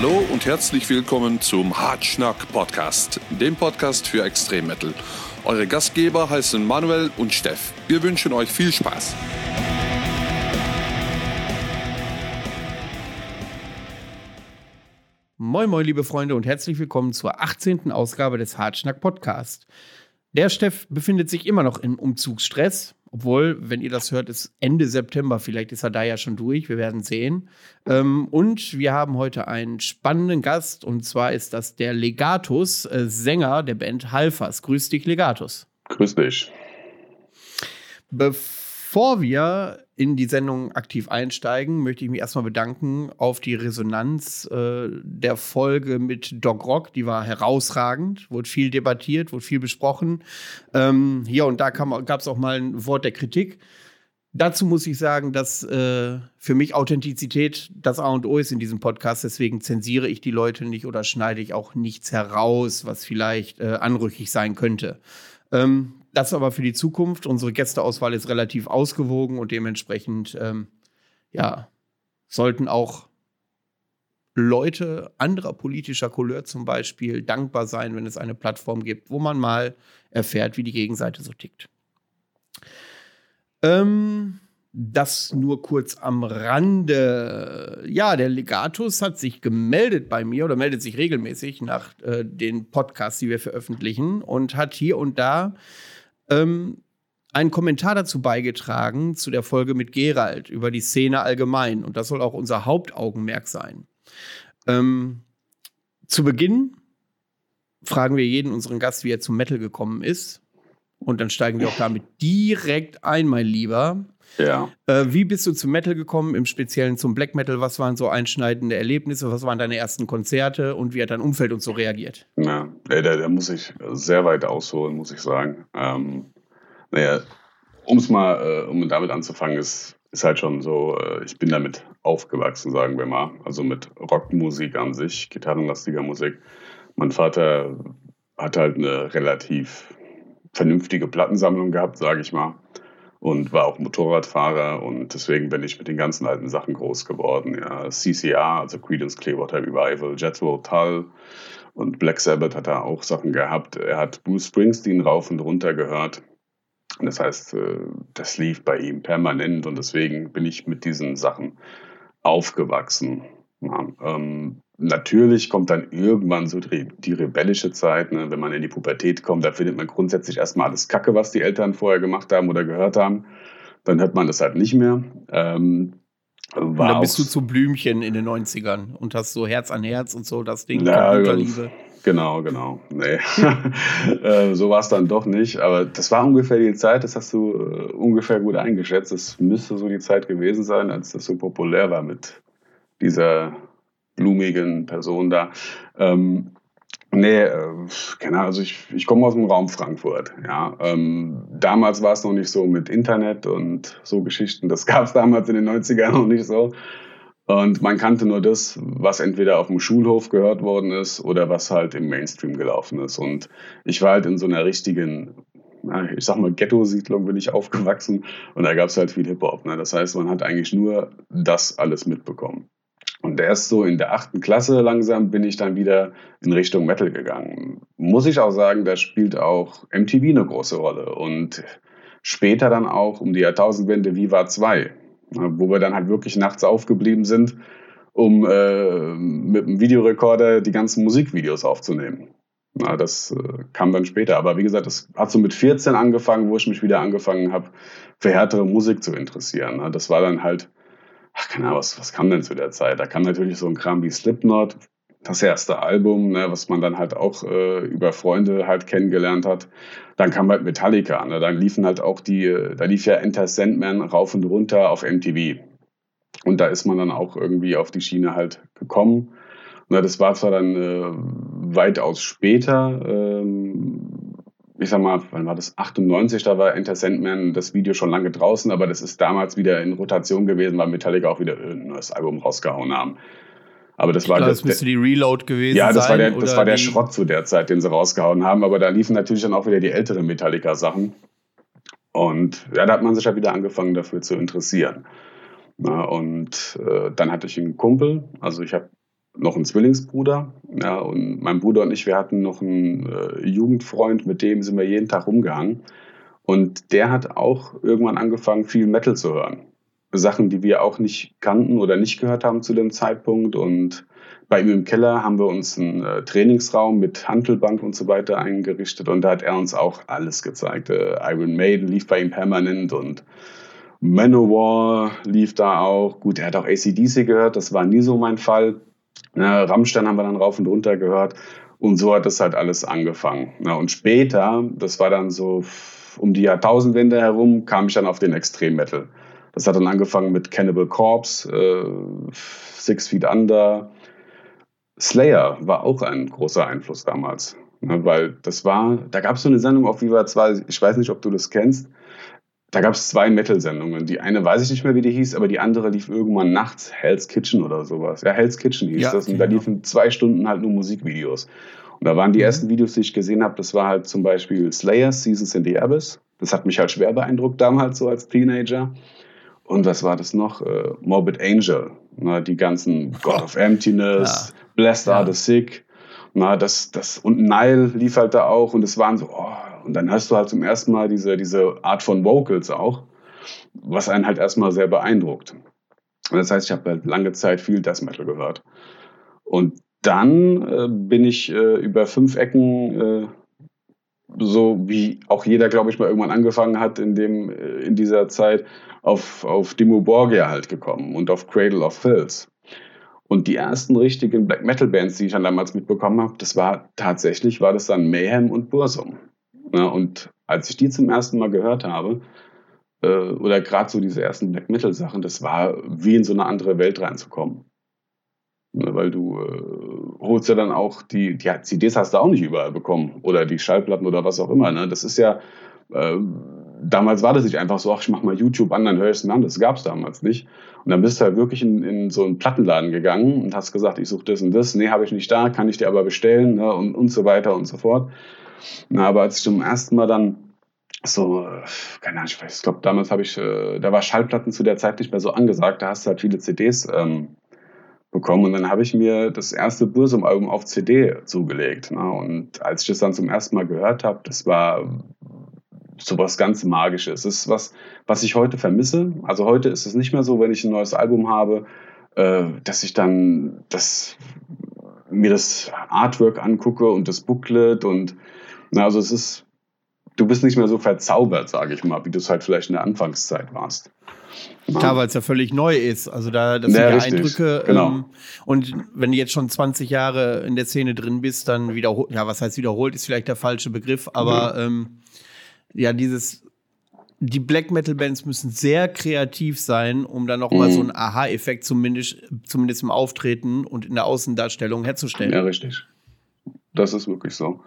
Hallo und herzlich willkommen zum Hartschnack Podcast, dem Podcast für Extremmetal. Eure Gastgeber heißen Manuel und Steff. Wir wünschen euch viel Spaß. Moin, moin, liebe Freunde, und herzlich willkommen zur 18. Ausgabe des Hartschnack Podcast. Der Steff befindet sich immer noch im Umzugsstress. Obwohl, wenn ihr das hört, ist Ende September. Vielleicht ist er da ja schon durch. Wir werden sehen. Ähm, und wir haben heute einen spannenden Gast. Und zwar ist das der Legatus, äh, Sänger der Band Halfas. Grüß dich, Legatus. Grüß dich. Bevor wir in die Sendung aktiv einsteigen, möchte ich mich erstmal bedanken auf die Resonanz äh, der Folge mit Doc Rock. Die war herausragend, wurde viel debattiert, wurde viel besprochen. Ähm, hier und da gab es auch mal ein Wort der Kritik. Dazu muss ich sagen, dass äh, für mich Authentizität das A und O ist in diesem Podcast. Deswegen zensiere ich die Leute nicht oder schneide ich auch nichts heraus, was vielleicht äh, anrüchig sein könnte. Ähm, das aber für die Zukunft. Unsere Gästeauswahl ist relativ ausgewogen und dementsprechend, ähm, ja, sollten auch Leute anderer politischer Couleur zum Beispiel dankbar sein, wenn es eine Plattform gibt, wo man mal erfährt, wie die Gegenseite so tickt. Ähm, das nur kurz am Rande. Ja, der Legatus hat sich gemeldet bei mir oder meldet sich regelmäßig nach äh, den Podcasts, die wir veröffentlichen und hat hier und da ähm, einen Kommentar dazu beigetragen, zu der Folge mit Gerald über die Szene allgemein. Und das soll auch unser Hauptaugenmerk sein. Ähm, zu Beginn fragen wir jeden unseren Gast, wie er zum Metal gekommen ist. Und dann steigen wir auch damit direkt ein, mein Lieber. Ja. Äh, wie bist du zum Metal gekommen, im Speziellen zum Black Metal? Was waren so einschneidende Erlebnisse? Was waren deine ersten Konzerte und wie hat dein Umfeld und so reagiert? Ja, da, da muss ich sehr weit ausholen, muss ich sagen. Ähm, naja, um es mal, äh, um damit anzufangen, ist, ist halt schon so, äh, ich bin damit aufgewachsen, sagen wir mal. Also mit Rockmusik an sich, gitarrenlastiger Musik. Mein Vater hat halt eine relativ vernünftige Plattensammlung gehabt, sage ich mal und war auch Motorradfahrer und deswegen bin ich mit den ganzen alten Sachen groß geworden. Ja, CCR, also Creedence Clearwater Revival, Jethro Tull und Black Sabbath hat er auch Sachen gehabt. Er hat Bruce Springsteen rauf und runter gehört. Das heißt, äh, das lief bei ihm permanent und deswegen bin ich mit diesen Sachen aufgewachsen. Ja, ähm, natürlich kommt dann irgendwann so die, rebellische Zeit, ne? wenn man in die Pubertät kommt, da findet man grundsätzlich erstmal alles Kacke, was die Eltern vorher gemacht haben oder gehört haben. Dann hört man das halt nicht mehr. Ähm, und dann bist du zu Blümchen in den 90ern und hast so Herz an Herz und so das Ding, ja, Computerliebe. Genau, genau. Nee. Äh, so war es dann doch nicht. Aber das war ungefähr die Zeit, das hast du uh, ungefähr gut eingeschätzt. Das müsste so die Zeit gewesen sein, als das so populär war mit dieser blumigen Person da. Ähm, nee, äh, keine Ahnung, also ich, ich komme aus dem Raum Frankfurt. Ja. Ähm, damals war es noch nicht so mit Internet und so Geschichten. Das gab es damals in den 90ern noch nicht so. Und man kannte nur das, was entweder auf dem Schulhof gehört worden ist oder was halt im Mainstream gelaufen ist. Und ich war halt in so einer richtigen, ich sag mal, Ghetto-Siedlung bin ich aufgewachsen und da gab es halt viel Hip-Hop. Ne? Das heißt, man hat eigentlich nur das alles mitbekommen. Und erst so in der achten Klasse langsam bin ich dann wieder in Richtung Metal gegangen. Muss ich auch sagen, da spielt auch MTV eine große Rolle. Und später dann auch um die Jahrtausendwende Viva 2, wo wir dann halt wirklich nachts aufgeblieben sind, um äh, mit dem Videorekorder die ganzen Musikvideos aufzunehmen. Na, das äh, kam dann später. Aber wie gesagt, das hat so mit 14 angefangen, wo ich mich wieder angefangen habe, für härtere Musik zu interessieren. Na, das war dann halt ach, keine Ahnung, was, was kam denn zu der Zeit? Da kam natürlich so ein Kram wie Slipknot, das erste Album, ne, was man dann halt auch äh, über Freunde halt kennengelernt hat. Dann kam halt Metallica, ne, dann liefen halt auch die, da lief ja Enter Sandman rauf und runter auf MTV. Und da ist man dann auch irgendwie auf die Schiene halt gekommen. Na, das war zwar dann äh, weitaus später, ähm, ich sag mal, wann war das? 98, da war Enter Sandman das Video schon lange draußen, aber das ist damals wieder in Rotation gewesen, weil Metallica auch wieder ein neues Album rausgehauen haben. Aber das ich war glaub, das, das müsste die Reload gewesen ja, das sein. War der, das war der Schrott zu der Zeit, den sie rausgehauen haben. Aber da liefen natürlich dann auch wieder die älteren Metallica-Sachen. Und ja, da hat man sich ja wieder angefangen dafür zu interessieren. Na, und äh, dann hatte ich einen Kumpel, also ich habe noch einen Zwillingsbruder. Ja, und mein Bruder und ich, wir hatten noch einen äh, Jugendfreund, mit dem sind wir jeden Tag rumgehangen. Und der hat auch irgendwann angefangen, viel Metal zu hören. Sachen, die wir auch nicht kannten oder nicht gehört haben zu dem Zeitpunkt. Und bei ihm im Keller haben wir uns einen äh, Trainingsraum mit Handelbank und so weiter eingerichtet. Und da hat er uns auch alles gezeigt. Äh, Iron Maiden lief bei ihm permanent und Manowar lief da auch. Gut, er hat auch ACDC gehört, das war nie so mein Fall. Ja, Rammstein haben wir dann rauf und runter gehört. Und so hat das halt alles angefangen. Ja, und später, das war dann so um die Jahrtausendwende herum, kam ich dann auf den Extrem-Metal. Das hat dann angefangen mit Cannibal Corpse, äh, Six Feet Under. Slayer war auch ein großer Einfluss damals. Ne, weil das war, da gab es so eine Sendung auf Viva 2, ich weiß nicht, ob du das kennst da gab es zwei Metal-Sendungen. Die eine weiß ich nicht mehr, wie die hieß, aber die andere lief irgendwann nachts, Hell's Kitchen oder sowas. Ja, Hell's Kitchen hieß ja, das. Und da liefen zwei Stunden halt nur Musikvideos. Und da waren die mhm. ersten Videos, die ich gesehen habe, das war halt zum Beispiel Slayer, Seasons in the Abyss. Das hat mich halt schwer beeindruckt damals, so als Teenager. Und was war das noch? Uh, Morbid Angel. Na, die ganzen God of Emptiness, ja. Blessed ja. Are the Sick. Na, das, das, und Nile lief halt da auch und es waren so, oh, und dann hast du halt zum ersten Mal diese, diese Art von Vocals auch, was einen halt erstmal sehr beeindruckt. Das heißt, ich habe halt lange Zeit viel Death Metal gehört. Und dann äh, bin ich äh, über fünf Ecken, äh, so wie auch jeder, glaube ich, mal irgendwann angefangen hat in, dem, äh, in dieser Zeit, auf, auf Dimo Borgia halt gekommen und auf Cradle of Filth. Und die ersten richtigen Black Metal Bands, die ich dann damals mitbekommen habe, das war tatsächlich, war das dann Mayhem und Bursum. Ja, und als ich die zum ersten Mal gehört habe, äh, oder gerade so diese ersten Black Metal Sachen, das war wie in so eine andere Welt reinzukommen. Ja, weil du äh, holst ja dann auch die, die CDs hast du auch nicht überall bekommen oder die Schallplatten oder was auch immer. Ne? Das ist ja, äh, damals war das nicht einfach so, ach, ich mach mal YouTube an, dann höre ich es mir an. Das gab es damals nicht. Und dann bist du halt wirklich in, in so einen Plattenladen gegangen und hast gesagt, ich suche das und das. Nee, habe ich nicht da, kann ich dir aber bestellen ne? und, und so weiter und so fort. Aber als ich zum ersten Mal dann so, keine Ahnung, ich weiß, ich glaube, damals habe ich, äh, da war Schallplatten zu der Zeit nicht mehr so angesagt, da hast du halt viele CDs ähm, bekommen und dann habe ich mir das erste Bursum-Album auf CD zugelegt. Ne? Und als ich das dann zum ersten Mal gehört habe, das war so was ganz Magisches. Es ist was, was ich heute vermisse. Also heute ist es nicht mehr so, wenn ich ein neues Album habe, äh, dass ich dann das, mir das Artwork angucke und das Booklet und also es ist, du bist nicht mehr so verzaubert, sage ich mal, wie du es halt vielleicht in der Anfangszeit warst. Klar, weil es ja völlig neu ist. Also da das ja, sind ja Eindrücke. Genau. Ähm, und wenn du jetzt schon 20 Jahre in der Szene drin bist, dann wiederholt, ja, was heißt wiederholt, ist vielleicht der falsche Begriff, aber mhm. ähm, ja, dieses, die Black Metal Bands müssen sehr kreativ sein, um dann nochmal mhm. so einen Aha-Effekt zumindest, zumindest im Auftreten und in der Außendarstellung herzustellen. Ja, richtig. Das ist wirklich so.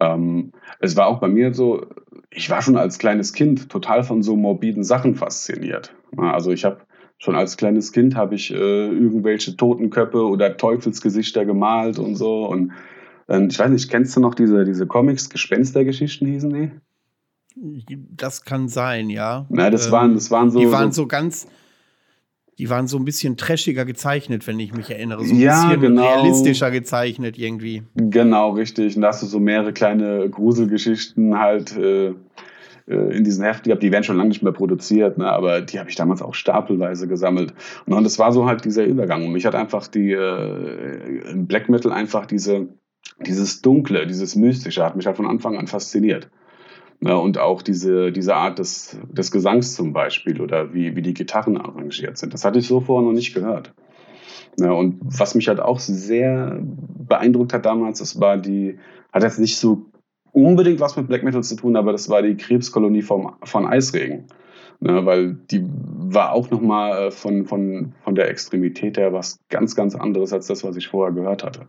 Ähm, es war auch bei mir so, ich war schon als kleines Kind total von so morbiden Sachen fasziniert. Also ich habe schon als kleines Kind habe ich äh, irgendwelche Totenköpfe oder Teufelsgesichter gemalt und so. Und äh, ich weiß nicht, kennst du noch diese, diese Comics, Gespenstergeschichten hießen die? Das kann sein, ja. Na, das, ähm, waren, das waren so. Die waren so, so ganz die waren so ein bisschen trashiger gezeichnet, wenn ich mich erinnere. So ein ja, bisschen genau. realistischer gezeichnet irgendwie. Genau, richtig. Und da hast du so mehrere kleine Gruselgeschichten halt äh, äh in diesen Heften gehabt. Die werden schon lange nicht mehr produziert, ne? aber die habe ich damals auch stapelweise gesammelt. Und das war so halt dieser Übergang. Und mich hat einfach die äh, Black Metal einfach diese, dieses Dunkle, dieses Mystische hat mich halt von Anfang an fasziniert. Ja, und auch diese, diese Art des, des Gesangs zum Beispiel oder wie, wie die Gitarren arrangiert sind. Das hatte ich so vorher noch nicht gehört. Ja, und was mich halt auch sehr beeindruckt hat damals, das war die, hat jetzt nicht so unbedingt was mit Black Metal zu tun, aber das war die Krebskolonie vom, von Eisregen. Ja, weil die war auch nochmal äh, von, von, von der Extremität her was ganz, ganz anderes als das, was ich vorher gehört hatte.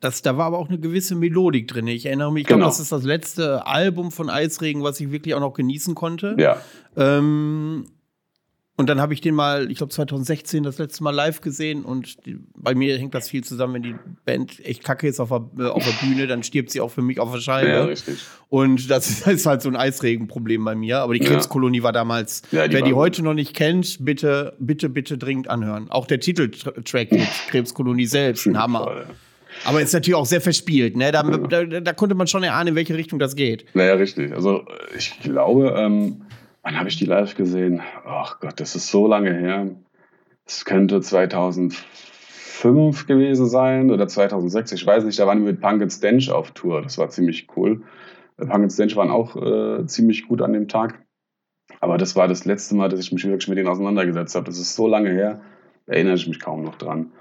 Das, da war aber auch eine gewisse Melodik drin. Ich erinnere mich, ich genau. glaube, das ist das letzte Album von Eisregen, was ich wirklich auch noch genießen konnte. Ja. Ähm, Und dann habe ich den mal, ich glaube 2016 das letzte Mal live gesehen und die, bei mir hängt das viel zusammen, wenn die Band echt kacke ist auf der, äh, auf der Bühne, dann stirbt sie auch für mich auf der Scheibe. Ja, richtig. Und das ist, das ist halt so ein Eisregenproblem bei mir. Aber die Krebskolonie war damals, Ja, die wer die heute noch nicht kennt, bitte, bitte, bitte dringend anhören. Auch der Titeltrack mit Krebskolonie selbst, ein Hammer. Voll, ja. Aber ist natürlich auch sehr verspielt, ne? Da, da, da konnte man schon erahnen, in welche Richtung das geht. Naja, richtig. Also ich glaube, ähm, wann habe ich die live gesehen? Ach Gott, das ist so lange her. Es könnte 2005 gewesen sein oder 2006, ich weiß nicht. Da waren wir mit Punk and Stench auf Tour. Das war ziemlich cool. Äh, Punk and Stench waren auch äh, ziemlich gut an dem Tag. Aber das war das letzte Mal, dass ich mich wirklich mit denen auseinandergesetzt habe. Das ist so lange her, da erinnere ich mich kaum noch dran.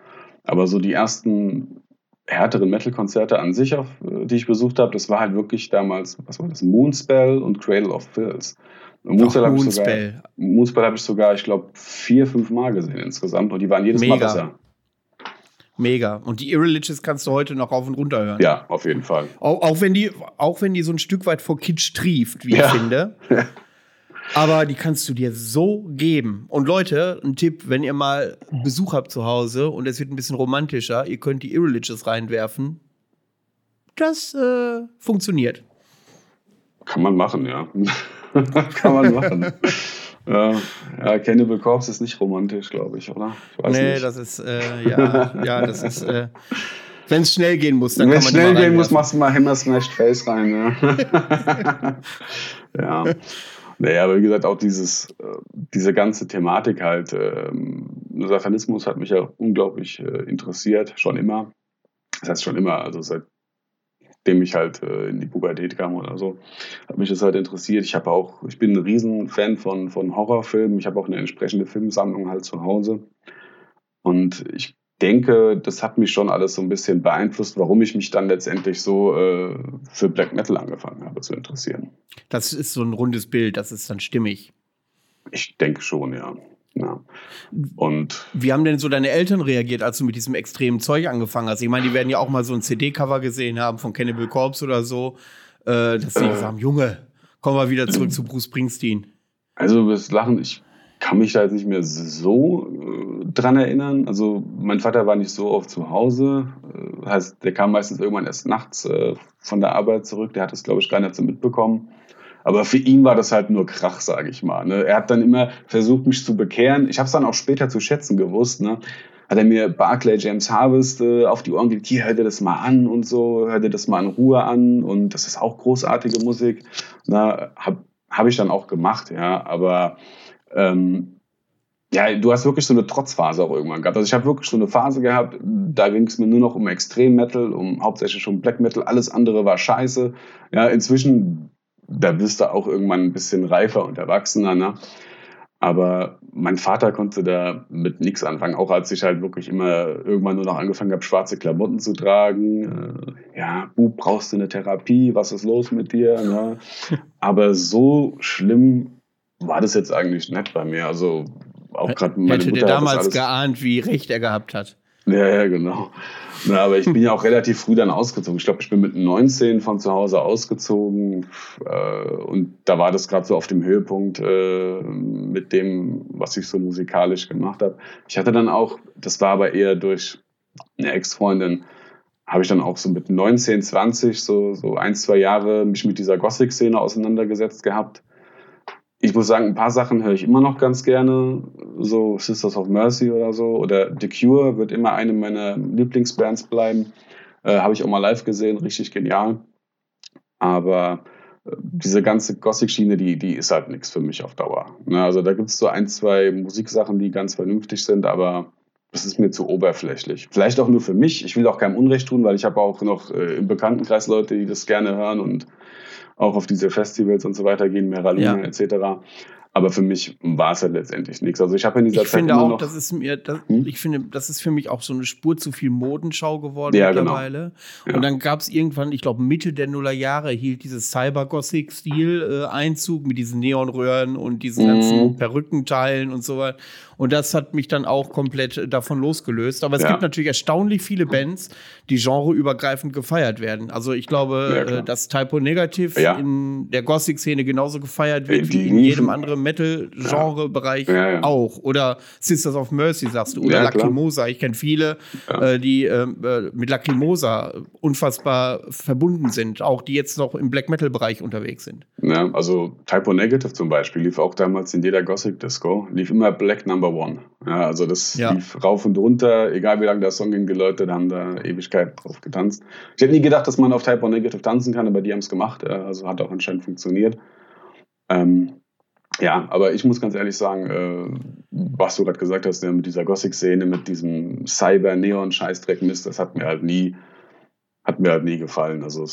Aber so die ersten härteren Metal-Konzerte an sich, auf, äh, die ich besucht habe, das war halt wirklich damals, was war das, Moonspell und Cradle of Filth. Moonspell habe ich sogar, Moonspell. Habe ich sogar, ich glaube, vier, fünf Mal gesehen insgesamt und die waren jedes Mal Mega. besser. Mega. Und die Irreligious kannst du heute noch rauf und runter hören. Ja, auf jeden Fall. Auch, auch, wenn die, auch wenn die so ein Stück weit vor Kitsch trieft, wie Ja. ich finde. Aber die kannst du dir so geben. Und Leute, ein Tipp, wenn ihr mal Besuch habt zu Hause und es wird ein bisschen romantischer, ihr könnt die Irreligious reinwerfen. Das äh, funktioniert. Kann man machen, ja. Kann man machen. ja, ja, Cannibal Corpse ist nicht romantisch, glaube ich, oder? Ich weiß nee, nicht. das ist, äh, ja, ja, das ist, äh, wenn es schnell gehen muss, dann Wenn kann es man die schnell mal gehen muss, machst du mal Hammer Smashed Face rein. Ja. ja. Naja, aber wie gesagt, auch dieses, äh, diese ganze Thematik halt, ähm, Satanismus hat mich ja unglaublich äh, interessiert, schon immer. Das heißt schon immer, also seitdem ich halt äh, in die Pubertät kam oder so, hat mich das halt interessiert. Ich habe auch, ich bin ein Riesenfan von, von Horrorfilmen. Ich habe auch eine entsprechende Filmsammlung halt zu Hause. Und ich denke, das hat mich schon alles so ein bisschen beeinflusst, warum ich mich dann letztendlich so äh, für Black Metal angefangen habe zu interessieren. Das ist so ein rundes Bild, das ist dann stimmig. Ich denke schon, ja. ja. Und Wie haben denn so deine Eltern reagiert, als du mit diesem extremen Zeug angefangen hast? Ich meine, die werden ja auch mal so ein CD-Cover gesehen haben von Cannibal Corpse oder so, äh, dass sie gesagt haben, Junge, komm mal wieder zurück zu Bruce Springsteen. also das Lachen, ich kann mich da jetzt nicht mehr so äh, dran erinnern. Also mein Vater war nicht so oft zu Hause. Äh, heißt, der kam meistens irgendwann erst nachts äh, von der Arbeit zurück. Der hat das, glaube ich, gar nicht so mitbekommen. Aber für ihn war das halt nur Krach, sage ich mal. Ne? Er hat dann immer versucht, mich zu bekehren. Ich habe es dann auch später zu schätzen gewusst. Ne? Hat er mir Barclay James Harvest äh, auf die Ohren gelegt, hier, hör dir das mal an und so, hör dir das mal in Ruhe an. Und das ist auch großartige Musik. Na, hab, hab ich dann auch gemacht, ja. Aber ähm, ja, du hast wirklich so eine Trotzphase auch irgendwann gehabt. Also ich habe wirklich so eine Phase gehabt, da ging es mir nur noch um Extrem-Metal, um hauptsächlich um Black Metal. Alles andere war scheiße. Ja, inzwischen, da bist du auch irgendwann ein bisschen reifer und erwachsener, ne? Aber mein Vater konnte da mit nichts anfangen, auch als ich halt wirklich immer irgendwann nur noch angefangen habe, schwarze Klamotten zu tragen. Äh, ja, Bub, brauchst du eine Therapie? Was ist los mit dir? Ne? Aber so schlimm war das jetzt eigentlich nicht bei mir. Also auch gerade meine Hätte Mutter das damals geahnt, wie recht er gehabt hat. ja, ja, genau. Na, aber ich bin ja auch relativ früh dann ausgezogen. Ich glaube, ich bin mit 19 von zu Hause ausgezogen. Äh, und da war das gerade so auf dem Höhepunkt äh, mit dem, was ich so musikalisch gemacht habe. Ich hatte dann auch, das war aber eher durch eine Ex-Freundin, habe ich dann auch so mit 19, 20, so, so ein, zwei Jahre mich mit dieser Gothic-Szene auseinandergesetzt gehabt. Ich muss sagen, ein paar Sachen höre ich immer noch ganz gerne, so Sisters of Mercy oder so. Oder The Cure wird immer eine meiner Lieblingsbands bleiben. Äh, Habe ich auch mal live gesehen, richtig genial. Aber äh, diese ganze Gothic-Schiene, die, die ist halt nichts für mich auf Dauer. Ne, also da gibt es so ein, zwei Musiksachen, die ganz vernünftig sind, aber das ist mir zu oberflächlich. Vielleicht auch nur für mich. Ich will auch keinem Unrecht tun, weil ich habe auch noch äh, im Bekanntenkreis Leute, die das gerne hören und auch auf diese Festivals und so weiter gehen, Mera Luna Ja. etc. Aber für mich war es halt letztendlich nichts. Also ich habe in dieser Ich Zeit finde auch, noch das ist mir, das, Hm? ich finde, das ist für mich auch so eine Spur zu viel Modenschau geworden Ja, genau. mittlerweile. Ja. Und dann gab es irgendwann, ich glaube Mitte der Nullerjahre hielt dieses Cyber-Gothic-Stil äh, Einzug mit diesen Neonröhren und diesen Mhm. ganzen Perückenteilen und so weiter. Und das hat mich dann auch komplett äh, davon losgelöst. Aber es Ja. gibt natürlich erstaunlich viele Bands, die genreübergreifend gefeiert werden. Also ich glaube, Ja, äh, dass Typo Negative Ja. in der Gothic-Szene genauso gefeiert wird Äh, wie in jedem anderen Metal-Genre-Bereich ja. ja, auch. Oder Sisters of Mercy, sagst du. Oder ja, Lacrimosa. Ich kenne viele, äh, die ähm, äh, mit Lacrimosa unfassbar verbunden sind. Auch die jetzt noch im Black Metal-Bereich unterwegs sind. Ja, also Typo Negative zum Beispiel lief auch damals in jeder Gothic-Disco. Lief immer Black Number One. Ja, also das lief rauf und runter. Egal wie lange der Song ging, die Leute haben da Ewigkeit drauf getanzt. Ich hätte nie gedacht, dass man auf Typo Negative tanzen kann, aber die haben es gemacht. Also hat auch anscheinend funktioniert. Ähm, ja, aber ich muss ganz ehrlich sagen, äh, was du gerade gesagt hast, ja, mit dieser Gothic-Szene, mit diesem Cyber-Neon-Scheißdreck-Mist, das hat mir halt nie, hat mir halt nie gefallen. Also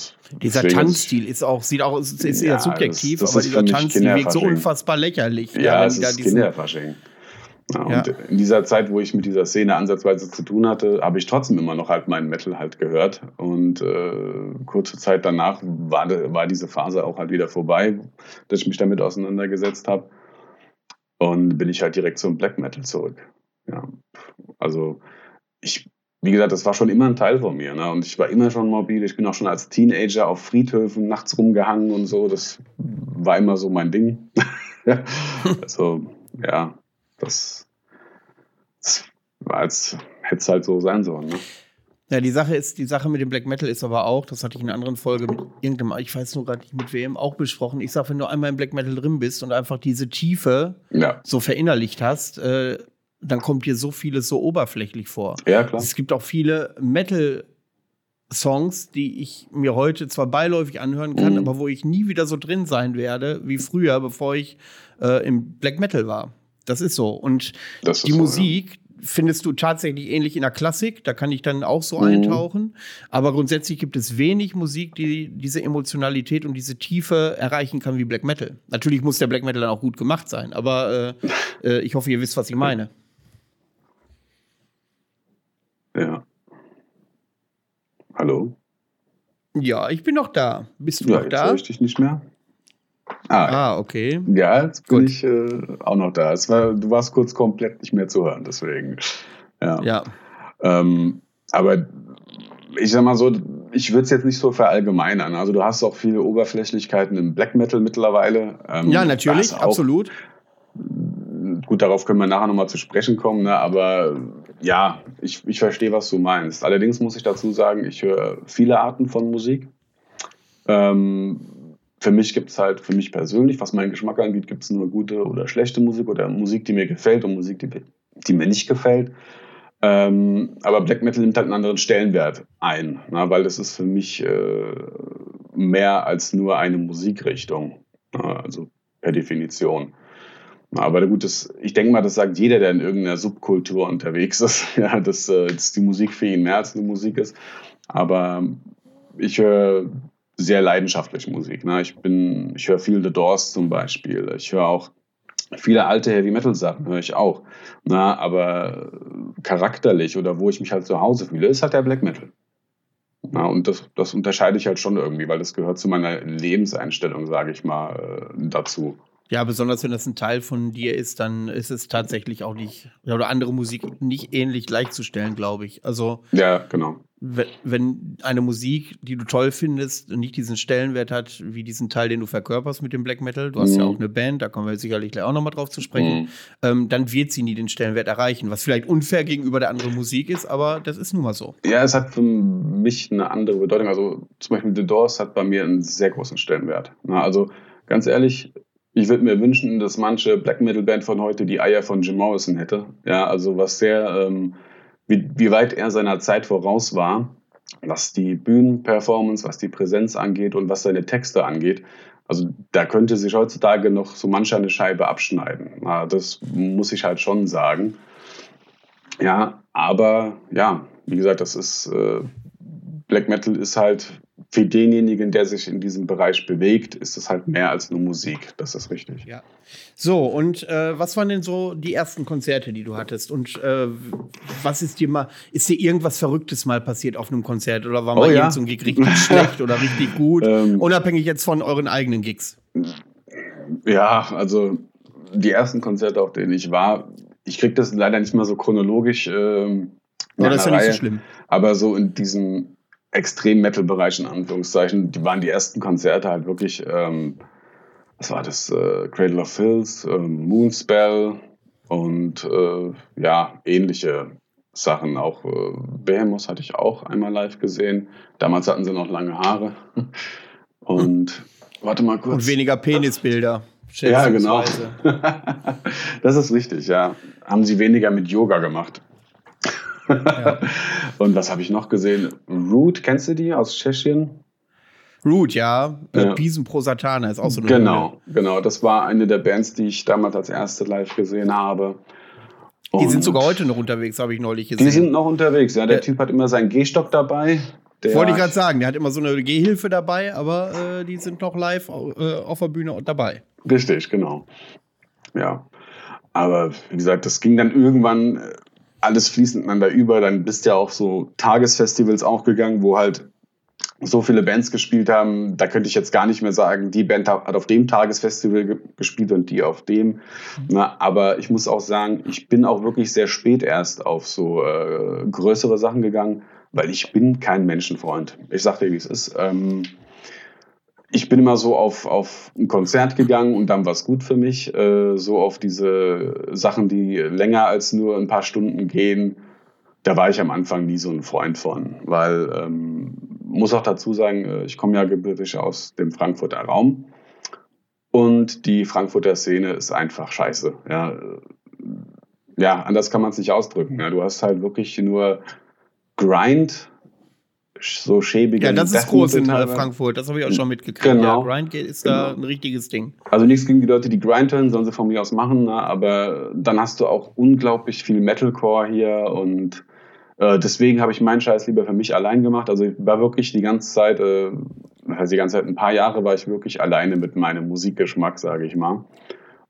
dieser Tanzstil ist auch, sieht auch, ist, ist ja, subjektiv, das, das aber dieser Tanzstil wirkt so unfassbar lächerlich. Ja, ja es ist Kinderfasching. Ja, ja. Und in dieser Zeit, wo ich mit dieser Szene ansatzweise zu tun hatte, habe ich trotzdem immer noch halt meinen Metal halt gehört. Und äh, kurze Zeit danach war, war diese Phase auch halt wieder vorbei, dass ich mich damit auseinandergesetzt habe. Und bin ich halt direkt zum Black Metal zurück. Ja, also ich, wie gesagt, das war schon immer ein Teil von mir. Ne? Und ich war immer schon mobil. Ich bin auch schon als Teenager auf Friedhöfen nachts rumgehangen und so. Das war immer so mein Ding. also, ja, das, das war als hätte es halt so sein sollen. Ne? Ja, die Sache ist, die Sache mit dem Black Metal ist aber auch, das hatte ich in einer anderen Folge mit irgendeinem, ich weiß nur gerade nicht mit wem, auch besprochen. Ich sag, wenn du einmal im Black Metal drin bist und einfach diese Tiefe ja. so verinnerlicht hast, äh, dann kommt dir so vieles so oberflächlich vor. Ja, klar. Es gibt auch viele Metal- Songs, die ich mir heute zwar beiläufig anhören kann, mhm. aber wo ich nie wieder so drin sein werde wie früher, bevor ich äh, im Black Metal war. Das ist so. Und ist die so, Musik ja. findest du tatsächlich ähnlich in der Klassik. Da kann ich dann auch so mhm. eintauchen. Aber grundsätzlich gibt es wenig Musik, die diese Emotionalität und diese Tiefe erreichen kann wie Black Metal. Natürlich muss der Black Metal dann auch gut gemacht sein. Aber äh, äh, ich hoffe, ihr wisst, was ich meine. Ja. Hallo? Ja, ich bin noch da. Bist du ja, noch da? Jetzt ich dich nicht mehr. Ah, ah okay. Ja, jetzt bin Gut. ich äh, auch noch da. Es war, du warst kurz komplett nicht mehr zu hören, deswegen. Ja. ja. Ähm, aber ich sag mal so, ich würde es jetzt nicht so verallgemeinern. Also du hast auch viele Oberflächlichkeiten im Black Metal mittlerweile. Ähm, ja, natürlich, absolut. Gut, darauf können wir nachher nochmal zu sprechen kommen, ne? aber ja, ich, ich verstehe, was du meinst. Allerdings muss ich dazu sagen, ich höre viele Arten von Musik. Ähm, für mich gibt es halt, für mich persönlich, was meinen Geschmack angeht, gibt es nur gute oder schlechte Musik oder Musik, die mir gefällt und Musik, die, die mir nicht gefällt. Ähm, aber Black Metal nimmt halt einen anderen Stellenwert ein, na, weil das ist für mich äh, mehr als nur eine Musikrichtung, na, also per Definition. Na, aber gut, das, ich denke mal, das sagt jeder, der in irgendeiner Subkultur unterwegs ist, ja, dass, äh, dass die Musik für ihn mehr als eine Musik ist. Aber ich höre sehr leidenschaftlich Musik. Ne? Ich bin, ich höre viel The Doors zum Beispiel. Ich höre auch viele alte Heavy Metal Sachen höre ich auch. Na, ne? aber charakterlich oder wo ich mich halt zu Hause fühle, ist halt der Black Metal. Na, und das, das unterscheide ich halt schon irgendwie, weil das gehört zu meiner Lebenseinstellung, sage ich mal, äh, dazu. Ja, besonders wenn das ein Teil von dir ist, dann ist es tatsächlich auch nicht, oder andere Musik nicht ähnlich gleichzustellen, glaube ich. Also. Ja, genau. Wenn eine Musik, die du toll findest, nicht diesen Stellenwert hat, wie diesen Teil, den du verkörperst mit dem Black Metal, du hast mhm. ja auch eine Band, da kommen wir sicherlich gleich auch nochmal drauf zu sprechen, mhm. ähm, dann wird sie nie den Stellenwert erreichen, was vielleicht unfair gegenüber der anderen Musik ist, aber das ist nun mal so. Ja, es hat für mich eine andere Bedeutung. Also zum Beispiel The Doors hat bei mir einen sehr großen Stellenwert. Na, also ganz ehrlich, ich würde mir wünschen, dass manche Black Metal Band von heute die Eier von Jim Morrison hätte. Ja, also was sehr, ähm, wie, wie weit er seiner Zeit voraus war, was die Bühnenperformance, was die Präsenz angeht und was seine Texte angeht. Also da könnte sich heutzutage noch so mancher eine Scheibe abschneiden. Na, das muss ich halt schon sagen. Ja, aber ja, wie gesagt, das ist äh, Black Metal ist halt für denjenigen, der sich in diesem Bereich bewegt, ist es halt mehr als nur Musik. Das ist richtig. Ja. So, und äh, was waren denn so die ersten Konzerte, die du hattest? Und äh, was ist dir mal, ist dir irgendwas Verrücktes mal passiert auf einem Konzert? Oder war mal oh, ja. so ein Gig richtig schlecht oder richtig gut? Ähm, Unabhängig jetzt von euren eigenen Gigs. Ja, also die ersten Konzerte, auf denen ich war, ich kriege das leider nicht mal so chronologisch. Ähm, ja, das ist ja nicht so schlimm. Aber so in diesem Extrem-Metal-Bereich in Anführungszeichen, die waren die ersten Konzerte halt wirklich ähm, was war das? Äh, Cradle of Filth, äh, Moonspell und äh, ja, ähnliche Sachen. Auch äh, Behemoth hatte ich auch einmal live gesehen. Damals hatten sie noch lange Haare. Und warte mal kurz. Und weniger Penisbilder. Ja, genau. das ist richtig, ja. Haben sie weniger mit Yoga gemacht. Ja. Und was habe ich noch gesehen? Root, kennst du die aus Tschechien? Root, ja. ja. Bisen pro Satana ist auch so eine Genau, Runde. genau. Das war eine der Bands, die ich damals als erste live gesehen habe. Und die sind sogar heute noch unterwegs, habe ich neulich gesehen. Die sind noch unterwegs, ja. Der, der Typ hat immer seinen Gehstock dabei. Der Wollte ich gerade sagen, der hat immer so eine Gehhilfe dabei, aber äh, die sind noch live äh, auf der Bühne dabei. Richtig, genau. Ja. Aber wie gesagt, das ging dann irgendwann äh, alles fließend miteinander über. Dann bist du ja auch so Tagesfestivals auch gegangen, wo halt so viele Bands gespielt haben, da könnte ich jetzt gar nicht mehr sagen, die Band hat auf dem Tagesfestival ge gespielt und die auf dem. Mhm. Na, aber ich muss auch sagen, ich bin auch wirklich sehr spät erst auf so äh, größere Sachen gegangen, weil ich bin kein Menschenfreund. Ich sag dir, wie es ist. Ähm, ich bin immer so auf, auf ein Konzert gegangen und dann war es gut für mich. Äh, so auf diese Sachen, die länger als nur ein paar Stunden gehen, da war ich am Anfang nie so ein Freund von, weil ähm, muss auch dazu sagen, äh, ich komme ja gebürtig aus dem Frankfurter Raum und die Frankfurter Szene ist einfach scheiße. Ja, ja anders kann man es nicht ausdrücken. Ja, du hast halt wirklich nur Grind, so schäbige. Ja, das ist groß in äh, Frankfurt, das habe ich auch schon mitgekriegt. Genau. Ja, Grind ist genau. da ein richtiges Ding. Also nichts gegen die Leute, die Grind hören, sollen sie von mir aus machen, ne? aber dann hast du auch unglaublich viel Metalcore hier und äh, deswegen habe ich meinen Scheiß lieber für mich allein gemacht. Also ich war wirklich die ganze Zeit, äh, also die ganze Zeit, ein paar Jahre war ich wirklich alleine mit meinem Musikgeschmack, sage ich mal.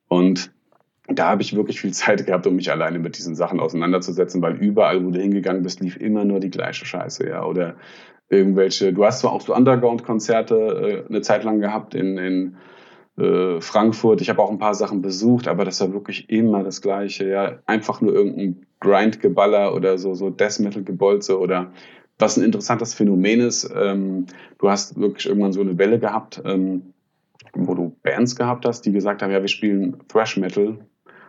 Und da habe ich wirklich viel Zeit gehabt, um mich alleine mit diesen Sachen auseinanderzusetzen, weil überall, wo du hingegangen bist, lief immer nur die gleiche Scheiße, ja. Oder irgendwelche, du hast zwar auch so Underground-Konzerte äh, eine Zeit lang gehabt in, in äh, Frankfurt. Ich habe auch ein paar Sachen besucht, aber das war wirklich immer das Gleiche. Ja, einfach nur irgendein Grind-Geballer oder so, so Death Metal-Gebolze oder was ein interessantes Phänomen ist. Ähm, du hast wirklich irgendwann so eine Welle gehabt, ähm, wo du Bands gehabt hast, die gesagt haben, ja, wir spielen Thrash Metal.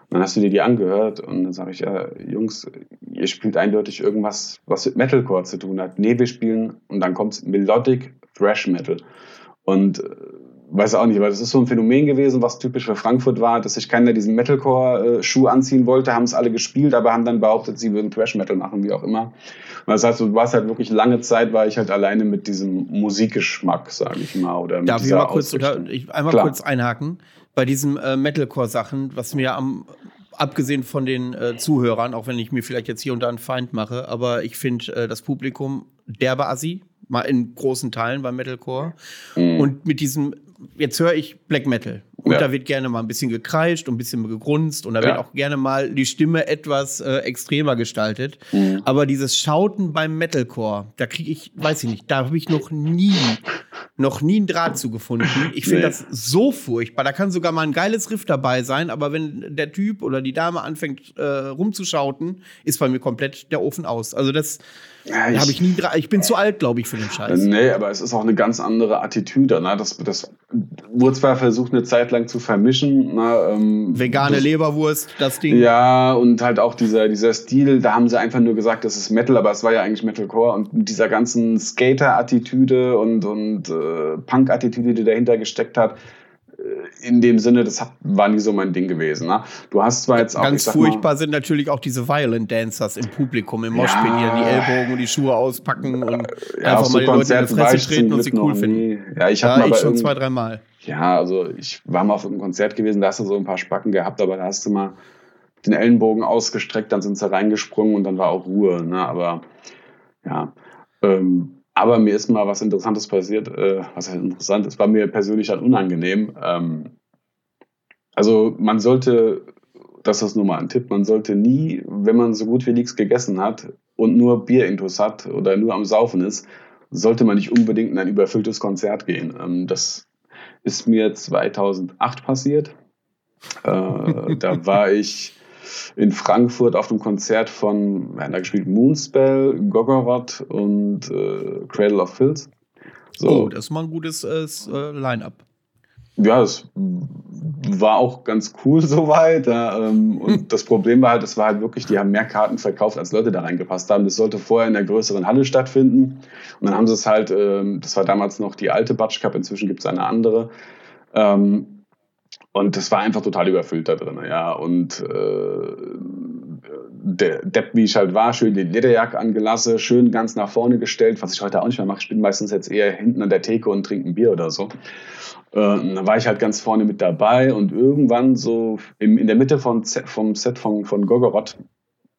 Dann hast du dir die angehört und dann sage ich, ja, Jungs, ihr spielt eindeutig irgendwas, was mit Metalcore zu tun hat. Nee, wir spielen und dann kommt Melodic Thrash Metal. Und äh, weiß auch nicht, weil das ist so ein Phänomen gewesen, was typisch für Frankfurt war, dass sich keiner diesen Metalcore-Schuh anziehen wollte, haben es alle gespielt, aber haben dann behauptet, sie würden Thrash-Metal machen, wie auch immer. Und das heißt, du warst halt wirklich lange Zeit, war ich halt alleine mit diesem Musikgeschmack, sage ich mal. Oder Darf ich mal kurz, oder, ich einmal Klar. kurz einhaken? Bei diesen äh, Metalcore-Sachen, was mir am abgesehen von den äh, Zuhörern, auch wenn ich mir vielleicht jetzt hier und da einen Feind mache, aber ich finde äh, das Publikum derbe assi, mal in großen Teilen beim Metalcore. Mhm. Und mit diesem jetzt höre ich Black Metal. Und ja. da wird gerne mal ein bisschen gekreischt und ein bisschen gegrunzt und da ja. wird auch gerne mal die Stimme etwas äh, extremer gestaltet. Mhm. Aber dieses Schauten beim Metalcore, da kriege ich, weiß ich nicht, da habe ich noch nie, noch nie einen Draht zu gefunden. Ich finde nee. das so furchtbar. Da kann sogar mal ein geiles Riff dabei sein, aber wenn der Typ oder die Dame anfängt äh, rumzuschauten, ist bei mir komplett der Ofen aus. Also das ja, ich, ich, nie, ich bin zu alt, glaube ich, für den Scheiß. Nee, aber es ist auch eine ganz andere Attitüde. Ne? Das, das wurde zwar versucht, eine Zeit lang zu vermischen. Ne? Ähm, Vegane das, Leberwurst, das Ding. Ja, und halt auch dieser, dieser Stil, da haben sie einfach nur gesagt, das ist Metal, aber es war ja eigentlich Metalcore. Und dieser ganzen Skater-Attitüde und, und äh, Punk-Attitüde, die dahinter gesteckt hat, in dem Sinne, das hat, war nie so mein Ding gewesen. Ne? Du hast zwar jetzt auch. Ganz furchtbar mal, sind natürlich auch diese Violent Dancers im Publikum, im Moshpit, ja, die die Ellbogen und die Schuhe auspacken und ja, einfach mal die Leute in die Fresse treten und sie cool finden. Ja, ich habe ja, ich schon zwei, dreimal. Ja, also ich war mal auf einem Konzert gewesen, da hast du so ein paar Spacken gehabt, aber da hast du mal den Ellenbogen ausgestreckt, dann sind sie reingesprungen und dann war auch Ruhe. Ne? Aber ja. Ähm, aber mir ist mal was Interessantes passiert, äh, was interessant, es war mir persönlich dann unangenehm. Ähm, also man sollte, das ist nur mal ein Tipp, man sollte nie, wenn man so gut wie nichts gegessen hat und nur Bierintus hat oder nur am Saufen ist, sollte man nicht unbedingt in ein überfülltes Konzert gehen. Ähm, das ist mir 2008 passiert. Äh, da war ich in Frankfurt auf dem Konzert von, wir haben da gespielt Moonspell, Gogoroth und äh, Cradle of Filth. So. Oh, das ist mal ein gutes äh, Line-Up. ja, es war auch ganz cool soweit. Ja, ähm, und hm. das Problem war halt, es war halt wirklich, die haben mehr Karten verkauft, als Leute da reingepasst haben. Das sollte vorher in der größeren Halle stattfinden. Und dann haben sie es halt, ähm, das war damals noch die alte Batsch Cup, inzwischen gibt es eine andere. Ähm, und das war einfach total überfüllt da drin, ja. Und äh, der Depp, wie ich halt war, schön die Lederjacke angelassen, schön ganz nach vorne gestellt, was ich heute auch nicht mehr mache. Ich bin meistens jetzt eher hinten an der Theke und trinke ein Bier oder so. Äh, dann war ich halt ganz vorne mit dabei und irgendwann so im, in der Mitte von, vom Set von, von Gogorot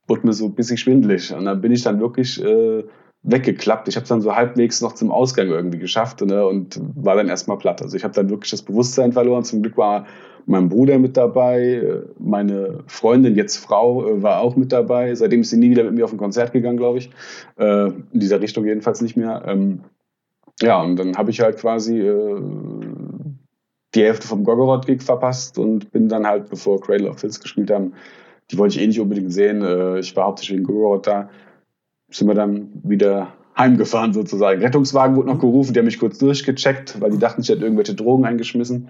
wurde mir so ein bisschen schwindelig. Und dann bin ich dann wirklich äh, weggeklappt. Ich habe es dann so halbwegs noch zum Ausgang irgendwie geschafft ne, und war dann erstmal platt. Also ich habe dann wirklich das Bewusstsein verloren. Zum Glück war mein Bruder mit dabei, meine Freundin, jetzt Frau, äh, war auch mit dabei. Seitdem ist sie nie wieder mit mir auf ein Konzert gegangen, glaube ich. Äh, in dieser Richtung jedenfalls nicht mehr. Ähm, ja, und dann habe ich halt quasi äh, die Hälfte vom Gogorod-Gig verpasst und bin dann halt, bevor Cradle of Filth gespielt haben, die wollte ich eh nicht unbedingt sehen. Ich war hauptsächlich in Gogorod da. Sind wir dann wieder heimgefahren sozusagen. Rettungswagen wurde noch gerufen, der mich kurz durchgecheckt, weil die dachten, ich hätte irgendwelche Drogen eingeschmissen.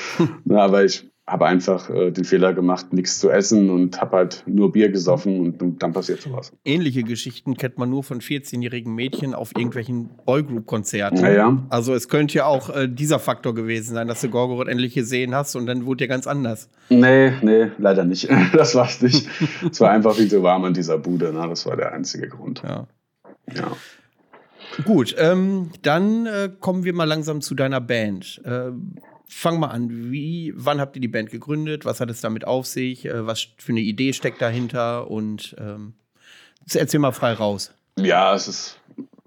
Na, aber ich habe einfach äh, den Fehler gemacht, nichts zu essen und habe halt nur Bier gesoffen und, und, dann passiert sowas. Ähnliche Geschichten kennt man nur von 14-jährigen Mädchen auf irgendwelchen Boygroup-Konzerten. Ja, Also es könnte ja auch äh, dieser Faktor gewesen sein, dass du Gorgoroth endlich gesehen hast und dann wurde ja ganz anders. Nee, nee, leider nicht. Das war es nicht. es war einfach viel zu warm in dieser Bude. Na, das war der einzige Grund. Ja. ja. Gut, ähm, dann äh, kommen wir mal langsam zu deiner Band. Äh, fang mal an. Wie, wann habt ihr die Band gegründet? Was hat es damit auf sich? Äh, was für eine Idee steckt dahinter? Und ähm, erzähl mal frei raus. Ja, es ist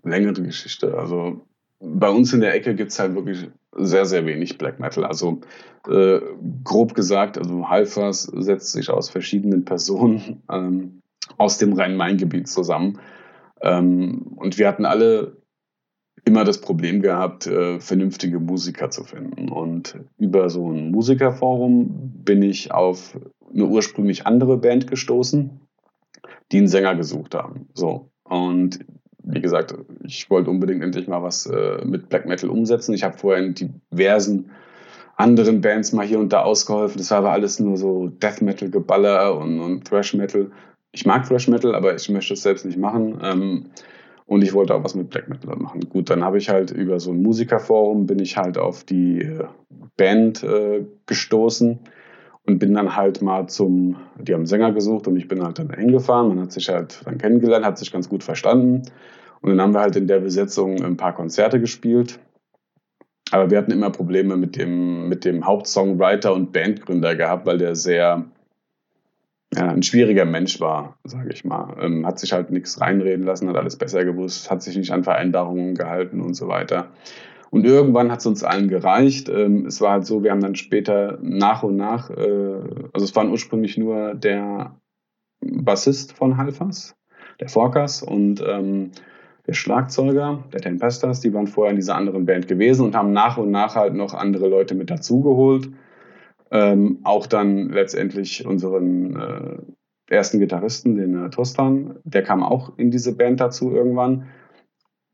eine längere Geschichte. Also bei uns in der Ecke gibt es halt wirklich sehr, sehr wenig Black Metal. Also äh, grob gesagt, also Halfers setzt sich aus verschiedenen Personen ähm, aus dem Rhein-Main-Gebiet zusammen. Ähm, und wir hatten alle immer das Problem gehabt, äh, vernünftige Musiker zu finden. Und über so ein Musikerforum bin ich auf eine ursprünglich andere Band gestoßen, die einen Sänger gesucht haben. So. Und wie gesagt, ich wollte unbedingt endlich mal was äh, mit Black Metal umsetzen. Ich habe vorher in diversen anderen Bands mal hier und da ausgeholfen. Das war aber alles nur so Death Metal Geballer und, und Thrash Metal. Ich mag Thrash Metal, aber ich möchte es selbst nicht machen. Ähm, und ich wollte auch was mit Black Metal machen. Gut, dann habe ich halt über so ein Musikerforum bin ich halt auf die äh, Band äh, gestoßen und bin dann halt mal zum, die haben Sänger gesucht und ich bin halt dann hingefahren. Man hat sich halt dann kennengelernt, hat sich ganz gut verstanden. Und dann haben wir halt in der Besetzung ein paar Konzerte gespielt. Aber wir hatten immer Probleme mit dem, mit dem Hauptsongwriter und Bandgründer gehabt, weil der sehr ja, ein schwieriger Mensch war, sage ich mal. Ähm, hat sich halt nichts reinreden lassen, hat alles besser gewusst, hat sich nicht an Vereinbarungen gehalten und so weiter. Und irgendwann hat es uns allen gereicht. Ähm, es war halt so, wir haben dann später nach und nach, äh, also es waren ursprünglich nur der Bassist von Halfas, der Forkas und ähm, der Schlagzeuger, der Tempestas, die waren vorher in dieser anderen Band gewesen und haben nach und nach halt noch andere Leute mit dazugeholt. Ähm, auch dann letztendlich unseren äh, ersten Gitarristen, den äh, Tostan, der kam auch in diese Band dazu irgendwann.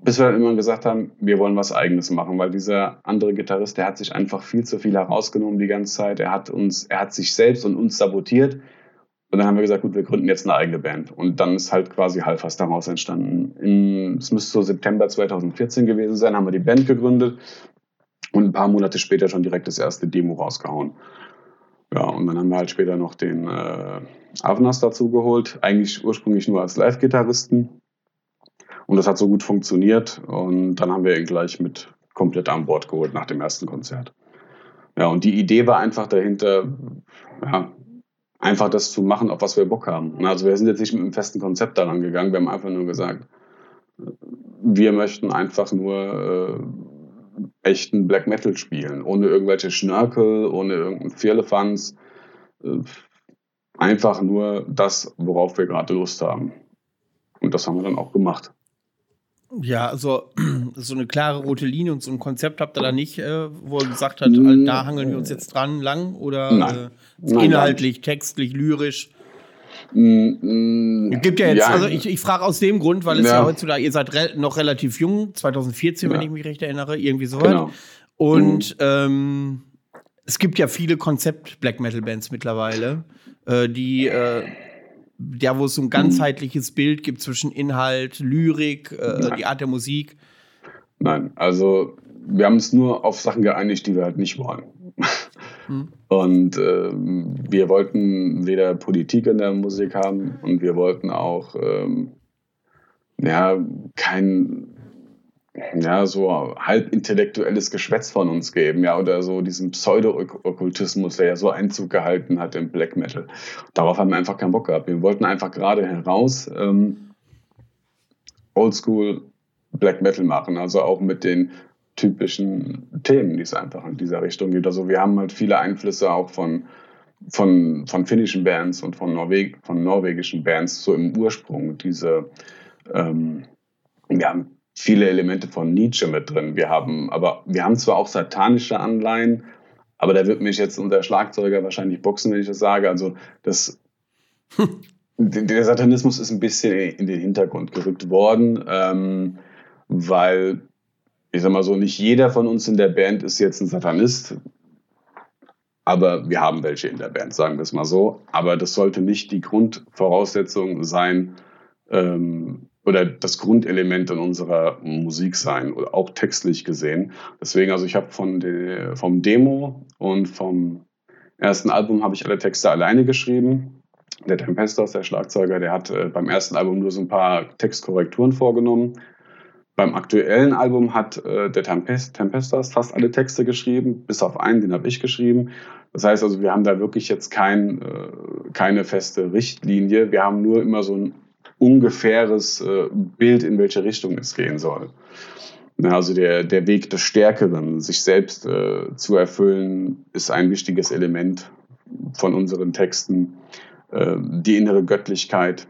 Bis wir dann immer gesagt haben, wir wollen was Eigenes machen, weil dieser andere Gitarrist, der hat sich einfach viel zu viel herausgenommen die ganze Zeit. Er hat uns, er hat sich selbst und uns sabotiert. Und dann haben wir gesagt, gut, wir gründen jetzt eine eigene Band. Und dann ist halt quasi Halfast daraus entstanden. Es müsste so September 2014 gewesen sein, haben wir die Band gegründet und ein paar Monate später schon direkt das erste Demo rausgehauen. Und dann haben wir halt später noch den äh, Avnas dazu geholt, eigentlich ursprünglich nur als Live-Gitarristen. Und das hat so gut funktioniert. Und dann haben wir ihn gleich mit komplett an Bord geholt nach dem ersten Konzert. Ja, und die Idee war einfach dahinter, ja, einfach das zu machen, auf was wir Bock haben. Also wir sind jetzt nicht mit einem festen Konzept daran gegangen, wir haben einfach nur gesagt, wir möchten einfach nur äh, echten Black Metal spielen, ohne irgendwelche Schnörkel, ohne irgendeinen Firlefanz. Äh, einfach nur das, worauf wir gerade Lust haben. Und das haben wir dann auch gemacht. Ja, also so eine klare rote Linie und so ein Konzept habt ihr da nicht, äh, wo er gesagt hat, mm, da hangeln wir uns jetzt dran lang oder Nein. Äh, Nein, inhaltlich, textlich, lyrisch? Mm, Gibt ja jetzt, ja, also ich, ich frage aus dem Grund, weil es ja, ja heutzutage, ihr seid re noch relativ jung, 2014, ja. wenn ich mich recht erinnere, irgendwie so. Genau. Und mhm. ähm, es gibt ja viele Konzept-Black Metal-Bands mittlerweile, äh, die äh, ja, wo es so ein ganzheitliches Bild gibt zwischen Inhalt, Lyrik, äh, die Art der Musik. Nein, also wir haben uns nur auf Sachen geeinigt, die wir halt nicht wollen. Hm. Und äh, wir wollten weder Politik in der Musik haben und wir wollten auch ähm, ja, kein ja, so halb intellektuelles Geschwätz von uns geben, ja, oder so diesen Pseudo-Okkultismus, der ja so Einzug gehalten hat im Black Metal. Darauf haben wir einfach keinen Bock gehabt. Wir wollten einfach gerade heraus ähm, Oldschool Black Metal machen, also auch mit den typischen Themen, die es einfach in dieser Richtung gibt. Also wir haben halt viele Einflüsse auch von, von, von finnischen Bands und von, Norweg, von norwegischen Bands so im Ursprung. Diese, ähm, haben viele Elemente von Nietzsche mit drin. Wir haben, aber wir haben zwar auch satanische Anleihen, aber da wird mich jetzt unser Schlagzeuger wahrscheinlich boxen, wenn ich das sage. Also das, der Satanismus ist ein bisschen in den Hintergrund gerückt worden, ähm, weil ich sag mal so, nicht jeder von uns in der Band ist jetzt ein Satanist. Aber wir haben welche in der Band, sagen wir es mal so. Aber das sollte nicht die Grundvoraussetzung sein, ähm, oder das Grundelement in unserer Musik sein, auch textlich gesehen. Deswegen, also ich habe von de, vom Demo und vom ersten Album habe ich alle Texte alleine geschrieben. Der Tempestos, der Schlagzeuger, der hat äh, beim ersten Album nur so ein paar Textkorrekturen vorgenommen. Beim aktuellen Album hat äh, der Tempest, Tempestas fast alle Texte geschrieben, bis auf einen, den habe ich geschrieben. Das heißt also, wir haben da wirklich jetzt kein, äh, keine feste Richtlinie. Wir haben nur immer so ein ungefähres äh, Bild, in welche Richtung es gehen soll. Also der, der Weg des Stärkeren, sich selbst äh, zu erfüllen, ist ein wichtiges Element von unseren Texten. Äh, die innere Göttlichkeit,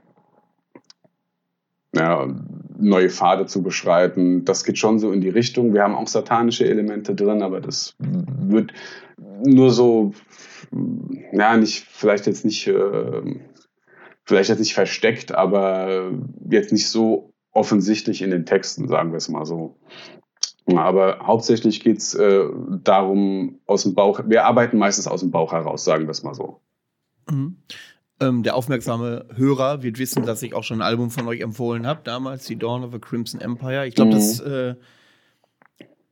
ja, neue Pfade zu beschreiten, das geht schon so in die Richtung. Wir haben auch satanische Elemente drin, aber das wird nur so, ja, nicht, vielleicht jetzt nicht äh, vielleicht jetzt nicht versteckt, aber jetzt nicht so offensichtlich in den Texten, sagen wir es mal so. Aber hauptsächlich geht es äh, darum, aus dem Bauch, wir arbeiten meistens aus dem Bauch heraus, sagen wir es mal so. Mhm. Ähm, der aufmerksame Hörer wird wissen, dass ich auch schon ein Album von euch empfohlen habe, damals, die Dawn of a Crimson Empire. Ich glaube, mhm. das äh,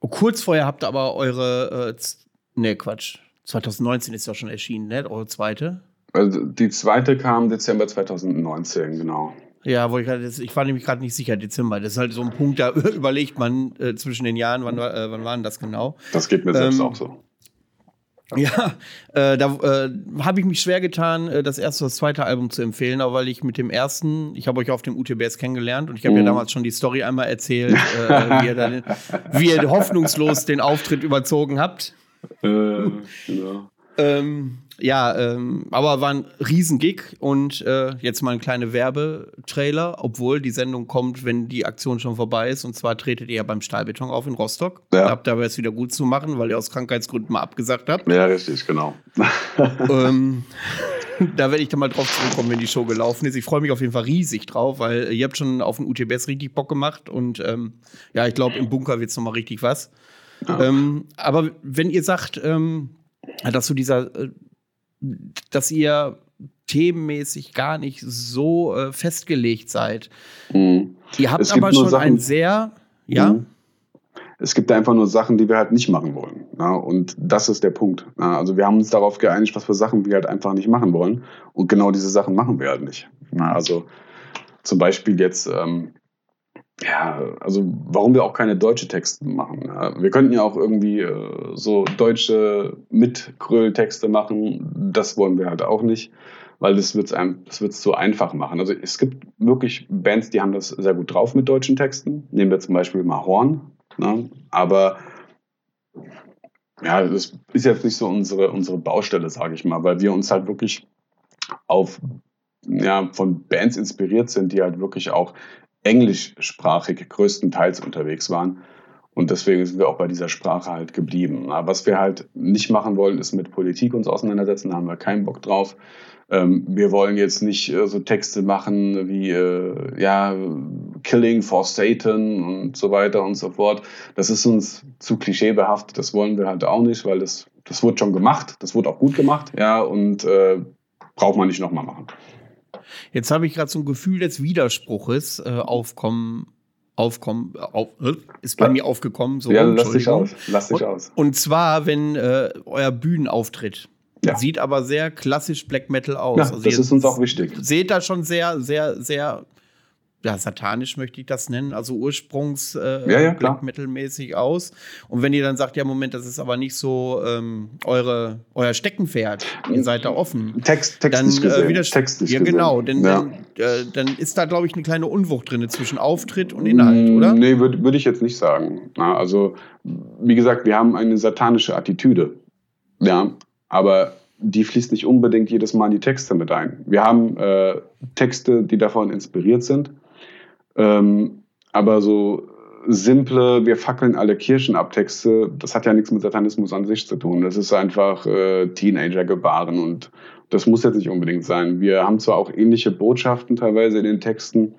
kurz vorher habt ihr aber eure, äh, ne Quatsch, 2019 ist ja schon erschienen, ne? Eure zweite. Also die zweite kam Dezember 2019, genau. Ja, wo ich, ich war nämlich gerade nicht sicher, Dezember. Das ist halt so ein Punkt, da überlegt man äh, zwischen den Jahren, wann, äh, wann war denn das genau? Das geht mir selbst ähm, auch so. Ja, äh, da äh, habe ich mich schwer getan, äh, das erste oder das zweite Album zu empfehlen, aber weil ich mit dem ersten, ich habe euch auf dem UTBS kennengelernt und ich habe mhm. ja damals schon die Story einmal erzählt, äh, wie, ihr dann, wie ihr hoffnungslos den Auftritt überzogen habt. Äh, genau. Ähm, ja, ähm, aber war ein Riesengig und äh, jetzt mal ein kleiner Werbetrailer, obwohl die Sendung kommt, wenn die Aktion schon vorbei ist. Und zwar tretet ihr ja beim Stahlbeton auf in Rostock. Ja. Da habt aber jetzt wieder gut zu machen, weil ihr aus Krankheitsgründen mal abgesagt habt. Ja, richtig, genau. ähm, da werde ich dann mal drauf zurückkommen, wenn die Show gelaufen ist. Ich freue mich auf jeden Fall riesig drauf, weil ihr habt schon auf den UTBS richtig Bock gemacht und ähm, ja, ich glaube, im Bunker wird es nochmal richtig was. Ja. Ähm, aber wenn ihr sagt, ähm, dass so dieser äh, dass ihr themenmäßig gar nicht so äh, festgelegt seid. Mhm. Ihr habt aber schon Sachen, ein sehr, ja. Mhm. Es gibt einfach nur Sachen, die wir halt nicht machen wollen. Ja, und das ist der Punkt. Ja, also wir haben uns darauf geeinigt, was für Sachen wir halt einfach nicht machen wollen. Und genau diese Sachen machen wir halt nicht. Ja, also zum Beispiel jetzt ähm, ja, also warum wir auch keine deutsche Texte machen. Ja. Wir könnten ja auch irgendwie äh, so deutsche mit Kröll-Texte machen. Das wollen wir halt auch nicht, weil das wird es wird's so einfach machen. Also es gibt wirklich Bands, die haben das sehr gut drauf mit deutschen Texten. Nehmen wir zum Beispiel mal Horn. Ne? Aber ja, das ist jetzt nicht so unsere, unsere Baustelle, sage ich mal, weil wir uns halt wirklich auf ja, von Bands inspiriert sind, die halt wirklich auch englischsprachig größtenteils unterwegs waren. Und deswegen sind wir auch bei dieser Sprache halt geblieben. Aber was wir halt nicht machen wollen, ist mit Politik uns auseinandersetzen. Da haben wir keinen Bock drauf. Ähm, wir wollen jetzt nicht äh, so Texte machen wie äh, ja, Killing for Satan und so weiter und so fort. Das ist uns zu klischeebehaftet. Das wollen wir halt auch nicht, weil das das wurde schon gemacht, das wurde auch gut gemacht, ja, und äh, braucht man nicht nochmal machen. Jetzt habe ich gerade so ein Gefühl des Widerspruches äh, aufkommen aufkommen, auf, äh, ist bei ja. mir aufgekommen. So, ja, lass dich aus. Lass dich und, aus. Und zwar, wenn äh, euer Bühnenauftritt ja. sieht aber sehr klassisch Black Metal aus. Ja, also das ist uns auch wichtig. Seht da schon sehr, sehr, sehr ja, satanisch möchte ich das nennen, also ursprungs äh, ja, ja, Black Metal mäßig aus. Und wenn ihr dann sagt, ja, Moment, das ist aber nicht so ähm, eure, euer Steckenpferd, ihr seid da offen. Text, Text dann, nicht gesehen. Äh, wieder, Text nicht ja, gesehen. genau, denn ja. dann, äh, dann ist da, glaube ich, eine kleine Unwucht drin zwischen Auftritt und Inhalt, mm, oder? Nee, würde würd ich jetzt nicht sagen. Na, also, wie gesagt, wir haben eine satanische Attitüde. Ja, aber die fließt nicht unbedingt jedes Mal in die Texte mit ein. Wir haben äh, Texte, die davon inspiriert sind ähm, aber so simple, wir fackeln alle Kirchen ab Texte, das hat ja nichts mit Satanismus an sich zu tun. Das ist einfach äh, Teenager gebaren und das muss jetzt nicht unbedingt sein. Wir haben zwar auch ähnliche Botschaften teilweise in den Texten,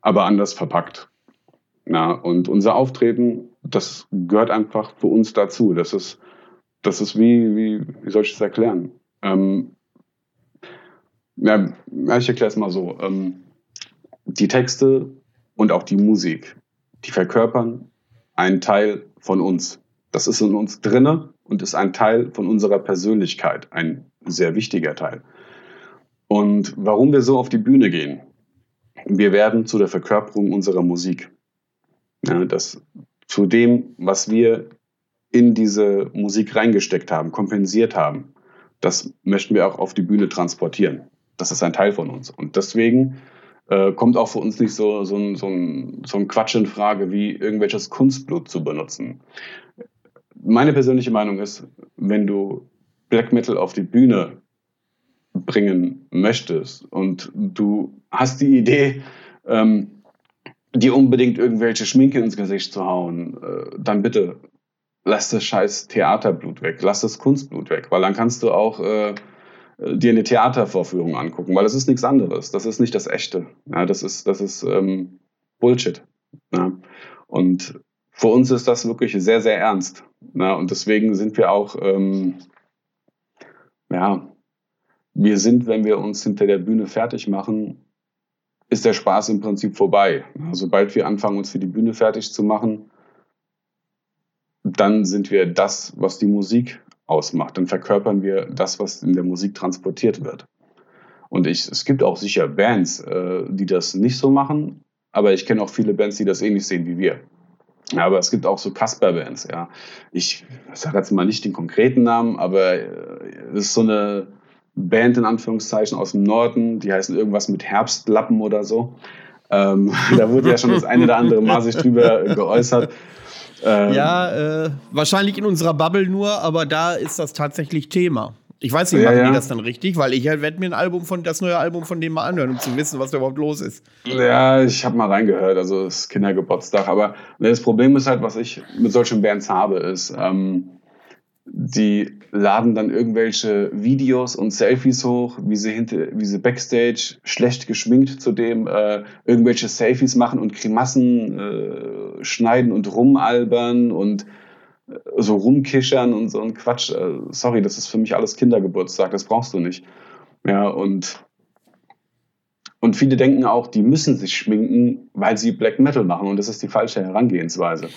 aber anders verpackt. Ja, und unser Auftreten, das gehört einfach für uns dazu. Das ist, das ist wie, wie, wie soll ich das erklären? Ähm, ja, ich erkläre es mal so. Ähm, die Texte und auch die Musik, die verkörpern einen Teil von uns. Das ist in uns drinne und ist ein Teil von unserer Persönlichkeit, ein sehr wichtiger Teil. Und warum wir so auf die Bühne gehen? Wir werden zu der Verkörperung unserer Musik. Ja, das, zu dem, was wir in diese Musik reingesteckt haben, kompensiert haben, das möchten wir auch auf die Bühne transportieren. Das ist ein Teil von uns. Und deswegen äh, kommt auch für uns nicht so, so, ein, so, ein, so ein Quatsch in Frage, wie irgendwelches Kunstblut zu benutzen. Meine persönliche Meinung ist, wenn du Black Metal auf die Bühne bringen möchtest und du hast die Idee, ähm, dir unbedingt irgendwelche Schminke ins Gesicht zu hauen, äh, dann bitte lass das scheiß Theaterblut weg, lass das Kunstblut weg, weil dann kannst du auch äh, dir eine Theatervorführung angucken, weil das ist nichts anderes. Das ist nicht das Echte. Ja, das ist, das ist ähm, Bullshit. Ja. Und für uns ist das wirklich sehr, sehr ernst. Ja, und deswegen sind wir auch, ähm, ja, wir sind, wenn wir uns hinter der Bühne fertig machen, ist der Spaß im Prinzip vorbei. Sobald wir anfangen, uns für die Bühne fertig zu machen, dann sind wir das, was die Musik ausmacht. Dann verkörpern wir das, was in der Musik transportiert wird. Und ich, es gibt auch sicher Bands, äh, die das nicht so machen, aber ich kenne auch viele Bands, die das ähnlich sehen wie wir. Aber es gibt auch so Casper-Bands, ja. Ich sage jetzt mal nicht den konkreten Namen, aber äh, es ist so eine Band in Anführungszeichen aus dem Norden, die heißen irgendwas mit Herbstlappen oder so. Ähm, da wurde ja schon das eine oder andere Mal sich drüber geäußert. Ähm, ja, äh, wahrscheinlich in unserer Bubble nur, aber da ist das tatsächlich Thema. Ich weiß nicht, machen ja, ja. die das dann richtig? Weil ich werde mir ein Album von, das neue Album von dem mal anhören, um zu wissen, was da überhaupt los ist. Ja, ich habe mal reingehört, also es ist Kindergeburtstag. Aber das Problem ist halt, was ich mit solchen Bands habe, ist, ähm, die laden dann irgendwelche Videos und Selfies hoch, wie sie hinter, wie sie backstage schlecht geschminkt zudem äh, irgendwelche Selfies machen und Grimassen äh, schneiden und rumalbern und äh, so rumkischern und so ein Quatsch. Äh, sorry, das ist für mich alles Kindergeburtstag, das brauchst du nicht. Ja, und und viele denken auch, die müssen sich schminken, weil sie Black Metal machen. Und das ist die falsche Herangehensweise.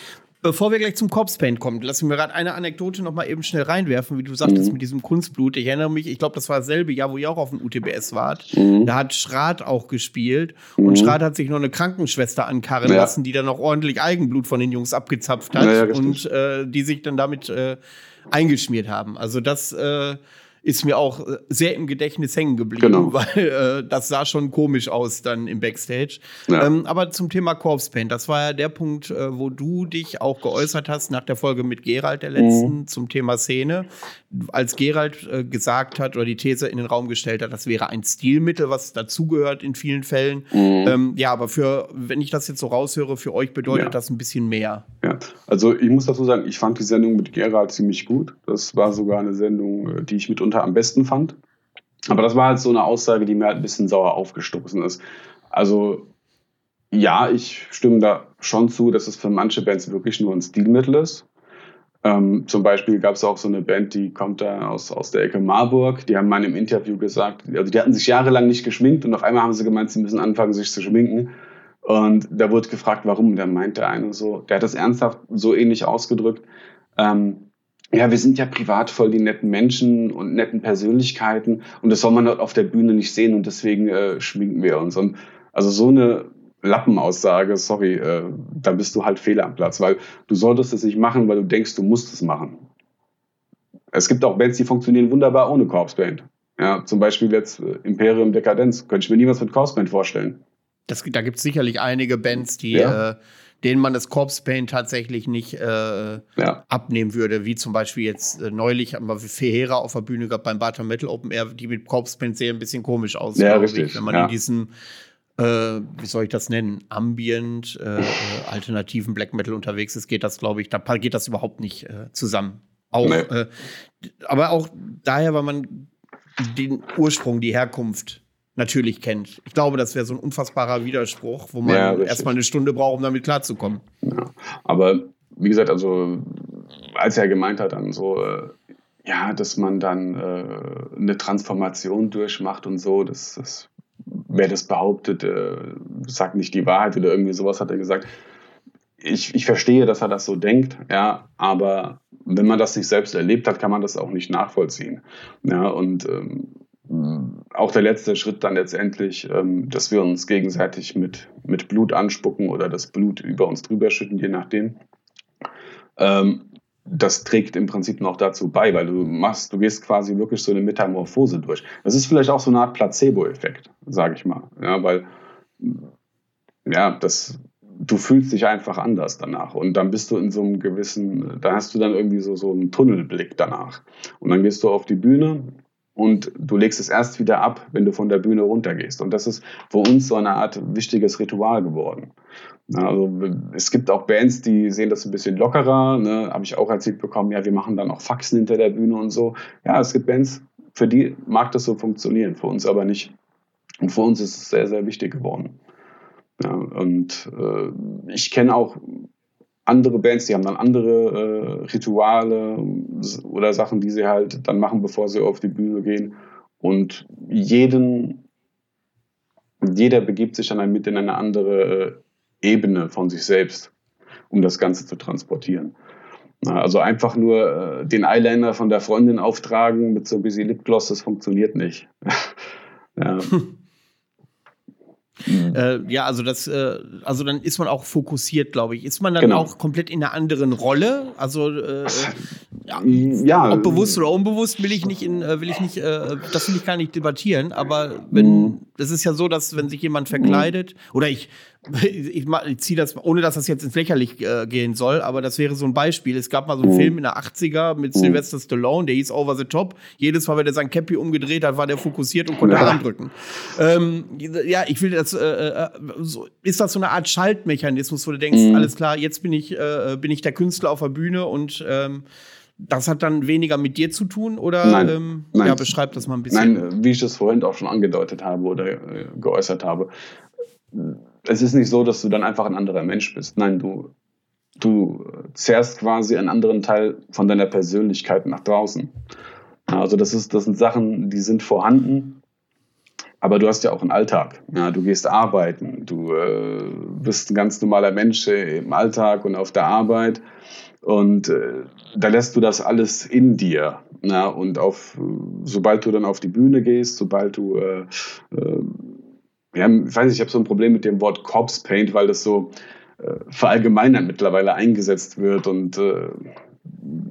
Bevor wir gleich zum Corpse Paint kommen, lassen wir gerade eine Anekdote noch mal eben schnell reinwerfen, wie du sagtest, mhm. mit diesem Kunstblut. Ich erinnere mich, ich glaube, das war dasselbe Jahr, wo ihr auch auf dem UTBS wart. Mhm. Da hat Schrat auch gespielt mhm. und Schrat hat sich noch eine Krankenschwester ankarren ja. lassen, die dann noch ordentlich Eigenblut von den Jungs abgezapft hat ja, und äh, die sich dann damit äh, eingeschmiert haben. Also das äh, ist mir auch äh, sehr im Gedächtnis hängen geblieben, genau. weil äh, das sah schon komisch aus dann im Backstage. Ja. Ähm, aber zum Thema Corpse Paint, das war ja der Punkt, äh, wo du dich auch geäußert hast nach der Folge mit Gerald der letzten mhm. zum Thema Szene, als Gerald äh, gesagt hat oder die These in den Raum gestellt hat, das wäre ein Stilmittel, was dazugehört in vielen Fällen. Mhm. Ähm, ja, aber für, wenn ich das jetzt so raushöre, für euch bedeutet ja. das ein bisschen mehr. Ja, also ich muss dazu sagen, ich fand die Sendung mit Gerald ziemlich gut. Das war sogar eine Sendung, äh, die ich mitunter mitunter am besten fand. Aber das war halt so eine Aussage, die mir halt ein bisschen sauer aufgestoßen ist. Also ja, ich stimme da schon zu, dass es für manche Bands wirklich nur ein Stilmittel ist. Ähm, zum Beispiel gab es auch so eine Band, die kommt da aus, aus der Ecke Marburg. Die haben mal im Interview gesagt, also die hatten sich jahrelang nicht geschminkt und auf einmal haben sie gemeint, sie müssen anfangen, sich zu schminken. Und da wurde gefragt, warum. Da meint der eine so, der hat das ernsthaft so ähnlich ausgedrückt. Ähm, ja, wir sind ja privat voll die netten Menschen und netten Persönlichkeiten und das soll man dort auf der Bühne nicht sehen und deswegen äh, schminken wir uns. Und also so eine Lappenaussage, sorry, äh, da bist du halt fehl am Platz, weil du solltest es nicht machen, weil du denkst, du musst es machen. Es gibt auch Bands, die funktionieren wunderbar ohne Corpsband. Ja, zum Beispiel jetzt äh, Imperium Dekadenz. Könnte ich mir niemals mit Corpsband vorstellen. Das, da gibt es sicherlich einige Bands, die, ja. äh, denen man das Corpse Paint tatsächlich nicht äh, ja. abnehmen würde, wie zum Beispiel jetzt äh, neulich haben wir Fehera auf der Bühne gehabt beim Butter Metal Open Air, die mit Corpse Paint sehen ein bisschen komisch aus. Ja, richtig. Ich, wenn man in diesem äh, wie soll ich das nennen, Ambient, äh, äh, alternativen Black Metal unterwegs ist, geht das, glaube ich, da geht das überhaupt nicht äh, zusammen. Auch, nee. Aber auch daher, weil man den Ursprung, die Herkunft natürlich kennt. Ich glaube, das wäre so ein unfassbarer Widerspruch, wo man ja, erstmal eine Stunde braucht, um damit klarzukommen. Ja. Aber wie gesagt, also als er gemeint hat, dann so, äh, ja, dass man dann äh, eine Transformation durchmacht und so, das, das wer das behauptet, äh, sagt nicht die Wahrheit oder irgendwie sowas, hat er gesagt. Ich, ich verstehe, dass er das so denkt, ja, aber wenn man das nicht selbst erlebt hat, kann man das auch nicht nachvollziehen. Ja, und ähm, auch der letzte Schritt dann letztendlich, ähm, dass wir uns gegenseitig mit, mit Blut anspucken oder das Blut über uns drüber schütten, je nachdem. Ähm, das trägt im Prinzip noch dazu bei, weil du machst, du gehst quasi wirklich so eine Metamorphose durch. Das ist vielleicht auch so eine Art Placebo-Effekt, sage ich mal. Ja, weil, ja, das, du fühlst dich einfach anders danach. Und dann bist du in so einem gewissen, da hast du dann irgendwie so, so einen Tunnelblick danach. Und dann gehst du auf die Bühne und du legst es erst wieder ab, wenn du von der Bühne runtergehst. Und das ist für uns so eine Art wichtiges Ritual geworden. Also es gibt auch Bands, die sehen das ein bisschen lockerer. Ne? Habe ich auch erzählt bekommen, ja, wir machen dann auch Faxen hinter der Bühne und so. Ja, es gibt Bands, für die mag das so funktionieren, für uns aber nicht. Und für uns ist es sehr, sehr wichtig geworden. Ja, und äh, ich kenne auch andere Bands, die haben dann andere äh, Rituale oder Sachen, die sie halt dann machen, bevor sie auf die Bühne gehen. Und jeden, jeder begibt sich dann mit in eine andere äh, Ebene von sich selbst, um das Ganze zu transportieren. Also einfach nur äh, den Eyeliner von der Freundin auftragen mit so ein bisschen Lipgloss, das funktioniert nicht. ja. Mhm. Äh, ja, also das, äh, also dann ist man auch fokussiert, glaube ich. Ist man dann genau. auch komplett in einer anderen Rolle? Also äh, ja, ja, ob bewusst oder unbewusst will ich nicht in, äh, will ich nicht, äh, das will ich gar nicht debattieren. Aber wenn, mhm. es ist ja so, dass wenn sich jemand verkleidet oder ich ich, ich ziehe das, ohne dass das jetzt ins Lächerlich äh, gehen soll, aber das wäre so ein Beispiel. Es gab mal so einen mhm. Film in der 80er mit mhm. Sylvester Stallone, der hieß Over the Top. Jedes Mal, wenn er sein Cappy umgedreht hat, war der fokussiert und konnte ja. andrücken. Ähm, ja, ich will das, äh, äh, so, ist das so eine Art Schaltmechanismus, wo du denkst, mhm. alles klar, jetzt bin ich, äh, bin ich der Künstler auf der Bühne und ähm, das hat dann weniger mit dir zu tun oder nein, ähm, nein. ja, beschreib das mal ein bisschen. Nein, wie ich das vorhin auch schon angedeutet habe oder äh, geäußert habe es ist nicht so, dass du dann einfach ein anderer Mensch bist. Nein, du, du zehrst quasi einen anderen Teil von deiner Persönlichkeit nach draußen. Also das, ist, das sind Sachen, die sind vorhanden, aber du hast ja auch einen Alltag. Ja, du gehst arbeiten, du äh, bist ein ganz normaler Mensch im Alltag und auf der Arbeit. Und äh, da lässt du das alles in dir. Ja, und auf, sobald du dann auf die Bühne gehst, sobald du äh, äh ja, ich weiß nicht, ich habe so ein Problem mit dem Wort Corpse Paint, weil das so äh, verallgemeinert mittlerweile eingesetzt wird und äh,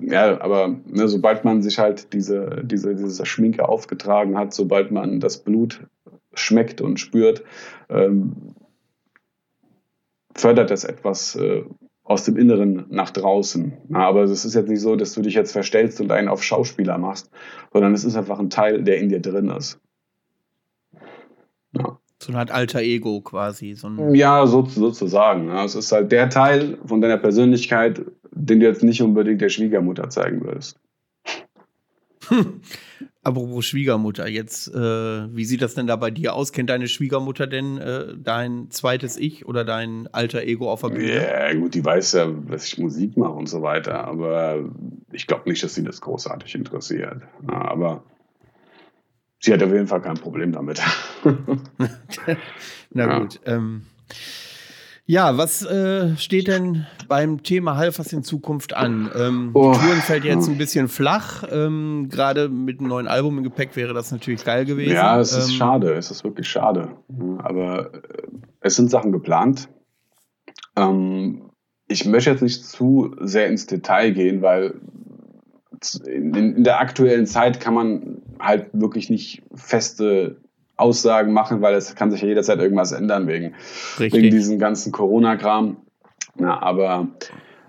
ja, aber ne, sobald man sich halt diese, diese, diese Schminke aufgetragen hat, sobald man das Blut schmeckt und spürt, ähm, fördert das etwas äh, aus dem Inneren nach draußen. Na, aber es ist jetzt nicht so, dass du dich jetzt verstellst und einen auf Schauspieler machst, sondern es ist einfach ein Teil, der in dir drin ist. Ja. So eine Art alter Ego quasi. So ja, so, sozusagen. Es ist halt der Teil von deiner Persönlichkeit, den du jetzt nicht unbedingt der Schwiegermutter zeigen würdest. Apropos Schwiegermutter, jetzt, äh, wie sieht das denn da bei dir aus? Kennt deine Schwiegermutter denn äh, dein zweites Ich oder dein alter Ego auf der Bühne? Ja, gut, die weiß ja, dass ich Musik mache und so weiter, aber ich glaube nicht, dass sie das großartig interessiert. Ja, aber sie hat auf jeden Fall kein Problem damit. Na ja. gut. Ähm, ja, was äh, steht denn beim Thema Halfers in Zukunft an? Ähm, oh. Touren fällt jetzt ein bisschen flach. Ähm, Gerade mit einem neuen Album im Gepäck wäre das natürlich geil gewesen. Ja, es ist ähm, schade. Es ist wirklich schade. Aber äh, es sind Sachen geplant. Ähm, ich möchte jetzt nicht zu sehr ins Detail gehen, weil in, in der aktuellen Zeit kann man halt wirklich nicht feste Aussagen machen, weil es kann sich ja jederzeit irgendwas ändern wegen, wegen diesem ganzen Corona-Kram. Ja, aber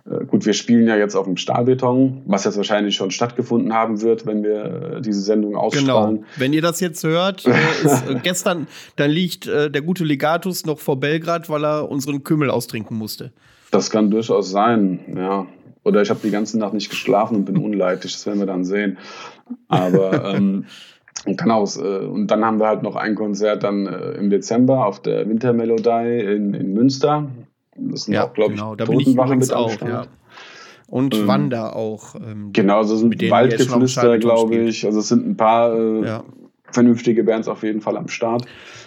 äh, gut, wir spielen ja jetzt auf dem Stahlbeton, was jetzt wahrscheinlich schon stattgefunden haben wird, wenn wir äh, diese Sendung ausstrahlen. Genau. Wenn ihr das jetzt hört, äh, ist, äh, gestern, dann liegt äh, der gute Legatus noch vor Belgrad, weil er unseren Kümmel austrinken musste. Das kann durchaus sein, ja. Oder ich habe die ganze Nacht nicht geschlafen und bin unleidig, das werden wir dann sehen. Aber ähm, und kann aus. Äh, und dann haben wir halt noch ein Konzert dann äh, im Dezember auf der Wintermelodie in, in Münster. Das sind ja, auch, glaube genau. ich, da Totenwache mit auch, ja. Und ähm, Wanda auch. Ähm, genau, so sind Waldgeflüster, glaube ich. Also es sind ein paar äh, ja. vernünftige Bands auf jeden Fall am Start.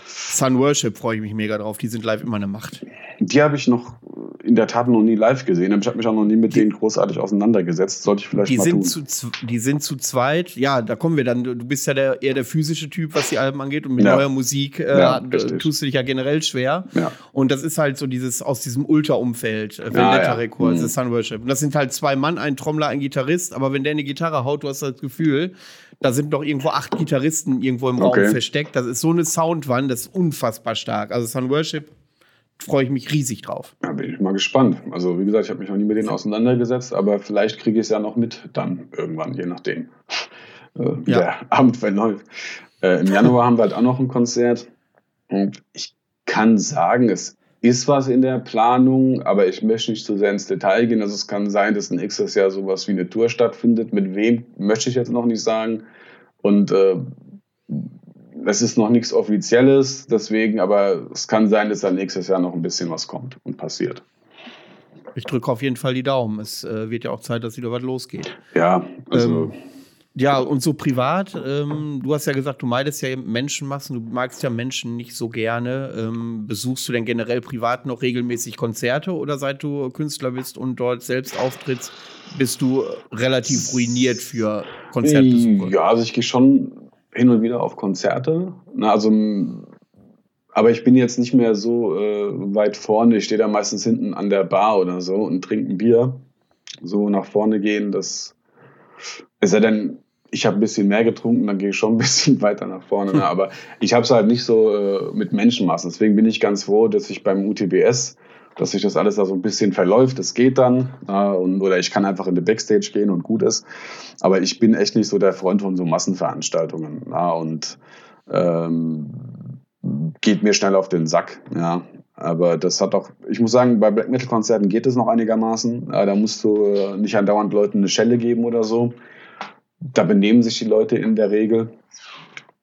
Sun Worship freue ich mich mega drauf. Die sind live immer eine Macht. Die habe ich noch in der Tat noch nie live gesehen. Ich habe mich auch noch nie mit denen großartig auseinandergesetzt. Sollte ich vielleicht die mal sind tun. Zu, die sind zu zweit. Ja, da kommen wir dann. Du bist ja der, eher der physische Typ, was die Alben angeht. Und mit ja. neuer Musik äh, ja, tust du dich ja generell schwer. Ja. Und das ist halt so dieses aus diesem Ultra-Umfeld. Äh, Vendetta Records, mhm. Sun Worship. Und das sind halt zwei Mann, ein Trommler, ein Gitarrist. Aber wenn der eine Gitarre haut, du hast das Gefühl, da sind noch irgendwo acht Gitarristen irgendwo im okay. Raum versteckt. Das ist so eine Soundwand, das ist unfassbar stark. Also Sun Worship freue ich mich riesig drauf. Da bin ich mal gespannt. Also wie gesagt, ich habe mich noch nie mit denen auseinandergesetzt, aber vielleicht kriege ich es ja noch mit dann irgendwann, je nachdem, äh, wie ja. der Abend verläuft. Äh, Im Januar haben wir halt auch noch ein Konzert. Und ich kann sagen, es ist was in der Planung, aber ich möchte nicht zu so sehr ins Detail gehen. Also es kann sein, dass nächstes Jahr sowas wie eine Tour stattfindet. Mit wem möchte ich jetzt noch nicht sagen. Und äh, es ist noch nichts Offizielles, deswegen, aber es kann sein, dass da nächstes Jahr noch ein bisschen was kommt und passiert. Ich drücke auf jeden Fall die Daumen. Es äh, wird ja auch Zeit, dass wieder was losgeht. Ja, also. Ähm, ja, und so privat, ähm, du hast ja gesagt, du meidest ja Menschenmassen, du magst ja Menschen nicht so gerne. Ähm, besuchst du denn generell privat noch regelmäßig Konzerte oder seit du Künstler bist und dort selbst auftrittst, bist du relativ ruiniert für Konzertbesuche? Ja, also ich gehe schon hin und wieder auf Konzerte. Na, also, aber ich bin jetzt nicht mehr so äh, weit vorne. Ich stehe da meistens hinten an der Bar oder so und trinke ein Bier. So nach vorne gehen, das ist ja dann, ich habe ein bisschen mehr getrunken, dann gehe ich schon ein bisschen weiter nach vorne. Ne? Aber ich habe es halt nicht so äh, mit Menschenmassen. Deswegen bin ich ganz froh, dass ich beim UTBS dass sich das alles da so ein bisschen verläuft. Das geht dann. Ja, und, oder ich kann einfach in die Backstage gehen und gut ist. Aber ich bin echt nicht so der Freund von so Massenveranstaltungen. Ja, und ähm, geht mir schnell auf den Sack. Ja. Aber das hat auch, ich muss sagen, bei Black Metal Konzerten geht es noch einigermaßen. Da musst du äh, nicht andauernd Leuten eine Schelle geben oder so. Da benehmen sich die Leute in der Regel.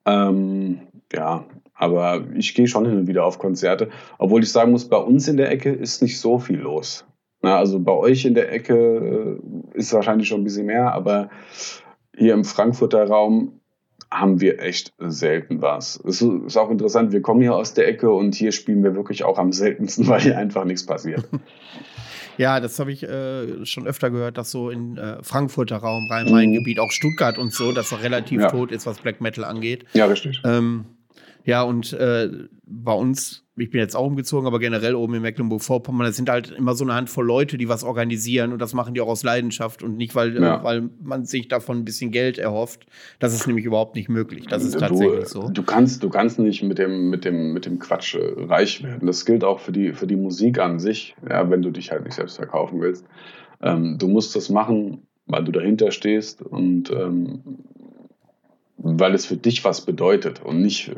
Ähm, ja, aber ich gehe schon hin und wieder auf Konzerte. Obwohl ich sagen muss, bei uns in der Ecke ist nicht so viel los. Na, also bei euch in der Ecke äh, ist wahrscheinlich schon ein bisschen mehr, aber hier im Frankfurter Raum haben wir echt selten was. Es ist auch interessant, wir kommen hier aus der Ecke und hier spielen wir wirklich auch am seltensten, weil hier einfach nichts passiert. Ja, das habe ich äh, schon öfter gehört, dass so in äh, Frankfurter Raum, Rhein-Main-Gebiet, mhm. auch Stuttgart und so, dass er relativ ja. tot ist, was Black Metal angeht. Ja, richtig. Ähm, ja, und äh, bei uns, ich bin jetzt auch umgezogen, aber generell oben in Mecklenburg-Vorpommern, das sind halt immer so eine Handvoll Leute, die was organisieren und das machen die auch aus Leidenschaft und nicht, weil, ja. weil man sich davon ein bisschen Geld erhofft. Das ist nämlich überhaupt nicht möglich. Das ist tatsächlich du, so. Du kannst, du kannst nicht mit dem, mit dem, mit dem Quatsch äh, reich werden. Das gilt auch für die, für die Musik an sich, ja, wenn du dich halt nicht selbst verkaufen willst. Ähm, du musst das machen, weil du dahinter stehst und ähm, weil es für dich was bedeutet und nicht, äh,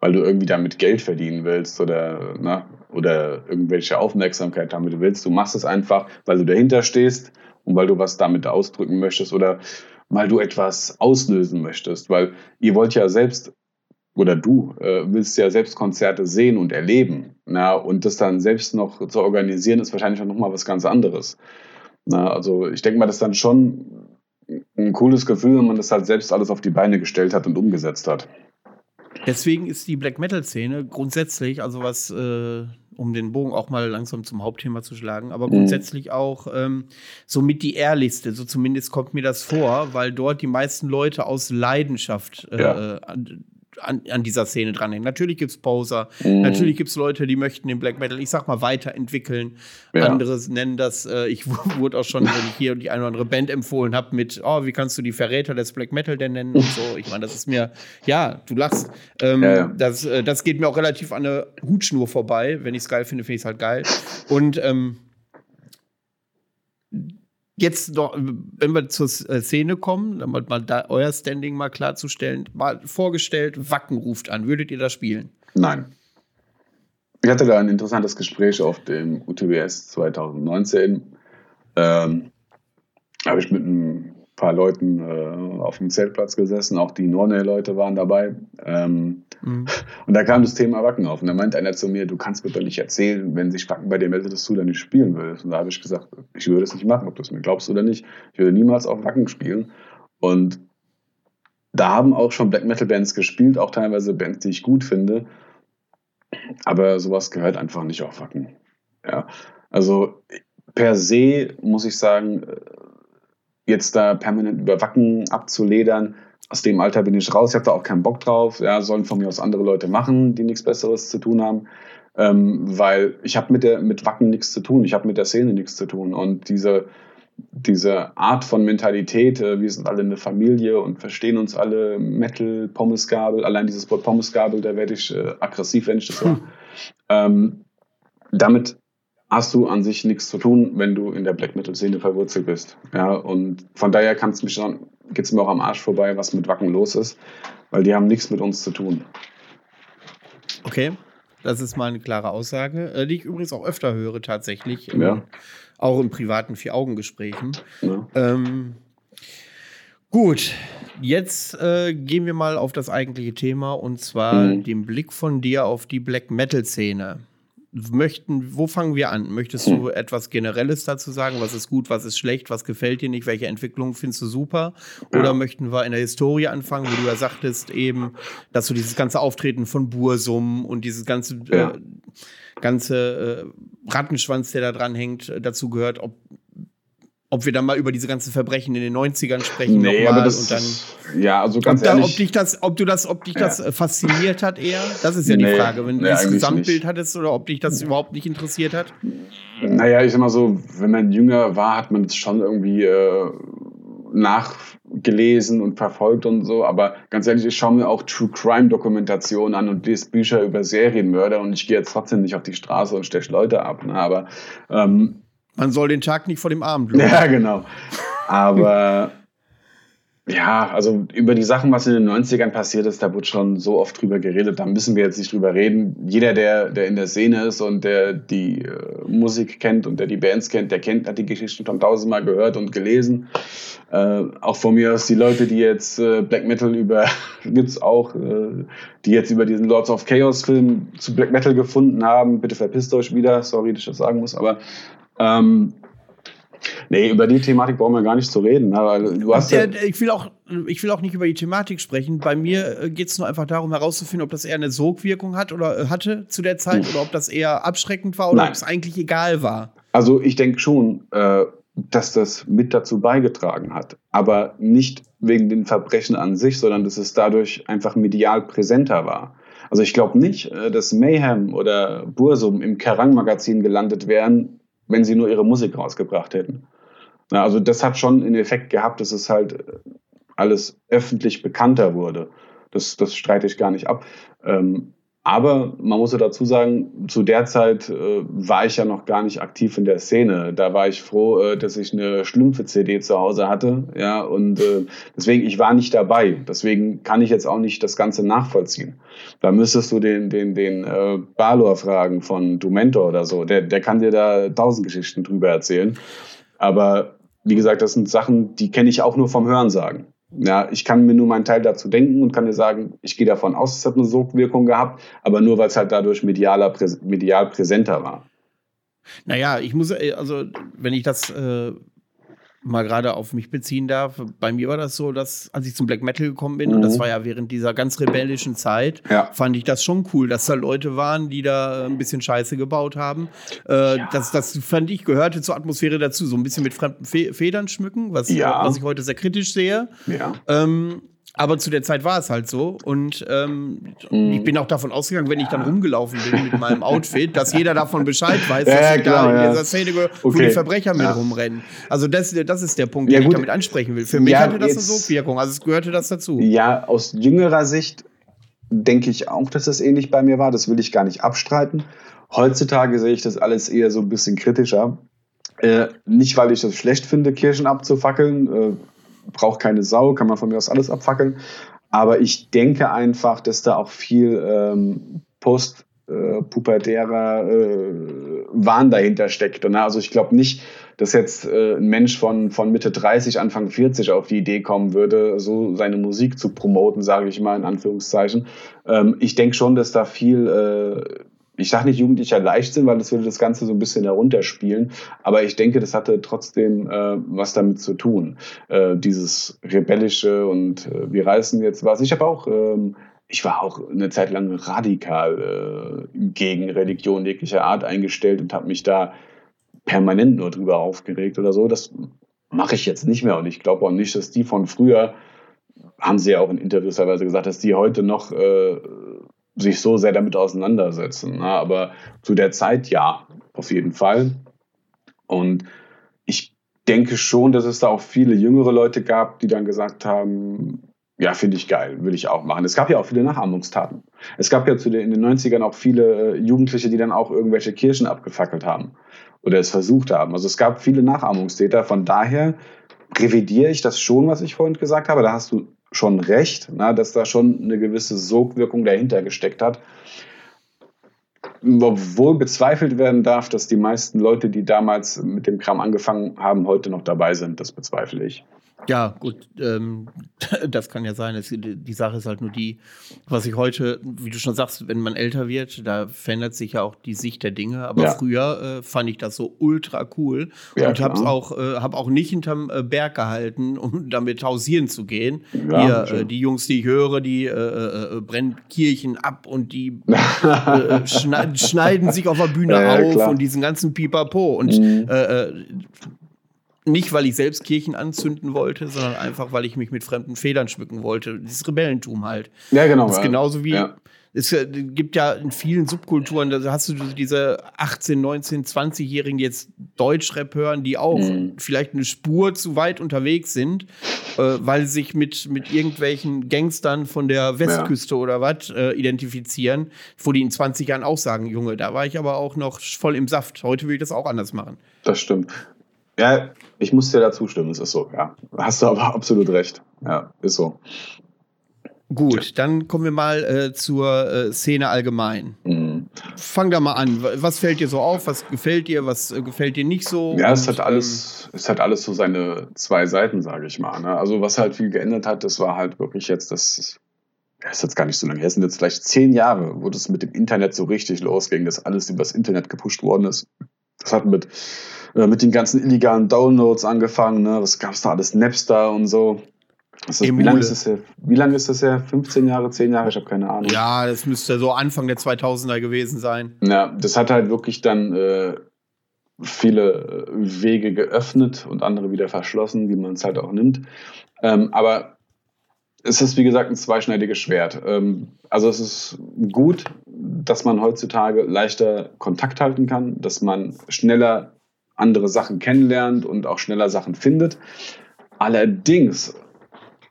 weil du irgendwie damit Geld verdienen willst oder, na, oder irgendwelche Aufmerksamkeit damit willst. Du machst es einfach, weil du dahinter stehst und weil du was damit ausdrücken möchtest oder weil du etwas auslösen möchtest, weil ihr wollt ja selbst oder du äh, willst ja selbst Konzerte sehen und erleben. Na, und das dann selbst noch zu organisieren, ist wahrscheinlich noch mal was ganz anderes. Na, also ich denke mal, das ist dann schon ein cooles Gefühl, wenn man das halt selbst alles auf die Beine gestellt hat und umgesetzt hat. Deswegen ist die Black Metal-Szene grundsätzlich, also was, äh, um den Bogen auch mal langsam zum Hauptthema zu schlagen, aber mhm. grundsätzlich mhm. auch ähm, somit die ehrlichste, so zumindest kommt mir das vor, weil dort die meisten Leute aus Leidenschaft äh, ja an, an dieser Szene dranhängen. Natürlich gibt es Poser, mhm. natürlich gibt es Leute, die möchten den Black Metal, ich sag mal, weiterentwickeln. Ja. Andere nennen das, äh, ich wurde auch schon, wenn ich hier die eine oder andere Band empfohlen habe, mit, oh, wie kannst du die Verräter des Black Metal denn nennen und so. Ich meine, das ist mir, ja, du lachst. Ähm, ja, ja. Das, äh, das geht mir auch relativ an der Hutschnur vorbei. Wenn ich es geil finde, finde ich es halt geil. Und ähm, Jetzt noch, wenn wir zur äh, Szene kommen, damit mal da euer Standing mal klarzustellen, mal vorgestellt, Wacken ruft an. Würdet ihr das spielen? Nein. Ich hatte da ein interessantes Gespräch auf dem UTBS 2019. Ähm, habe ich mit einem paar Leuten äh, auf dem Zeltplatz gesessen, auch die Norne-Leute waren dabei. Ähm, mhm. Und da kam das Thema Wacken auf. Und da meinte einer zu mir, du kannst mir doch nicht erzählen, wenn sich Wacken bei dir meldet, dass du da nicht spielen würdest. Und da habe ich gesagt, ich würde es nicht machen, ob du es mir glaubst oder nicht. Ich würde niemals auf Wacken spielen. Und da haben auch schon Black Metal Bands gespielt, auch teilweise Bands, die ich gut finde. Aber sowas gehört einfach nicht auf Wacken. Ja. Also per se muss ich sagen, jetzt da permanent über Wacken abzuledern, aus dem Alter bin ich raus, ich habe da auch keinen Bock drauf. Ja, sollen von mir aus andere Leute machen, die nichts Besseres zu tun haben. Ähm, weil ich habe mit, mit Wacken nichts zu tun, ich habe mit der Szene nichts zu tun. Und diese, diese Art von Mentalität, äh, wir sind alle eine Familie und verstehen uns alle, Metal, Pommesgabel, allein dieses Wort Pommesgabel, da werde ich äh, aggressiv, wenn ich das höre. Ähm, damit hast du an sich nichts zu tun, wenn du in der Black Metal Szene verwurzelt bist. Ja, und von daher kannst mich schon, geht's mir auch am Arsch vorbei, was mit Wacken los ist, weil die haben nichts mit uns zu tun. Okay, das ist mal eine klare Aussage, äh, die ich übrigens auch öfter höre tatsächlich, ja. im, auch in privaten Vier-Augen-Gesprächen. Ja. Ähm, gut, jetzt äh, gehen wir mal auf das eigentliche Thema und zwar mhm. den Blick von dir auf die Black Metal Szene möchten, wo fangen wir an? Möchtest du hm. etwas Generelles dazu sagen? Was ist gut, was ist schlecht, was gefällt dir nicht, welche Entwicklung findest du super? Oder ja. möchten wir in der Historie anfangen, wo du ja sagtest eben, dass du dieses ganze Auftreten von Bursum und dieses ganze, ja. äh, ganze äh, Rattenschwanz, der da dran hängt, äh, dazu gehört, ob ob wir dann mal über diese ganzen Verbrechen in den 90ern sprechen nee, nochmal und dann ja also ganz ob, ehrlich, ob dich das ob du das ob dich ja. das äh, fasziniert hat eher das ist ja nee, die Frage wenn du nee, das Gesamtbild nicht. hattest oder ob dich das überhaupt nicht interessiert hat naja ich sag mal so wenn man jünger war hat man es schon irgendwie äh, nachgelesen und verfolgt und so aber ganz ehrlich ich schaue mir auch True Crime Dokumentationen an und lese Bücher über Serienmörder und ich gehe jetzt trotzdem nicht auf die Straße und steche Leute ab ne? aber ähm, man soll den Tag nicht vor dem Abend loben. Ja, genau. Aber ja, also über die Sachen, was in den 90ern passiert ist, da wurde schon so oft drüber geredet, da müssen wir jetzt nicht drüber reden. Jeder, der, der in der Szene ist und der die äh, Musik kennt und der die Bands kennt, der kennt, hat die Geschichten schon tausendmal gehört und gelesen. Äh, auch von mir aus die Leute, die jetzt äh, Black Metal über, gibt's auch, äh, die jetzt über diesen Lords of Chaos Film zu Black Metal gefunden haben. Bitte verpisst euch wieder, sorry, dass ich das sagen muss, aber ähm, nee, über die Thematik brauchen wir gar nicht zu reden. Aber ne, du hast ja, ich, will auch, ich will auch nicht über die Thematik sprechen. Bei mir äh, geht es nur einfach darum, herauszufinden, ob das eher eine Sogwirkung hat oder äh, hatte zu der Zeit hm. oder ob das eher abschreckend war oder Nein. ob es eigentlich egal war. Also ich denke schon, äh, dass das mit dazu beigetragen hat. Aber nicht wegen den Verbrechen an sich, sondern dass es dadurch einfach medial präsenter war. Also ich glaube nicht, äh, dass Mayhem oder Bursum im Kerrang-Magazin gelandet wären, wenn sie nur ihre Musik rausgebracht hätten. Na, also das hat schon einen Effekt gehabt, dass es halt äh, alles öffentlich bekannter wurde. Das, das streite ich gar nicht ab. Ähm, aber man muss ja dazu sagen, zu der Zeit äh, war ich ja noch gar nicht aktiv in der Szene. Da war ich froh, äh, dass ich eine Schlümpfe-CD zu Hause hatte. Ja, und äh, deswegen, ich war nicht dabei. Deswegen kann ich jetzt auch nicht das Ganze nachvollziehen. Da müsstest du den, den, den äh, Balor fragen von Du Mentor oder so. Der, der kann dir da tausend Geschichten drüber erzählen. Aber wie gesagt, das sind Sachen, die kenne ich auch nur vom Hörensagen. Ja, ich kann mir nur meinen Teil dazu denken und kann dir sagen, ich gehe davon aus, es hat eine Sogwirkung gehabt, aber nur weil es halt dadurch medialer, medial präsenter war. Naja, ich muss, äh, also wenn ich das äh, mal gerade auf mich beziehen darf, bei mir war das so, dass als ich zum Black Metal gekommen bin, mhm. und das mhm. war ja während dieser ganz rebellischen Zeit, ja. fand ich das schon cool, dass da Leute waren, die da ein bisschen Scheiße gebaut haben. Äh, ja. das, das fand ich, gehörte zur Atmosphäre dazu, so ein bisschen mit fremden Fe Federn schmücken, was, ja. was ich heute sehr kritisch sehe. Ja. Ähm, aber zu der Zeit war es halt so. Und ähm, mhm. ich bin auch davon ausgegangen, wenn ich dann rumgelaufen bin mit meinem Outfit, dass jeder davon Bescheid weiß, dass ja, ich klar, da in dieser Szene, wo okay. die Verbrecher mit rumrennen. Also das, das ist der Punkt, den ich damit ansprechen will. Für mich hatte das eine Sogwirkung, also es gehörte das dazu. Ja, aus jüngerer Sicht denke ich auch, dass das ähnlich bei mir war. Das will ich gar nicht abstreiten. Heutzutage sehe ich das alles eher so ein bisschen kritischer. Äh, nicht, weil ich das schlecht finde, Kirchen abzufackeln. Äh, braucht keine Sau, kann man von mir aus alles abfackeln. Aber ich denke einfach, dass da auch viel ähm, post äh, äh, Wahn dahinter steckt. Und, also ich glaube nicht, dass jetzt äh, ein Mensch von, von Mitte 30, Anfang 40 auf die Idee kommen würde, so seine Musik zu promoten, sage ich mal in Anführungszeichen. Ähm, ich denke schon, dass da viel äh, ich sage nicht jugendlicher Leichtsinn, weil das würde das Ganze so ein bisschen herunterspielen, aber ich denke, das hatte trotzdem äh, was damit zu tun. Äh, dieses rebellische und äh, wir reißen jetzt was. Ich habe auch, ähm, ich war auch eine Zeit lang radikal äh, gegen Religion jeglicher Art eingestellt und habe mich da permanent nur drüber aufgeregt oder so. Das mache ich jetzt nicht mehr und ich glaube auch nicht, dass die von früher haben sie ja auch in Interviews teilweise gesagt, dass die heute noch äh, sich so sehr damit auseinandersetzen. Ne? Aber zu der Zeit ja, auf jeden Fall. Und ich denke schon, dass es da auch viele jüngere Leute gab, die dann gesagt haben, ja, finde ich geil, will ich auch machen. Es gab ja auch viele Nachahmungstaten. Es gab ja zu den, in den 90ern auch viele äh, Jugendliche, die dann auch irgendwelche Kirchen abgefackelt haben oder es versucht haben. Also es gab viele Nachahmungstäter. Von daher revidiere ich das schon, was ich vorhin gesagt habe. Da hast du schon recht, na, dass da schon eine gewisse Sogwirkung dahinter gesteckt hat. Obwohl bezweifelt werden darf, dass die meisten Leute, die damals mit dem Kram angefangen haben, heute noch dabei sind. Das bezweifle ich. Ja, gut, ähm, das kann ja sein. Es, die Sache ist halt nur die, was ich heute, wie du schon sagst, wenn man älter wird, da verändert sich ja auch die Sicht der Dinge. Aber ja. früher äh, fand ich das so ultra cool ja, und habe auch, äh, hab auch nicht hinterm äh, Berg gehalten, um damit hausieren zu gehen. Ja, Hier, äh, die Jungs, die ich höre, die äh, brennen Kirchen ab und die schneiden, schneiden sich auf der Bühne auf klar. und diesen ganzen Pipapo. Und mhm nicht, weil ich selbst Kirchen anzünden wollte, sondern einfach, weil ich mich mit fremden Federn schmücken wollte. Dieses Rebellentum halt. Ja, genau. Das ist genauso wie. Ja. Es gibt ja in vielen Subkulturen, da hast du diese 18, 19, 20-Jährigen, die jetzt Deutschrap hören, die auch mhm. vielleicht eine Spur zu weit unterwegs sind, äh, weil sie sich mit, mit irgendwelchen Gangstern von der Westküste ja. oder was äh, identifizieren, wo die in 20 Jahren auch sagen, Junge, da war ich aber auch noch voll im Saft. Heute will ich das auch anders machen. Das stimmt. Ja, ich muss dir dazu stimmen, es ist so, ja. Hast du aber absolut recht. Ja, ist so. Gut, dann kommen wir mal äh, zur äh, Szene allgemein. Mhm. Fang da mal an. Was fällt dir so auf? Was gefällt dir? Was äh, gefällt dir nicht so? Ja, es hat alles, ähm, es hat alles so seine zwei Seiten, sage ich mal. Ne? Also was halt viel geändert hat, das war halt wirklich jetzt das. Ja, ist jetzt gar nicht so lange her. Es sind jetzt vielleicht zehn Jahre, wo das mit dem Internet so richtig losging, dass alles übers Internet gepusht worden ist. Das hat mit äh, mit den ganzen illegalen Downloads angefangen. Ne? Was gab es da alles? Napster und so. Das, wie lange ist das her? Wie lange ist das her? 15 Jahre, 10 Jahre? Ich habe keine Ahnung. Ja, das müsste so Anfang der 2000er gewesen sein. Ja, das hat halt wirklich dann äh, viele äh, Wege geöffnet und andere wieder verschlossen, wie man es halt auch nimmt. Ähm, aber es ist, wie gesagt, ein zweischneidiges Schwert. Ähm, also es ist gut, dass man heutzutage leichter Kontakt halten kann, dass man schneller andere Sachen kennenlernt und auch schneller Sachen findet. Allerdings,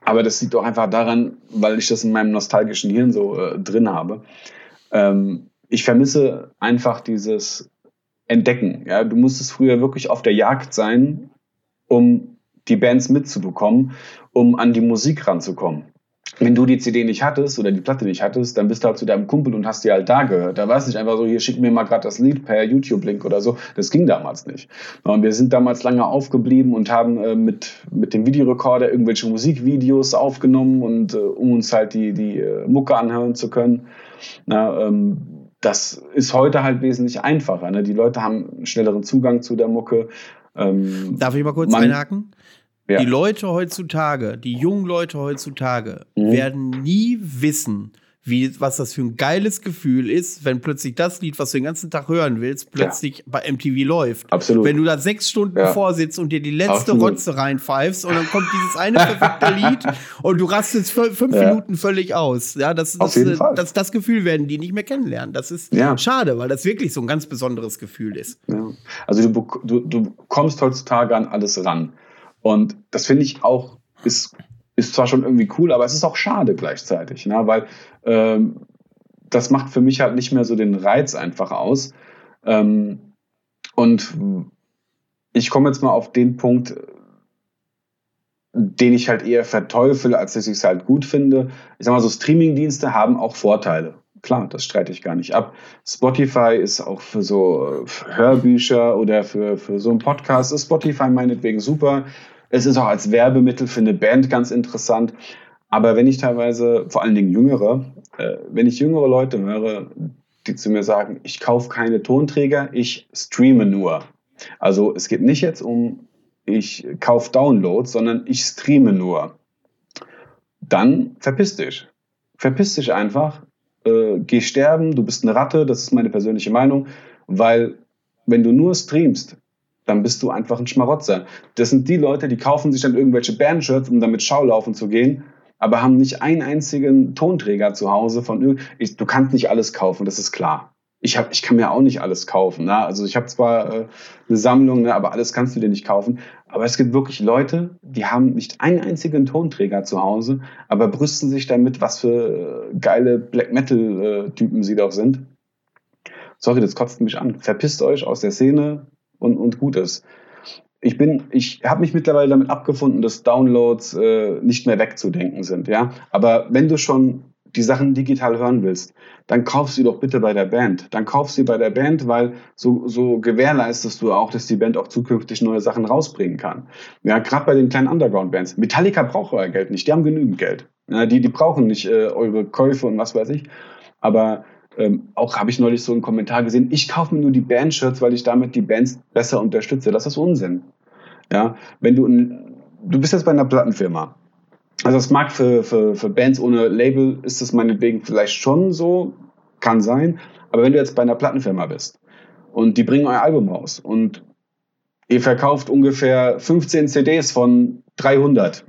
aber das liegt auch einfach daran, weil ich das in meinem nostalgischen Hirn so äh, drin habe. Ähm, ich vermisse einfach dieses Entdecken. Ja? Du musstest früher wirklich auf der Jagd sein, um die Bands mitzubekommen, um an die Musik ranzukommen. Wenn du die CD nicht hattest oder die Platte nicht hattest, dann bist du halt zu deinem Kumpel und hast die halt da gehört. Da war es nicht einfach so, hier schick mir mal gerade das Lied per YouTube-Link oder so. Das ging damals nicht. Und wir sind damals lange aufgeblieben und haben äh, mit, mit dem Videorekorder irgendwelche Musikvideos aufgenommen und äh, um uns halt die, die äh, Mucke anhören zu können. Na, ähm, das ist heute halt wesentlich einfacher. Ne? Die Leute haben einen schnelleren Zugang zu der Mucke. Ähm, Darf ich mal kurz man, einhaken? Ja. Die Leute heutzutage, die jungen Leute heutzutage, mhm. werden nie wissen, wie, was das für ein geiles Gefühl ist, wenn plötzlich das Lied, was du den ganzen Tag hören willst, plötzlich ja. bei MTV läuft. Absolut. Wenn du da sechs Stunden ja. vorsitzt und dir die letzte Absolut. Rotze reinpfeifst und dann kommt dieses eine perfekte Lied und du rastest fünf ja. Minuten völlig aus. Ja, das, das, das, das, das, Gefühl werden die nicht mehr kennenlernen. Das ist schade, weil das wirklich so ein ganz besonderes Gefühl ist. Also du, du, du kommst heutzutage an alles ran. Und das finde ich auch, ist, ist zwar schon irgendwie cool, aber es ist auch schade gleichzeitig, ne? weil ähm, das macht für mich halt nicht mehr so den Reiz einfach aus. Ähm, und ich komme jetzt mal auf den Punkt, den ich halt eher verteufel, als dass ich es halt gut finde. Ich sag mal so, Streamingdienste haben auch Vorteile. Klar, das streite ich gar nicht ab. Spotify ist auch für so Hörbücher oder für, für so einen Podcast, ist Spotify meinetwegen super. Es ist auch als Werbemittel für eine Band ganz interessant. Aber wenn ich teilweise, vor allen Dingen jüngere, äh, wenn ich jüngere Leute höre, die zu mir sagen, ich kaufe keine Tonträger, ich streame nur. Also es geht nicht jetzt um, ich kaufe Downloads, sondern ich streame nur. Dann verpiss dich. Verpiss dich einfach, äh, geh sterben, du bist eine Ratte, das ist meine persönliche Meinung, weil wenn du nur streamst, dann bist du einfach ein Schmarotzer. Das sind die Leute, die kaufen sich dann irgendwelche Bandshirts, um damit Schaulaufen zu gehen, aber haben nicht einen einzigen Tonträger zu Hause von ich, Du kannst nicht alles kaufen, das ist klar. Ich, hab, ich kann mir auch nicht alles kaufen. Ne? Also ich habe zwar äh, eine Sammlung, ne, aber alles kannst du dir nicht kaufen. Aber es gibt wirklich Leute, die haben nicht einen einzigen Tonträger zu Hause, aber brüsten sich damit, was für äh, geile Black Metal-Typen äh, sie doch sind. Sorry, das kotzt mich an. Verpisst euch aus der Szene, und, und gut ist. Ich bin, ich habe mich mittlerweile damit abgefunden, dass Downloads äh, nicht mehr wegzudenken sind, ja. Aber wenn du schon die Sachen digital hören willst, dann kauf sie doch bitte bei der Band. Dann kauf sie bei der Band, weil so, so gewährleistest du auch, dass die Band auch zukünftig neue Sachen rausbringen kann. Ja, gerade bei den kleinen Underground-Bands. Metallica braucht euer Geld nicht, die haben genügend Geld. Ja, die, die brauchen nicht äh, eure Käufe und was weiß ich. Aber ähm, auch habe ich neulich so einen Kommentar gesehen, ich kaufe mir nur die Bandshirts, weil ich damit die Bands besser unterstütze. Das ist Unsinn. Ja, wenn du, du bist jetzt bei einer Plattenfirma. Also es mag für, für, für Bands ohne Label, ist das meinetwegen vielleicht schon so, kann sein. Aber wenn du jetzt bei einer Plattenfirma bist und die bringen euer Album raus und ihr verkauft ungefähr 15 CDs von 300,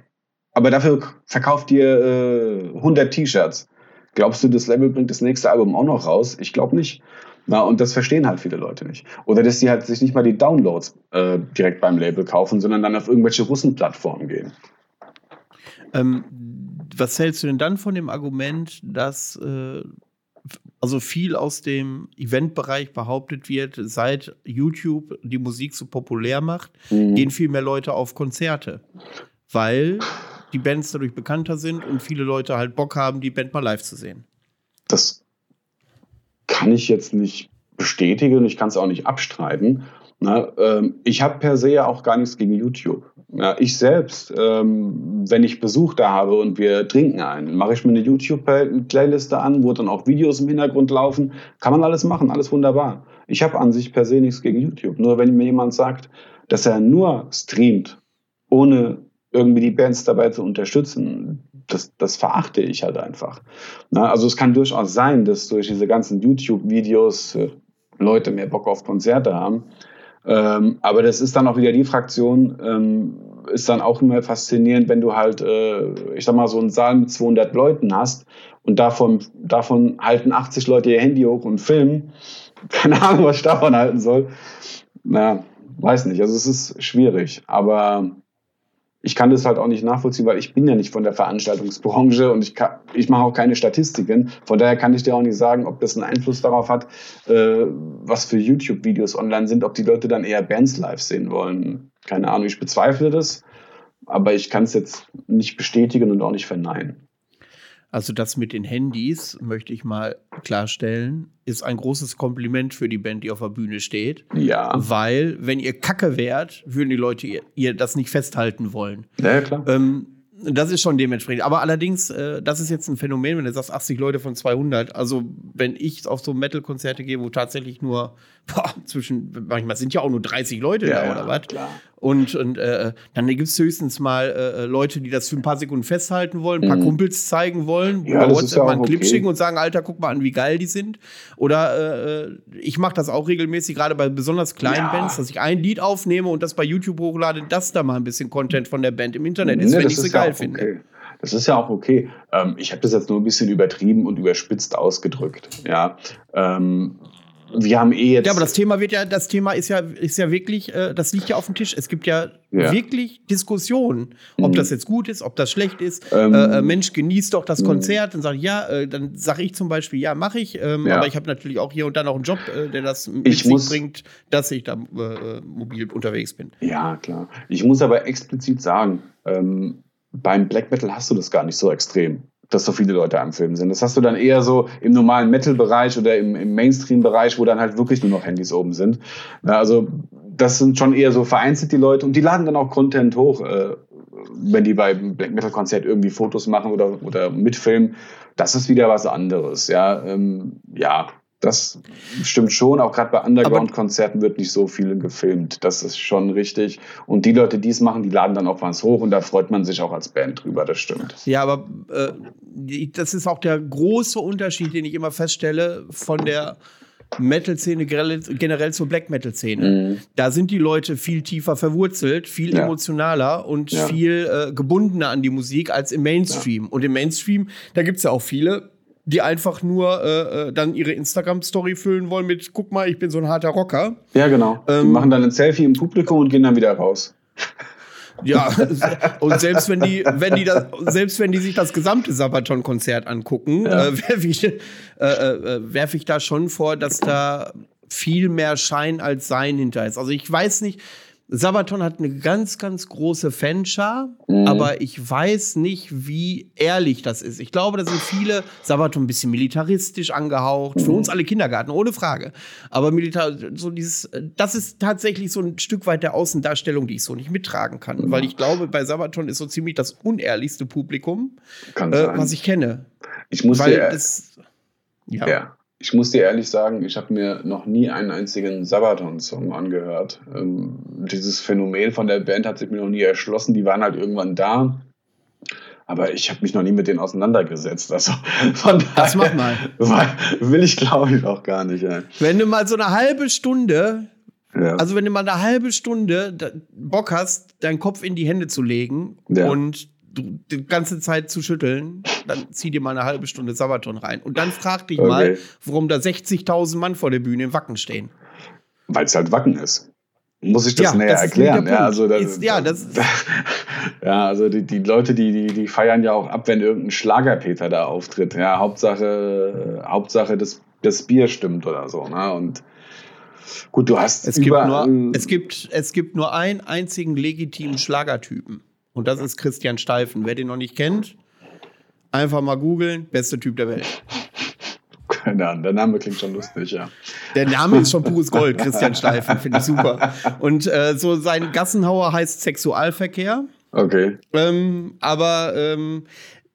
aber dafür verkauft ihr äh, 100 T-Shirts, Glaubst du, das Label bringt das nächste Album auch noch raus? Ich glaube nicht. Na, und das verstehen halt viele Leute nicht. Oder dass sie halt sich nicht mal die Downloads äh, direkt beim Label kaufen, sondern dann auf irgendwelche Russenplattformen gehen. Ähm, was hältst du denn dann von dem Argument, dass äh, also viel aus dem Eventbereich behauptet wird, seit YouTube die Musik so populär macht, mhm. gehen viel mehr Leute auf Konzerte? Weil die Bands dadurch bekannter sind und viele Leute halt Bock haben, die Band mal live zu sehen. Das kann ich jetzt nicht bestätigen, ich kann es auch nicht abstreiten. Na, ähm, ich habe per se ja auch gar nichts gegen YouTube. Ja, ich selbst, ähm, wenn ich Besuch da habe und wir trinken einen, mache ich mir eine YouTube-Playliste an, wo dann auch Videos im Hintergrund laufen. Kann man alles machen, alles wunderbar. Ich habe an sich per se nichts gegen YouTube. Nur wenn mir jemand sagt, dass er nur streamt, ohne irgendwie die Bands dabei zu unterstützen, das, das verachte ich halt einfach. Na, also es kann durchaus sein, dass durch diese ganzen YouTube-Videos äh, Leute mehr Bock auf Konzerte haben. Ähm, aber das ist dann auch wieder die Fraktion, ähm, ist dann auch immer faszinierend, wenn du halt, äh, ich sag mal, so einen Saal mit 200 Leuten hast und davon, davon halten 80 Leute ihr Handy hoch und filmen. Keine Ahnung, was ich davon halten soll. Na, weiß nicht. Also es ist schwierig. Aber ich kann das halt auch nicht nachvollziehen, weil ich bin ja nicht von der Veranstaltungsbranche und ich, ich mache auch keine Statistiken. Von daher kann ich dir auch nicht sagen, ob das einen Einfluss darauf hat, äh, was für YouTube-Videos online sind, ob die Leute dann eher Bands live sehen wollen. Keine Ahnung, ich bezweifle das, aber ich kann es jetzt nicht bestätigen und auch nicht verneinen. Also das mit den Handys, möchte ich mal klarstellen, ist ein großes Kompliment für die Band, die auf der Bühne steht. Ja. Weil, wenn ihr Kacke wärt, würden die Leute ihr, ihr das nicht festhalten wollen. Ja, klar. Ähm, das ist schon dementsprechend. Aber allerdings, äh, das ist jetzt ein Phänomen, wenn du sagst 80 Leute von 200. Also, wenn ich auf so Metal-Konzerte gehe, wo tatsächlich nur boah, zwischen, manchmal sind ja auch nur 30 Leute Ja, da ja, oder was. klar. Und, und äh, dann gibt es höchstens mal äh, Leute, die das für ein paar Sekunden festhalten wollen, ein paar Mhm. Kumpels zeigen wollen, Ja, ist WhatsApp ja mal einen Clip okay. schicken und sagen, Alter, guck mal an, wie geil die sind. Oder äh, ich mache das auch regelmäßig, gerade bei besonders kleinen Ja. Bands, dass ich ein Lied aufnehme und das bei YouTube hochlade, dass da mal ein bisschen Content von der Band im Internet ist, Nee, wenn ich sie ja geil finde. okay. Das ist ja auch okay. Ähm, ich habe das jetzt nur ein bisschen übertrieben und überspitzt ausgedrückt. Ja. Ähm, wir haben eh jetzt. Ja, aber das Thema wird ja, das Thema ist ja, ist ja wirklich, äh, das liegt ja auf dem Tisch. Es gibt ja, Ja. wirklich Diskussionen, ob Mhm. das jetzt gut ist, ob das schlecht ist. Ähm, äh, äh, Mensch, genießt doch das mhm. Konzert. Dann sage ich, ja, äh, dann sage ich zum Beispiel, ja, mache ich. Ähm, Ja. Aber ich habe natürlich auch hier und da noch einen Job, äh, der das mit Ich sich muss- bringt, dass ich da äh, mobil unterwegs bin. Ja, klar. Ich muss aber explizit sagen, ähm, beim Black Metal hast du das gar nicht so extrem, dass so viele Leute am Film sind. Das hast du dann eher so im normalen Metal-Bereich oder im, im Mainstream-Bereich, wo dann halt wirklich nur noch Handys oben sind. Na, also das sind schon eher so vereinzelt die Leute und die laden dann auch Content hoch, äh, wenn die beim Black Metal-Konzert irgendwie Fotos machen oder, oder mitfilmen. Das ist wieder was anderes. Ja, ähm, ja. Das stimmt schon, auch gerade bei Underground-Konzerten wird nicht so viel gefilmt. Das ist schon richtig. Und die Leute, die es machen, die laden dann auch was hoch und da freut man sich auch als Band drüber, das stimmt. Ja, aber äh, das ist auch der große Unterschied, den ich immer feststelle von der Metal-Szene generell, zur Black-Metal-Szene. Mhm. Da sind die Leute viel tiefer verwurzelt, viel Ja. emotionaler und Ja. viel äh, gebundener an die Musik als im Mainstream. Und im Mainstream, da gibt es ja auch viele, die einfach nur äh, äh, dann ihre Instagram-Story füllen wollen mit, guck mal, ich bin so ein harter Rocker. Ja, genau. die Ähm, machen dann ein Selfie im Publikum und gehen dann wieder raus. Ja, und selbst wenn die, wenn die das, selbst wenn die sich das gesamte Sabaton-Konzert angucken, Ja. äh, werfe ich, äh, äh, werf ich da schon vor, dass da viel mehr Schein als Sein hinter ist. Also ich weiß nicht, Sabaton hat eine ganz, ganz große Fanschar, Mhm. aber ich weiß nicht, wie ehrlich das ist. Ich glaube, da sind viele Sabaton ein bisschen militaristisch angehaucht. Für uns alle Kindergarten, ohne Frage. Aber Militar, so dieses, das ist tatsächlich so ein Stück weit der Außendarstellung, die ich so nicht mittragen kann. Weil ich glaube, bei Sabaton ist so ziemlich das unehrlichste Publikum, äh, was ich kenne. ich muss Weil dir, das. Ja. ja. Ich muss dir ehrlich sagen, ich habe mir noch nie einen einzigen Sabaton-Song angehört. Ähm, dieses Phänomen von der Band hat sich mir noch nie erschlossen. Die waren halt irgendwann da. Aber ich habe mich noch nie mit denen auseinandergesetzt. Also von Das daher mach mal. Will ich, glaube ich, auch gar nicht. Ey. Wenn du mal so eine halbe Stunde Ja. Also, wenn du mal eine halbe Stunde Bock hast, deinen Kopf in die Hände zu legen Ja. und du, die ganze Zeit zu schütteln, dann zieh dir mal eine halbe Stunde Sabaton rein. Und dann frag dich Okay. mal, warum da 60.000 Mann vor der Bühne im Wacken stehen. Weil es halt Wacken ist. Muss ich das Ja, näher das erklären? Ja, also das, Ist- ja, das- ja, also die, die Leute, die, die, die feiern ja auch ab, wenn irgendein Schlagerpeter da auftritt. Ja, Hauptsache, Hauptsache das, das Bier stimmt oder so. Ne? Und gut, du hast Es gibt, nur, es, gibt, es gibt nur einen einzigen legitimen Schlagertypen. Und das ist Christian Steifen. Wer den noch nicht kennt, einfach mal googeln. Beste Typ der Welt. Keine Ahnung, der Name klingt schon lustig, ja. Der Name ist schon pures Gold, Christian Steifen, finde ich super. Und äh, so sein Gassenhauer heißt Sexualverkehr. Okay. Ähm, aber ähm,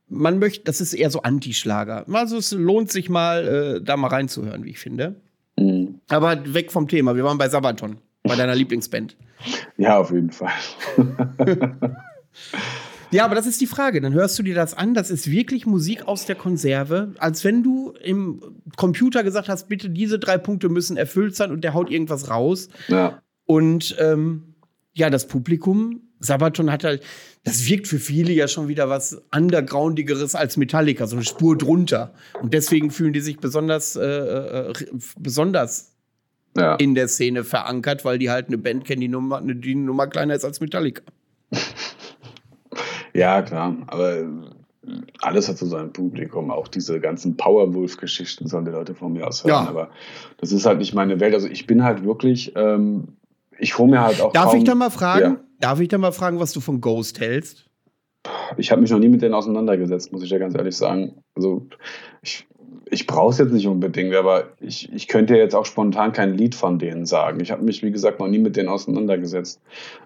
man möchte, das ist eher so Antischlager. Also es lohnt sich mal, äh, da mal reinzuhören, wie ich finde. Mhm. Aber weg vom Thema. Wir waren bei Sabaton, bei deiner Lieblingsband. Ja, auf jeden Fall. Ja, aber das ist die Frage. Dann hörst du dir das an. Das ist wirklich Musik aus der Konserve, als wenn du im Computer gesagt hast, bitte diese drei Punkte müssen erfüllt sein und der haut irgendwas raus. Ja. Und ähm, ja, das Publikum, Sabaton hat halt, das wirkt für viele ja schon wieder was Undergroundigeres als Metallica, so eine Spur drunter. Und deswegen fühlen die sich besonders, äh, äh, besonders ja. in der Szene verankert, weil die halt eine Band kennen, die Nummer, die eine Nummer kleiner ist als Metallica. Ja, klar, aber äh, alles hat so sein Publikum. Auch diese ganzen Powerwolf-Geschichten sollen die Leute von mir aus hören. Ja. Aber das ist halt nicht meine Welt. Also ich bin halt wirklich, ähm, ich hole mir halt auch. Darf kaum, ich da mal fragen? Ja. Darf ich da mal fragen, was du von Ghost hältst? ich habe mich noch nie mit denen auseinandergesetzt, muss ich ja ganz ehrlich sagen. Also ich, ich brauche es jetzt nicht unbedingt, aber ich, ich könnte jetzt auch spontan kein Lied von denen sagen. Ich habe mich, wie gesagt, noch nie mit denen auseinandergesetzt.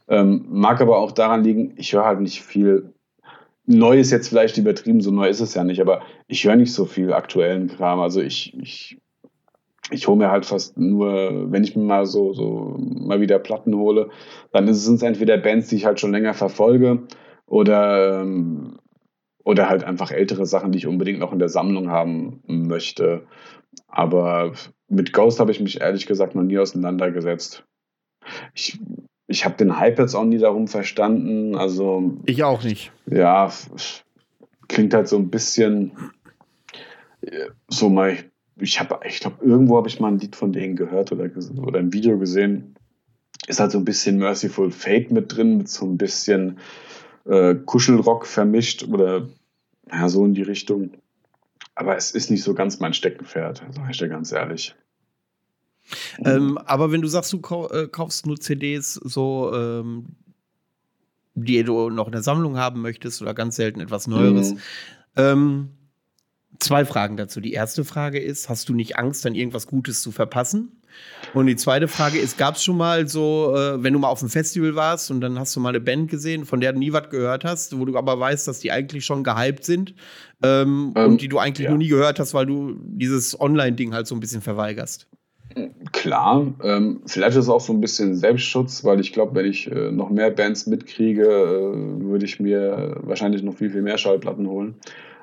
Ähm, mag aber auch daran liegen, ich höre halt nicht viel. Neu ist jetzt vielleicht übertrieben, so neu ist es ja nicht, aber ich höre nicht so viel aktuellen Kram. Also ich, ich, ich hole mir halt fast nur, wenn ich mir mal so, so mal wieder Platten hole, dann sind es entweder Bands, die ich halt schon länger verfolge oder ähm, oder halt einfach ältere Sachen, die ich unbedingt noch in der Sammlung haben möchte. Aber mit Ghost habe ich mich ehrlich gesagt noch nie auseinandergesetzt. Ich, ich habe den Hype jetzt auch nie darum verstanden. Also ich auch nicht. Ja, klingt halt so ein bisschen so mal. Ich habe, ich glaube, irgendwo habe ich mal ein Lied von denen gehört oder, oder ein Video gesehen. Ist halt so ein bisschen Merciful Fate mit drin, mit so ein bisschen äh, Kuschelrock vermischt oder ja, so in die Richtung. Aber es ist nicht so ganz mein Steckenpferd, sage ich dir ganz ehrlich. Ähm, aber wenn du sagst, du äh, kaufst nur CDs, so ähm, die du noch in der Sammlung haben möchtest oder ganz selten etwas Neueres. Mhm. Ähm, zwei Fragen dazu. Die erste Frage ist: Hast du nicht Angst, dann irgendwas Gutes zu verpassen? Und die zweite Frage ist, gab es schon mal so, äh, wenn du mal auf einem Festival warst und dann hast du mal eine Band gesehen, von der du nie was gehört hast, wo du aber weißt, dass die eigentlich schon gehypt sind ähm, ähm, und die du eigentlich ja. noch nie gehört hast, weil du dieses Online-Ding halt so ein bisschen verweigerst? Klar, ähm, vielleicht ist es auch so ein bisschen Selbstschutz, weil ich glaube, wenn ich äh, noch mehr Bands mitkriege, äh, würde ich mir wahrscheinlich noch viel, viel mehr Schallplatten holen.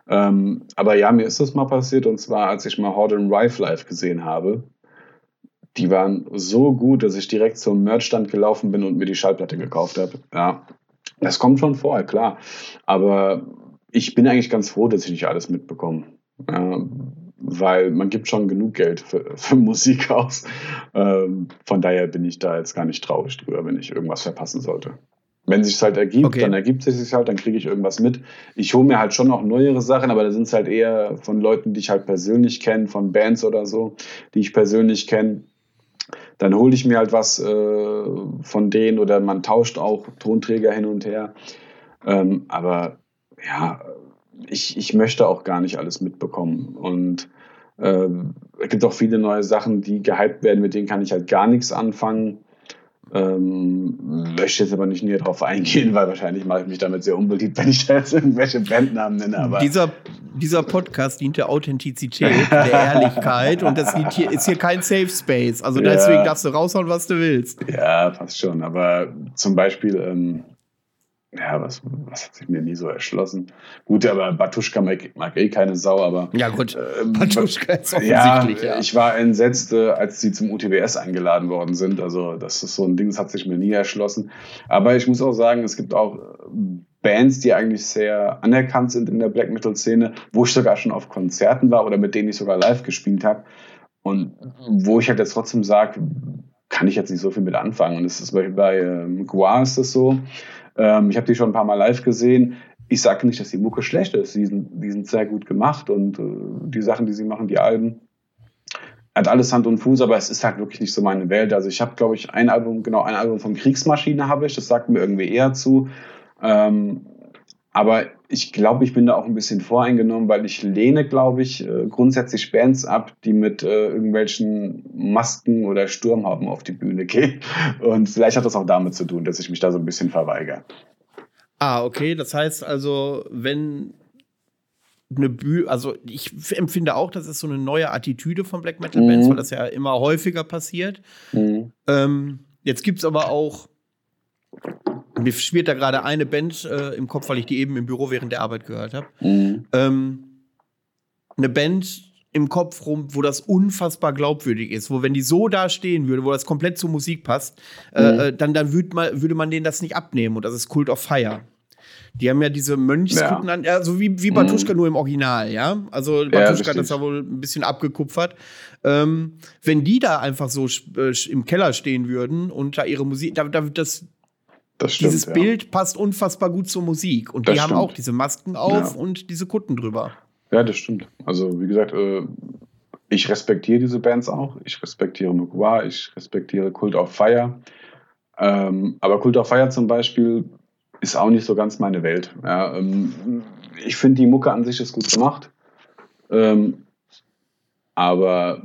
Ähm, aber ja, mir ist das mal passiert und zwar, als ich mal Horde and Rife live gesehen habe die waren so gut, dass ich direkt zum Merchstand gelaufen bin und mir die Schallplatte gekauft habe. Ja, das kommt schon vor, klar. Aber ich bin eigentlich ganz froh, dass ich nicht alles mitbekomme. Ja, weil man gibt schon genug Geld für, für Musik aus. Ähm, von daher bin ich da jetzt gar nicht traurig drüber, wenn ich irgendwas verpassen sollte. Wenn sich halt ergibt, okay. dann ergibt es sich halt, dann kriege ich irgendwas mit. Ich hole mir halt schon noch neuere Sachen, aber da sind es halt eher von Leuten, die ich halt persönlich kenne, von Bands oder so, die ich persönlich kenne dann hole ich mir halt was äh, von denen oder man tauscht auch Tonträger hin und her. Ähm, aber ja, ich, ich möchte auch gar nicht alles mitbekommen. Und äh, es gibt auch viele neue Sachen, die gehypt werden, mit denen kann ich halt gar nichts anfangen. Ähm, möchte jetzt aber nicht näher darauf eingehen, weil wahrscheinlich mache ich mich damit sehr unbeliebt, wenn ich da jetzt irgendwelche Bandnamen nenne. Aber dieser, dieser Podcast dient der Authentizität, der Ehrlichkeit und das hier, ist hier kein Safe Space. Also ja. deswegen darfst du raushauen, was du willst. Ja, passt schon. Aber zum Beispiel, ähm, ja, was, was hat sich mir nie so erschlossen? Gut, aber Batuschka mag, mag eh keine Sau, aber. Ja, gut. Äh, Batuschka ist offensichtlich. Ja, ja, ich war entsetzt, äh, als sie zum UTBS eingeladen worden sind. Also, das ist so ein Ding, das hat sich mir nie erschlossen. Aber ich muss auch sagen, es gibt auch Bands, die eigentlich sehr anerkannt sind in der Black Metal-Szene, wo ich sogar schon auf Konzerten war oder mit denen ich sogar live gespielt habe. Und wo ich halt jetzt trotzdem sage, kann ich jetzt nicht so viel mit anfangen. Und das ist Beispiel bei ähm, Gua ist das so. Ähm, ich habe die schon ein paar Mal live gesehen. Ich sage nicht, dass die Mucke schlecht ist. Die sind, die sind sehr gut gemacht und äh, die Sachen, die sie machen, die Alben, hat alles Hand und Fuß, aber es ist halt wirklich nicht so meine Welt. Also ich habe, glaube ich, ein Album, genau ein Album von Kriegsmaschine habe ich. Das sagt mir irgendwie eher zu. Ähm, aber ich glaube, ich bin da auch ein bisschen voreingenommen, weil ich lehne, glaube ich, äh, grundsätzlich Bands ab, die mit äh, irgendwelchen Masken oder Sturmhauben auf die Bühne gehen. Und vielleicht hat das auch damit zu tun, dass ich mich da so ein bisschen verweigere. Ah, okay. Das heißt also, wenn eine Bühne, also ich empfinde auch, das ist so eine neue Attitüde von Black Metal Bands, mhm. weil das ja immer häufiger passiert. Mhm. Ähm, jetzt gibt es aber auch mir schwirrt da gerade eine Band äh, im Kopf, weil ich die eben im Büro während der Arbeit gehört habe. Mhm. Ähm, eine Band im Kopf rum, wo das unfassbar glaubwürdig ist, wo wenn die so da stehen würde, wo das komplett zur Musik passt, äh, mhm. äh, dann, dann würd man, würde man denen das nicht abnehmen und das ist Cult of Fire. Die haben ja diese Mönchskutten ja. an, ja, so wie, wie Batuschka mhm. nur im Original, ja. Also Batuschka ja, hat das ja wohl ein bisschen abgekupfert. Ähm, wenn die da einfach so äh, im Keller stehen würden und da ihre Musik, da, da, das, Stimmt, Dieses ja. Bild passt unfassbar gut zur Musik. Und das die stimmt. haben auch diese Masken auf ja. und diese Kutten drüber. Ja, das stimmt. Also, wie gesagt, äh, ich respektiere diese Bands auch. Ich respektiere Mugwa, ich respektiere Cult of Fire. Ähm, aber Cult of Fire zum Beispiel ist auch nicht so ganz meine Welt. Ähm, ich finde, die Mucke an sich ist gut gemacht. Ähm, aber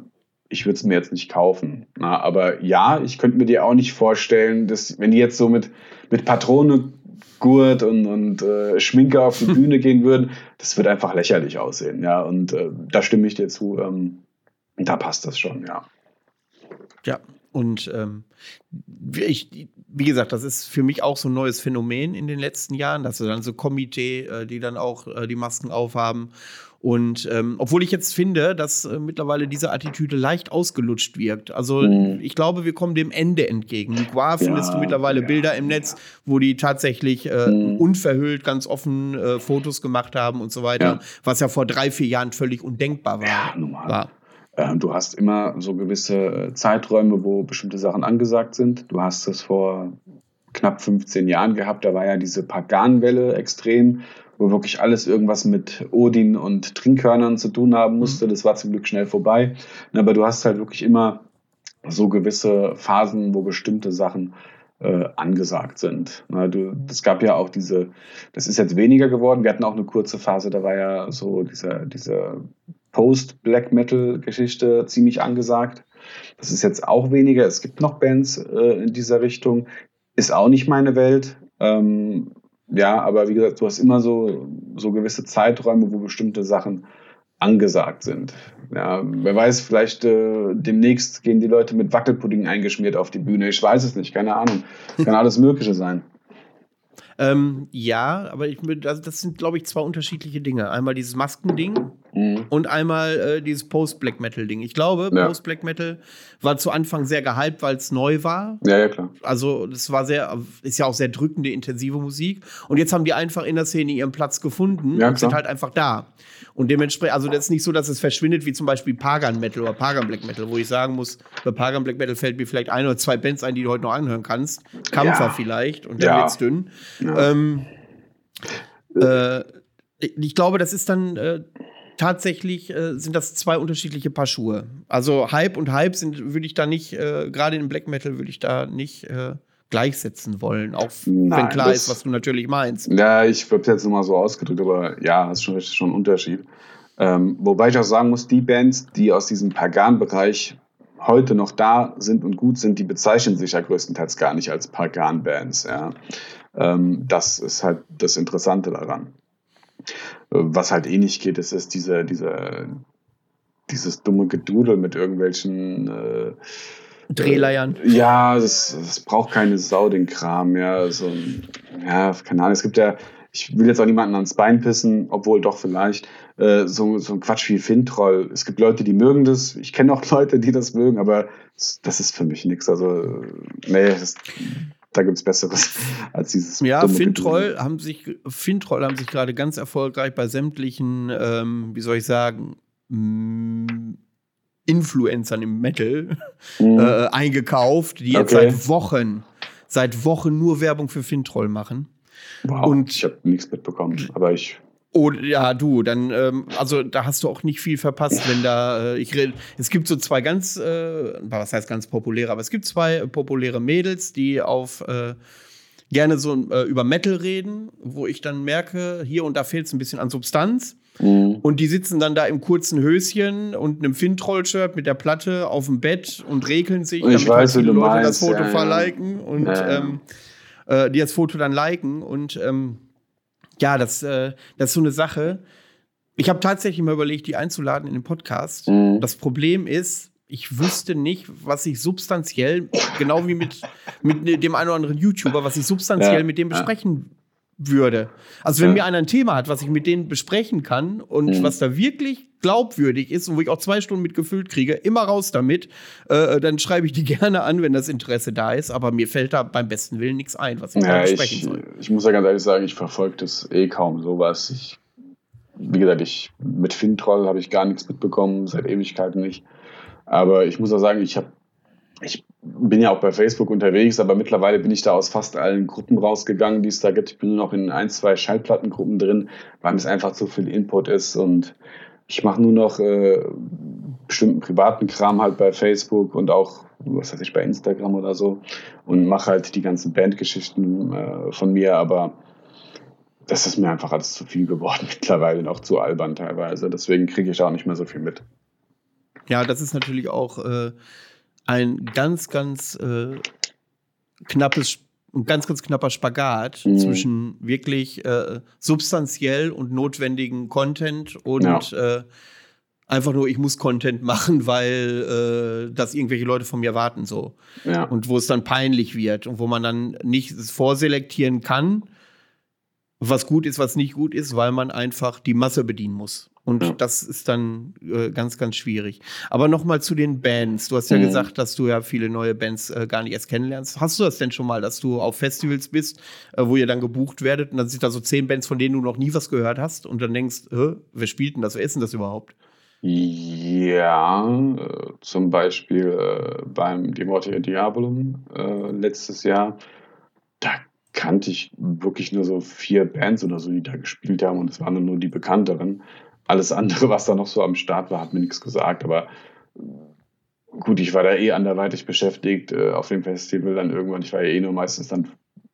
ich würde es mir jetzt nicht kaufen. Na, aber ja, ich könnte mir dir auch nicht vorstellen, dass, wenn die jetzt so mit, mit Patrone, Gurt und, und äh, Schminke auf die Bühne gehen würden, das wird einfach lächerlich aussehen. Ja, und äh, da stimme ich dir zu. Ähm, da passt das schon, ja. Ja, und ähm, ich, wie gesagt, das ist für mich auch so ein neues Phänomen in den letzten Jahren, dass wir dann so Komitee, äh, die dann auch äh, die Masken aufhaben. Und ähm, obwohl ich jetzt finde, dass äh, mittlerweile diese Attitüde leicht ausgelutscht wirkt. Also mhm. ich glaube, wir kommen dem Ende entgegen. Qua findest ja, du mittlerweile ja, Bilder im Netz, wo die tatsächlich äh, mhm. unverhüllt, ganz offen äh, Fotos gemacht haben und so weiter, ja. was ja vor drei, vier Jahren völlig undenkbar war. Ja, normal. War. Ähm, du hast immer so gewisse äh, Zeiträume, wo bestimmte Sachen angesagt sind. Du hast es vor knapp 15 Jahren gehabt, da war ja diese Paganwelle extrem, wo wirklich alles irgendwas mit Odin und Trinkhörnern zu tun haben mhm. musste. Das war zum Glück schnell vorbei. Aber du hast halt wirklich immer so gewisse Phasen, wo bestimmte Sachen äh, angesagt sind. Na, du, es gab ja auch diese, das ist jetzt weniger geworden. Wir hatten auch eine kurze Phase, da war ja so dieser, dieser Post-Black Metal-Geschichte ziemlich angesagt. Das ist jetzt auch weniger. Es gibt noch Bands äh, in dieser Richtung. Ist auch nicht meine Welt. Ähm, ja, aber wie gesagt, du hast immer so, so gewisse Zeiträume, wo bestimmte Sachen angesagt sind. Ja, wer weiß, vielleicht äh, demnächst gehen die Leute mit Wackelpudding eingeschmiert auf die Bühne. Ich weiß es nicht, keine Ahnung. Kann alles Mögliche sein. Ähm, ja, aber ich, das, das sind, glaube ich, zwei unterschiedliche Dinge. Einmal dieses Maskending mhm. und einmal äh, dieses Post-Black Metal-Ding. Ich glaube, ja. Post-Black Metal war zu Anfang sehr gehypt, weil es neu war. Ja, ja, klar. Also, das war sehr, ist ja auch sehr drückende, intensive Musik. Und jetzt haben die einfach in der Szene ihren Platz gefunden ja, und klar. sind halt einfach da. Und dementsprechend, also das ist nicht so, dass es verschwindet wie zum Beispiel Pagan Metal oder Pagan Black Metal, wo ich sagen muss, bei Pagan Black Metal fällt mir vielleicht ein oder zwei Bands ein, die du heute noch anhören kannst. Kampfer ja. vielleicht und dann ja. wird's dünn. Ja. Ähm, äh, ich glaube, das ist dann äh, tatsächlich äh, sind das zwei unterschiedliche Paar Schuhe. Also Hype und Hype sind, würde ich da nicht, äh, gerade in Black Metal würde ich da nicht äh, gleichsetzen wollen, auch Nein, wenn klar das, ist, was du natürlich meinst. Ja, ich habe es jetzt nochmal so ausgedrückt, aber ja, das ist schon, schon ein Unterschied. Ähm, wobei ich auch sagen muss, die Bands, die aus diesem Pagan-Bereich heute noch da sind und gut sind, die bezeichnen sich ja größtenteils gar nicht als Pagan-Bands. Ja. Ähm, das ist halt das Interessante daran. Was halt eh nicht geht, ist, ist diese, diese, dieses dumme Gedudel mit irgendwelchen äh, Drehleiern. Ja, das, das braucht keine Sau, den Kram. Ja, so, ja, keine Ahnung. Es gibt ja, ich will jetzt auch niemanden ans Bein pissen, obwohl doch vielleicht, äh, so, so ein Quatsch wie Fintroll. Es gibt Leute, die mögen das. Ich kenne auch Leute, die das mögen, aber das ist für mich nichts. Also, nee, das, da gibt es Besseres als dieses. Ja, Fintroll haben sich, Fintroll haben sich gerade ganz erfolgreich bei sämtlichen, ähm, wie soll ich sagen, Influencern im Metal mhm. äh, eingekauft, die jetzt okay. seit Wochen, seit Wochen nur Werbung für Fintroll machen. Wow, und ich habe nichts mitbekommen, aber ich. Oh, ja, du, dann, ähm, also da hast du auch nicht viel verpasst, wenn da, äh, ich rede, es gibt so zwei ganz, äh, was heißt ganz populäre, aber es gibt zwei populäre Mädels, die auf äh, gerne so äh, über Metal reden, wo ich dann merke, hier und da fehlt es ein bisschen an Substanz. Mhm. Und die sitzen dann da im kurzen Höschen und einem Fintroll-Shirt mit der Platte auf dem Bett und regeln sich, damit weiß, halt viele Leute das Foto ja, verliken und ja. ähm, äh, die das Foto dann liken. Und ähm, ja, das, äh, das ist so eine Sache. Ich habe tatsächlich mal überlegt, die einzuladen in den Podcast. Mhm. Das Problem ist, ich wüsste nicht, was ich substanziell, genau wie mit, mit dem einen oder anderen YouTuber, was ich substanziell ja, mit dem besprechen würde. Also wenn ja. mir einer ein Thema hat, was ich mit denen besprechen kann und mhm. was da wirklich glaubwürdig ist und wo ich auch zwei Stunden mit gefüllt kriege, immer raus damit, äh, dann schreibe ich die gerne an, wenn das Interesse da ist. Aber mir fällt da beim besten Willen nichts ein, was ich ja, da besprechen ich, soll. Ich muss ja ganz ehrlich sagen, ich verfolge das eh kaum sowas. Ich, wie gesagt, ich, mit Fintroll habe ich gar nichts mitbekommen, seit Ewigkeiten nicht. Aber ich muss auch sagen, ich habe ich bin ja auch bei Facebook unterwegs, aber mittlerweile bin ich da aus fast allen Gruppen rausgegangen, die es da gibt. Ich bin nur noch in ein, zwei Schallplattengruppen drin, weil es einfach zu viel Input ist und ich mache nur noch äh, bestimmten privaten Kram halt bei Facebook und auch, was weiß ich, bei Instagram oder so und mache halt die ganzen Bandgeschichten äh, von mir, aber das ist mir einfach alles zu viel geworden mittlerweile, noch zu albern teilweise. Deswegen kriege ich auch nicht mehr so viel mit. Ja, das ist natürlich auch äh, ein ganz, ganz äh, knappes ein ganz, ganz knapper Spagat mhm. zwischen wirklich äh, substanziell und notwendigen Content und ja. äh, einfach nur, ich muss Content machen, weil äh, das irgendwelche Leute von mir warten so. Ja. Und wo es dann peinlich wird und wo man dann nicht vorselektieren kann, was gut ist, was nicht gut ist, weil man einfach die Masse bedienen muss. Und ja. das ist dann äh, ganz, ganz schwierig. Aber nochmal zu den Bands. Du hast ja mhm. gesagt, dass du ja viele neue Bands äh, gar nicht erst kennenlernst. Hast du das denn schon mal, dass du auf Festivals bist, äh, wo ihr dann gebucht werdet und dann sind da so zehn Bands, von denen du noch nie was gehört hast und dann denkst, wer spielt denn das? Wer ist denn das überhaupt? Ja, äh, zum Beispiel äh, beim Demotia Diabolum äh, letztes Jahr. Da kannte ich wirklich nur so vier Bands oder so, die da gespielt haben und es waren nur die bekannteren. Alles andere, was da noch so am Start war, hat mir nichts gesagt, aber gut, ich war da eh anderweitig beschäftigt äh, auf dem Festival dann irgendwann. Ich war ja eh nur meistens dann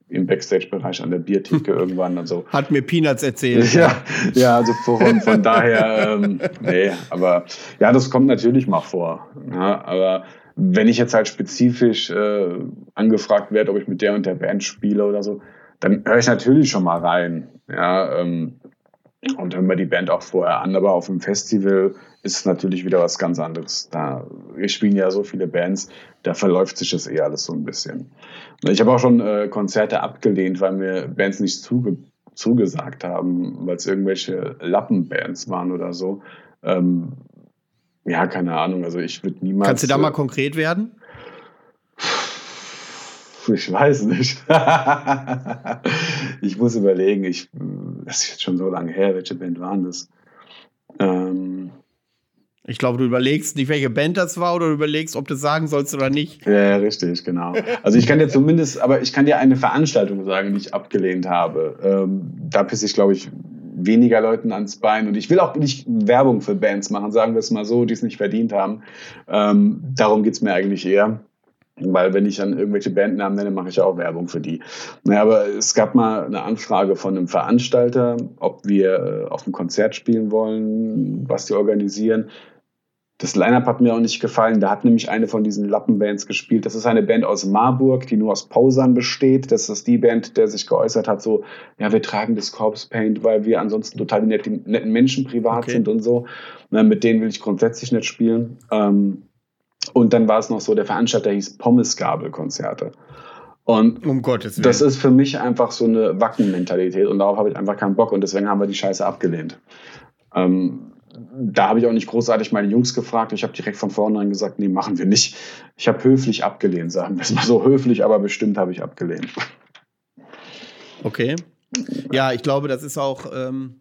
im Backstage-Bereich an der Biertheke irgendwann. Also, Hat mir Peanuts erzählt. ja, ja, also von, von daher, ähm, nee, aber ja, das kommt natürlich mal vor. Ja, aber wenn ich jetzt halt spezifisch äh, angefragt werde, ob ich mit der und der Band spiele oder so, dann höre ich natürlich schon mal rein. Ja, ähm, und höre mir die Band auch vorher an. Aber auf dem Festival ist es natürlich wieder was ganz anderes. Da, wir spielen ja so viele Bands, da verläuft sich das eh alles so ein bisschen. Ich habe auch schon äh, Konzerte abgelehnt, weil mir Bands nicht zuge zugesagt haben, weil es irgendwelche Lappenbands waren oder so. Ähm, ja, keine Ahnung. Also ich würde niemals. Kannst du da mal konkret werden? Ich weiß nicht. ich muss überlegen. Ich, das ist jetzt schon so lange her. Welche Band waren das? Ähm, ich glaube, du überlegst nicht, welche Band das war, oder du überlegst, ob du sagen sollst oder nicht. Ja, richtig, genau. Also ich kann dir zumindest, aber ich kann dir eine Veranstaltung sagen, die ich abgelehnt habe. Ähm, da pisse ich, glaube ich, weniger Leuten ans Bein. Und ich will auch nicht Werbung für Bands machen, sagen wir es mal so, die es nicht verdient haben. Ähm, darum geht es mir eigentlich eher. Weil wenn ich dann irgendwelche Bandnamen nenne, mache ich auch Werbung für die. Naja, aber es gab mal eine Anfrage von einem Veranstalter, ob wir äh, auf einem Konzert spielen wollen, was die organisieren. Das Line-Up hat mir auch nicht gefallen. Da hat nämlich eine von diesen Lappenbands gespielt. Das ist eine Band aus Marburg, die nur aus Posern besteht. Das ist die Band, der sich geäußert hat, so, ja, wir tragen das Corpse Paint, weil wir ansonsten total netten, netten Menschen privat okay. sind und so. Na, mit denen will ich grundsätzlich nicht spielen. Ähm, und dann war es noch so, der Veranstalter hieß Pommesgabel-Konzerte. Und um Gottes Willen. das ist für mich einfach so eine Wacken-Mentalität und darauf habe ich einfach keinen Bock und deswegen haben wir die Scheiße abgelehnt. Ähm, da habe ich auch nicht großartig meine Jungs gefragt. Ich habe direkt von vornherein gesagt, nee, machen wir nicht. Ich habe höflich abgelehnt, sagen wir es mal so höflich, aber bestimmt habe ich abgelehnt. Okay. Ja, ich glaube, das ist auch. Ähm,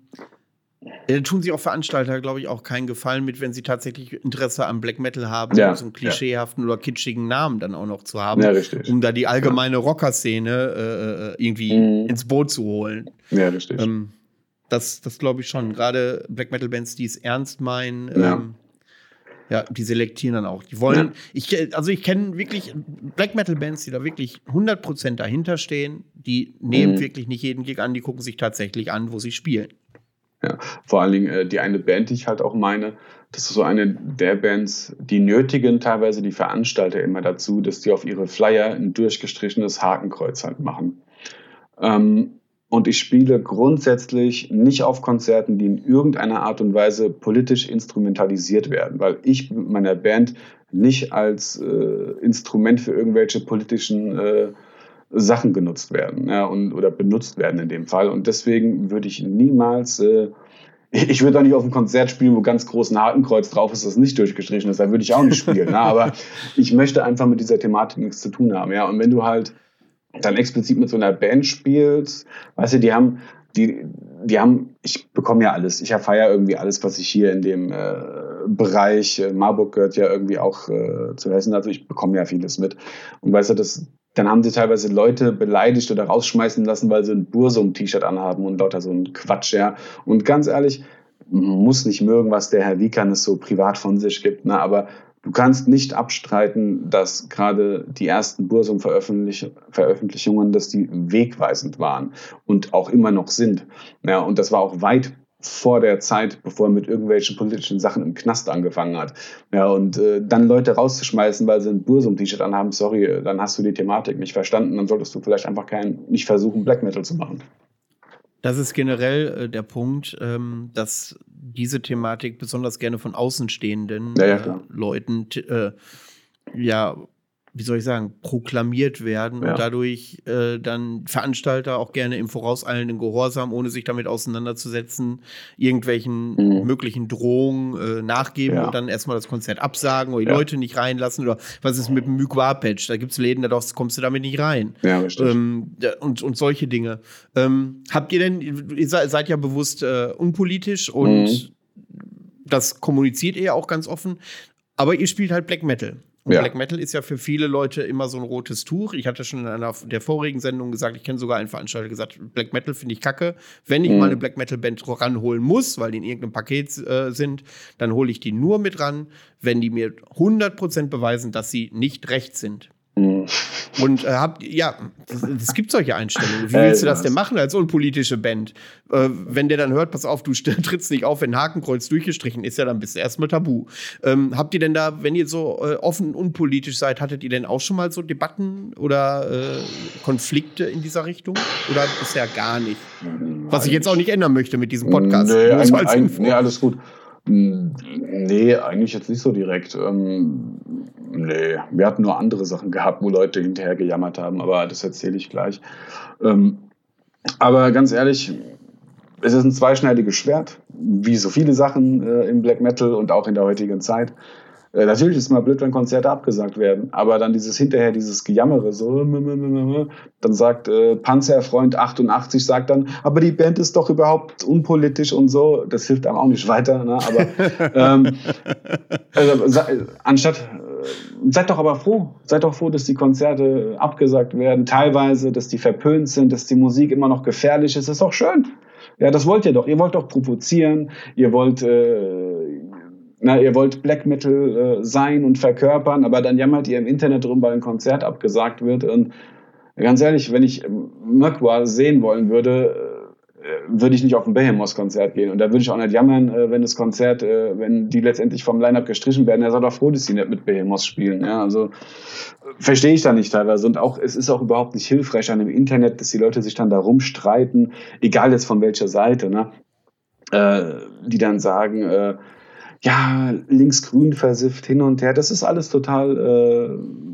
da tun sich auch Veranstalter, glaube ich, auch keinen Gefallen mit, wenn sie tatsächlich Interesse am Black Metal haben, ja, so einen klischeehaften ja. oder kitschigen Namen dann auch noch zu haben, ja, um da die allgemeine Rocker-Szene äh, äh, irgendwie mhm. ins Boot zu holen. Ja, richtig. Ähm, das, das glaube ich schon. Gerade Black Metal Bands, die es ernst meinen, ja. Ähm, ja, die selektieren dann auch. Die wollen, ja. ich, also ich kenne wirklich Black Metal Bands, die da wirklich 100% dahinter stehen. Die nehmen mhm. wirklich nicht jeden Gig an, die gucken sich tatsächlich an, wo sie spielen. Ja, vor allen Dingen äh, die eine Band, die ich halt auch meine, das ist so eine der Bands, die nötigen teilweise die Veranstalter immer dazu, dass die auf ihre Flyer ein durchgestrichenes Hakenkreuz halt machen. Ähm, und ich spiele grundsätzlich nicht auf Konzerten, die in irgendeiner Art und Weise politisch instrumentalisiert werden, weil ich mit meiner Band nicht als äh, Instrument für irgendwelche politischen äh, Sachen genutzt werden ja, und, oder benutzt werden in dem Fall. Und deswegen würde ich niemals, äh, ich würde auch nicht auf einem Konzert spielen, wo ganz groß ein Hakenkreuz drauf ist, das nicht durchgestrichen ist, da würde ich auch nicht spielen. na, aber ich möchte einfach mit dieser Thematik nichts zu tun haben. Ja. Und wenn du halt dann explizit mit so einer Band spielst, weißt du, die haben, die, die haben, ich bekomme ja alles, ich ja irgendwie alles, was ich hier in dem äh, Bereich, äh, Marburg gehört ja irgendwie auch äh, zu Hessen, also ich bekomme ja vieles mit. Und weißt du, das, dann haben sie teilweise Leute beleidigt oder rausschmeißen lassen, weil sie ein Bursum-T-Shirt anhaben und lauter so ein Quatsch, ja. Und ganz ehrlich, muss nicht mögen, was der Herr Wiekan es so privat von sich gibt, ne? aber du kannst nicht abstreiten, dass gerade die ersten Bursum-Veröffentlichungen, dass die wegweisend waren und auch immer noch sind. Ja, und das war auch weit vor der Zeit, bevor er mit irgendwelchen politischen Sachen im Knast angefangen hat. Ja, und äh, dann Leute rauszuschmeißen, weil sie ein Bursum-T-Shirt anhaben, sorry, dann hast du die Thematik nicht verstanden, dann solltest du vielleicht einfach kein, nicht versuchen, Black Metal zu machen. Das ist generell äh, der Punkt, ähm, dass diese Thematik besonders gerne von außenstehenden ja, ja, äh, Leuten äh, ja wie soll ich sagen, proklamiert werden ja. und dadurch äh, dann Veranstalter auch gerne im vorauseilenden Gehorsam, ohne sich damit auseinanderzusetzen, irgendwelchen mhm. möglichen Drohungen äh, nachgeben ja. und dann erstmal das Konzert absagen oder die ja. Leute nicht reinlassen oder was ist mit dem Mykwa-Patch? Da gibt es Läden, da kommst du damit nicht rein. Ja, richtig. Ähm, und, und solche Dinge. Ähm, habt ihr denn, ihr seid ja bewusst äh, unpolitisch und mhm. das kommuniziert ihr ja auch ganz offen, aber ihr spielt halt Black Metal. Ja. Black Metal ist ja für viele Leute immer so ein rotes Tuch. Ich hatte schon in einer der vorigen Sendung gesagt, ich kenne sogar einen Veranstalter, gesagt, Black Metal finde ich kacke. Wenn ich mhm. mal eine Black Metal Band ranholen muss, weil die in irgendeinem Paket äh, sind, dann hole ich die nur mit ran, wenn die mir 100% beweisen, dass sie nicht recht sind. Und äh, habt, ja, es gibt solche Einstellungen. Wie willst du das denn machen als unpolitische Band? Äh, wenn der dann hört, pass auf, du trittst nicht auf, wenn ein Hakenkreuz durchgestrichen ist, ja, dann bist du erstmal tabu. Ähm, habt ihr denn da, wenn ihr so äh, offen unpolitisch seid, hattet ihr denn auch schon mal so Debatten oder äh, Konflikte in dieser Richtung? Oder bisher gar nicht? Was ich jetzt auch nicht ändern möchte mit diesem Podcast. Nee, ein, ein, nee alles gut. Nee, eigentlich jetzt nicht so direkt. Ähm, nee, wir hatten nur andere Sachen gehabt, wo Leute hinterher gejammert haben, aber das erzähle ich gleich. Ähm, aber ganz ehrlich, es ist ein zweischneidiges Schwert, wie so viele Sachen äh, im Black Metal und auch in der heutigen Zeit. Äh, natürlich ist es mal blöd, wenn Konzerte abgesagt werden, aber dann dieses hinterher, dieses Gejammere, so, dann sagt äh, Panzerfreund 88, sagt dann, aber die Band ist doch überhaupt unpolitisch und so, das hilft einem auch nicht weiter, ne? aber ähm, also, anstatt, seid doch aber froh, seid doch froh, dass die Konzerte abgesagt werden, teilweise, dass die verpönt sind, dass die Musik immer noch gefährlich ist, das ist doch schön. Ja, das wollt ihr doch. Ihr wollt doch provozieren, ihr wollt äh, na, ihr wollt Black Metal äh, sein und verkörpern, aber dann jammert ihr im Internet drum, weil ein Konzert abgesagt wird. Und ganz ehrlich, wenn ich Mökwa sehen wollen würde, äh, würde ich nicht auf ein Behemoth-Konzert gehen. Und da würde ich auch nicht jammern, äh, wenn das Konzert, äh, wenn die letztendlich vom Line-Up gestrichen werden. Er sei doch froh, dass sie nicht mit Behemoth spielen. Ja, also verstehe ich da nicht teilweise. Und auch, es ist auch überhaupt nicht hilfreich an dem Internet, dass die Leute sich dann da rumstreiten, egal jetzt von welcher Seite, ne? Äh, die dann sagen, äh, ja, links-grün versifft hin und her. Das ist alles total, äh,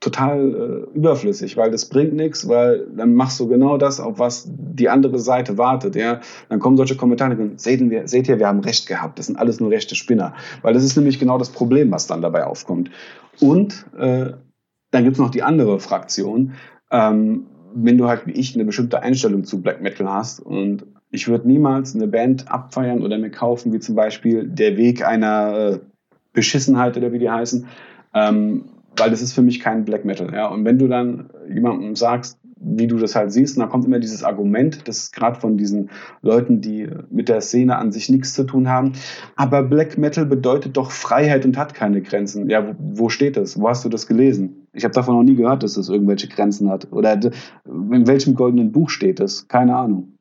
total äh, überflüssig, weil das bringt nichts, weil dann machst du genau das, auf was die andere Seite wartet. Ja? Dann kommen solche Kommentare, seht ihr, seht ihr, wir haben recht gehabt. Das sind alles nur rechte Spinner. Weil das ist nämlich genau das Problem, was dann dabei aufkommt. Und äh, dann gibt es noch die andere Fraktion. Ähm, wenn du halt wie ich eine bestimmte Einstellung zu Black Metal hast und ich würde niemals eine Band abfeiern oder mir kaufen, wie zum Beispiel Der Weg einer äh, Beschissenheit oder wie die heißen, ähm, weil das ist für mich kein Black Metal. Ja? Und wenn du dann jemandem sagst, wie du das halt siehst, und da kommt immer dieses Argument, das gerade von diesen Leuten, die mit der Szene an sich nichts zu tun haben, aber Black Metal bedeutet doch Freiheit und hat keine Grenzen. Ja, wo, wo steht das? Wo hast du das gelesen? Ich habe davon noch nie gehört, dass das irgendwelche Grenzen hat. Oder in welchem goldenen Buch steht das? Keine Ahnung.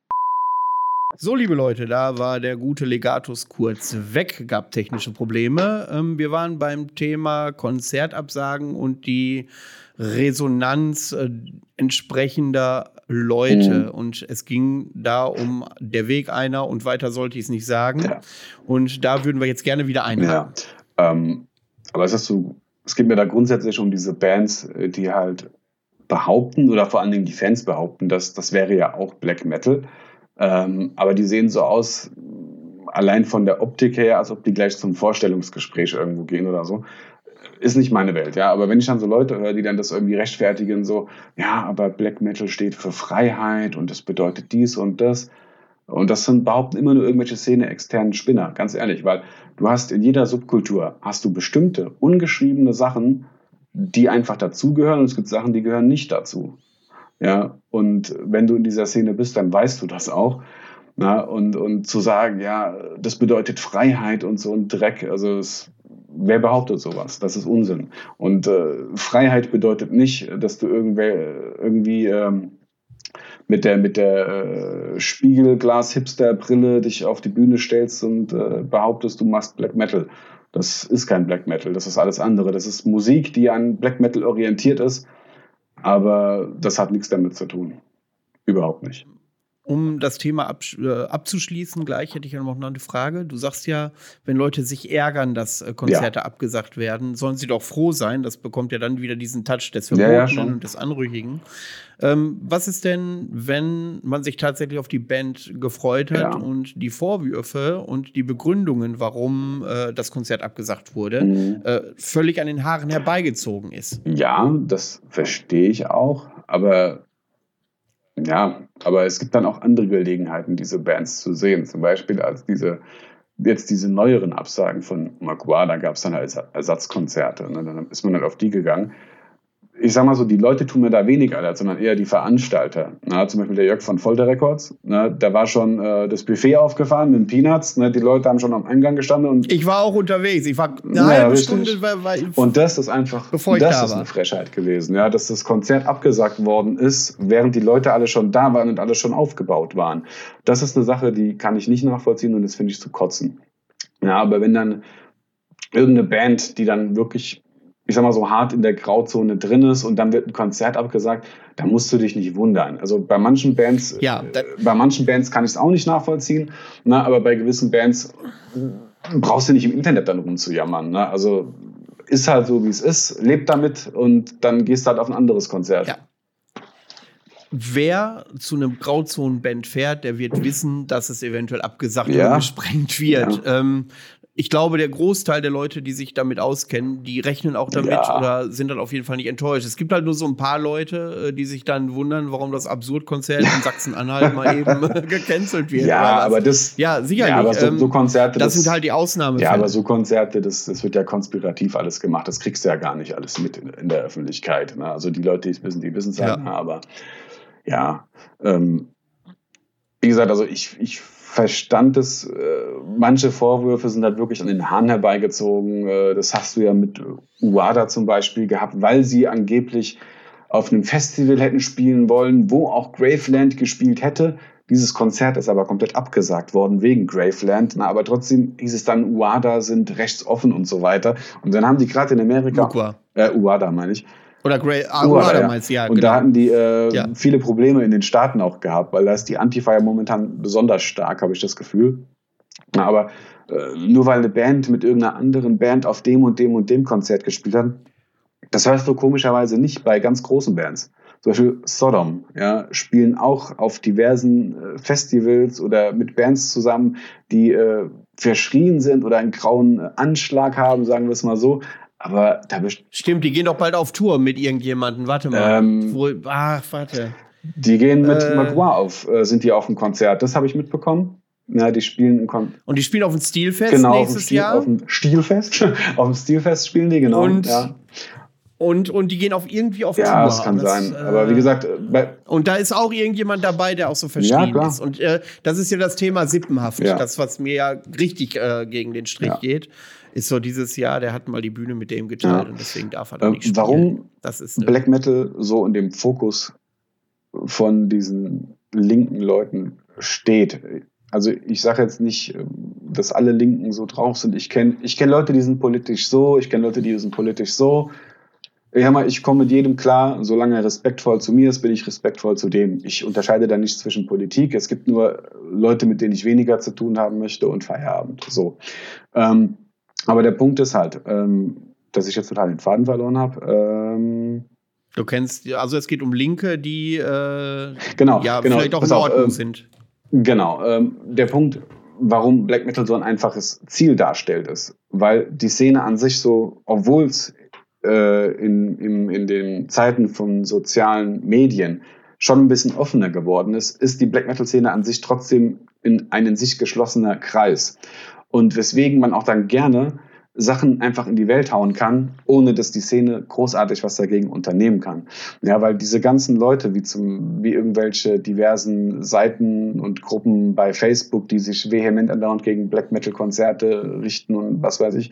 So, liebe Leute, da war der gute Legatus kurz weg, gab technische Probleme. Ähm, wir waren beim Thema Konzertabsagen und die Resonanz äh, entsprechender Leute. Mhm. Und es ging da um der Weg einer und weiter sollte ich es nicht sagen. Ja. Und da würden wir jetzt gerne wieder einhaken. Ja. Ähm, aber es, ist so, es geht mir da grundsätzlich um diese Bands, äh, die halt behaupten oder vor allen Dingen die Fans behaupten, dass das wäre ja auch Black Metal. Ähm, aber die sehen so aus, allein von der Optik her, als ob die gleich zum Vorstellungsgespräch irgendwo gehen oder so. Ist nicht meine Welt, ja. Aber wenn ich dann so Leute höre, die dann das irgendwie rechtfertigen, so, ja, aber Black Metal steht für Freiheit und das bedeutet dies und das. Und das sind behaupten immer nur irgendwelche Szene externen Spinner, ganz ehrlich, weil du hast in jeder Subkultur hast du bestimmte ungeschriebene Sachen, die einfach dazugehören und es gibt Sachen, die gehören nicht dazu. Ja, und wenn du in dieser Szene bist, dann weißt du das auch. Na, und, und zu sagen, ja, das bedeutet Freiheit und so ein Dreck, also es wer behauptet sowas? Das ist Unsinn. Und äh, Freiheit bedeutet nicht, dass du irgendwie ähm, mit der, mit der äh, Spiegelglas-Hipster-Brille dich auf die Bühne stellst und äh, behauptest, du machst Black Metal. Das ist kein Black Metal, das ist alles andere. Das ist Musik, die an Black Metal orientiert ist, aber das hat nichts damit zu tun. Überhaupt nicht. Um das Thema ab, äh, abzuschließen, gleich hätte ich ja noch eine Frage. Du sagst ja, wenn Leute sich ärgern, dass äh, Konzerte ja. abgesagt werden, sollen sie doch froh sein. Das bekommt ja dann wieder diesen Touch des Verbotenen ja, ja, und des Anrüchigen. Ähm, was ist denn, wenn man sich tatsächlich auf die Band gefreut hat und die Vorwürfe und die Begründungen, warum äh, das Konzert abgesagt wurde, mhm. äh, völlig an den Haaren herbeigezogen ist? Ja, das verstehe ich auch. Aber ja, aber es gibt dann auch andere Gelegenheiten, diese Bands zu sehen. Zum Beispiel als diese, jetzt diese neueren Absagen von Magua, da gab es dann halt Ersatzkonzerte. Ne? Dann ist man halt auf die gegangen ich sag mal so, die Leute tun mir da weniger leid, sondern eher die Veranstalter. Na, zum Beispiel der Jörg von Folter Records, na, da war schon äh, das Buffet aufgefahren mit Peanuts. Ne, die Leute haben schon am Eingang gestanden. Und ich war auch unterwegs. Ich war eine naja, halbe Stunde. War, war und das ist einfach, das da ist eine Frechheit gewesen, ja, dass das Konzert abgesagt worden ist, während die Leute alle schon da waren und alle schon aufgebaut waren. Das ist eine Sache, die kann ich nicht nachvollziehen und das finde ich zu kotzen. Ja, aber wenn dann irgendeine Band, die dann wirklich ich sag mal so hart in der Grauzone drin ist und dann wird ein Konzert abgesagt, da musst du dich nicht wundern. Also bei manchen Bands, ja, äh, bei manchen Bands kann ich es auch nicht nachvollziehen, ne, aber bei gewissen Bands brauchst du nicht im Internet dann rumzujammern. Ne? Also ist halt so, wie es ist, lebt damit und dann gehst du halt auf ein anderes Konzert. Ja. Wer zu einem Grauzonenband fährt, der wird wissen, dass es eventuell abgesagt ja. oder gesprengt wird. Ja. Ähm, ich glaube, der Großteil der Leute, die sich damit auskennen, die rechnen auch damit ja. oder sind dann auf jeden Fall nicht enttäuscht. Es gibt halt nur so ein paar Leute, äh, die sich dann wundern, warum das Absurdkonzert in Sachsen-Anhalt mal eben gecancelt wird. Ja, aber das. Ja, sicherlich. Ja, aber so, so ähm, Konzerte. Das, das, sind halt die Ausnahmen. Ja, aber so Konzerte, das, das wird ja konspirativ alles gemacht. Das kriegst du ja gar nicht alles mit in, in der Öffentlichkeit. Ne? Also die Leute, die es wissen, die wissen es halt. Ja. Aber ja, ähm, wie gesagt, also ich, ich verstand es, äh, manche Vorwürfe sind halt wirklich an den Haaren herbeigezogen. Äh, das hast du ja mit Uada zum Beispiel gehabt, weil sie angeblich auf einem Festival hätten spielen wollen, wo auch Graveland gespielt hätte. Dieses Konzert ist aber komplett abgesagt worden wegen Graveland. Na, aber trotzdem hieß es dann, Uada sind rechtsoffen und so weiter. Und dann haben die gerade in Amerika, äh, Uada meine ich, oder Grey Aguada ja. meinst du, ja. Und genau. da hatten die äh, ja. viele Probleme in den Staaten auch gehabt, weil da ist die Antifa ja momentan besonders stark, habe ich das Gefühl. Aber äh, nur weil eine Band mit irgendeiner anderen Band auf dem und dem und dem Konzert gespielt hat, das hörst du komischerweise nicht bei ganz großen Bands. Zum Beispiel Sodom, ja, spielen auch auf diversen äh, Festivals oder mit Bands zusammen, die äh, verschrien sind oder einen grauen Anschlag haben, sagen wir es mal so. Aber da Stimmt, die gehen doch bald auf Tour mit irgendjemandem. Warte mal. Ähm, Wo, ach, warte. Die gehen mit äh, Magua auf, äh, sind die auf dem Konzert. Das habe ich mitbekommen. Ja, die spielen im Kon Und die spielen auf dem Stilfest genau, nächstes Stil, Jahr? Auf dem Stilfest. auf dem Stilfest spielen die, genau. Und, ja. und, und die gehen auf irgendwie auf ja, Tour. Ja, das kann das, sein. Aber wie gesagt. Äh, und da ist auch irgendjemand dabei, der auch so verschrien ja, ist. Und äh, das ist ja das Thema Sippenhaft. Das, was mir ja richtig äh, gegen den Strich geht ist so dieses Jahr, der hat mal die Bühne mit dem geteilt ja. und deswegen darf er da nicht spielen. Warum das ist, äh, Black Metal so in dem Fokus von diesen linken Leuten steht. Also ich sage jetzt nicht, ähm, dass alle Linken so drauf sind. Ich kenne ich kenn Leute, die sind politisch so, ich kenne Leute, die sind politisch so. Ich, mal, ich komme mit jedem klar, solange er respektvoll zu mir ist, bin ich respektvoll zu dem. Ich unterscheide da nicht zwischen Politik. Es gibt nur Leute, mit denen ich weniger zu tun haben möchte und Feierabend. So. Ähm, aber der Punkt ist halt, ähm, dass ich jetzt total den Faden verloren habe. Ähm, du kennst, also es geht um Linke, die äh, genau, ja, genau, vielleicht auch in Ordnung auf, äh, sind. Genau. Ähm, der Punkt, warum Black Metal so ein einfaches Ziel darstellt, ist, weil die Szene an sich so, obwohl es äh, in, in, in den Zeiten von sozialen Medien schon ein bisschen offener geworden ist, ist die Black Metal-Szene an sich trotzdem in ein in sich geschlossener Kreis. Und weswegen man auch dann gerne Sachen einfach in die Welt hauen kann, ohne dass die Szene großartig was dagegen unternehmen kann. Ja, weil diese ganzen Leute, wie zum, wie irgendwelche diversen Seiten und Gruppen bei Facebook, die sich vehement andauernd gegen Black Metal Konzerte richten und was weiß ich,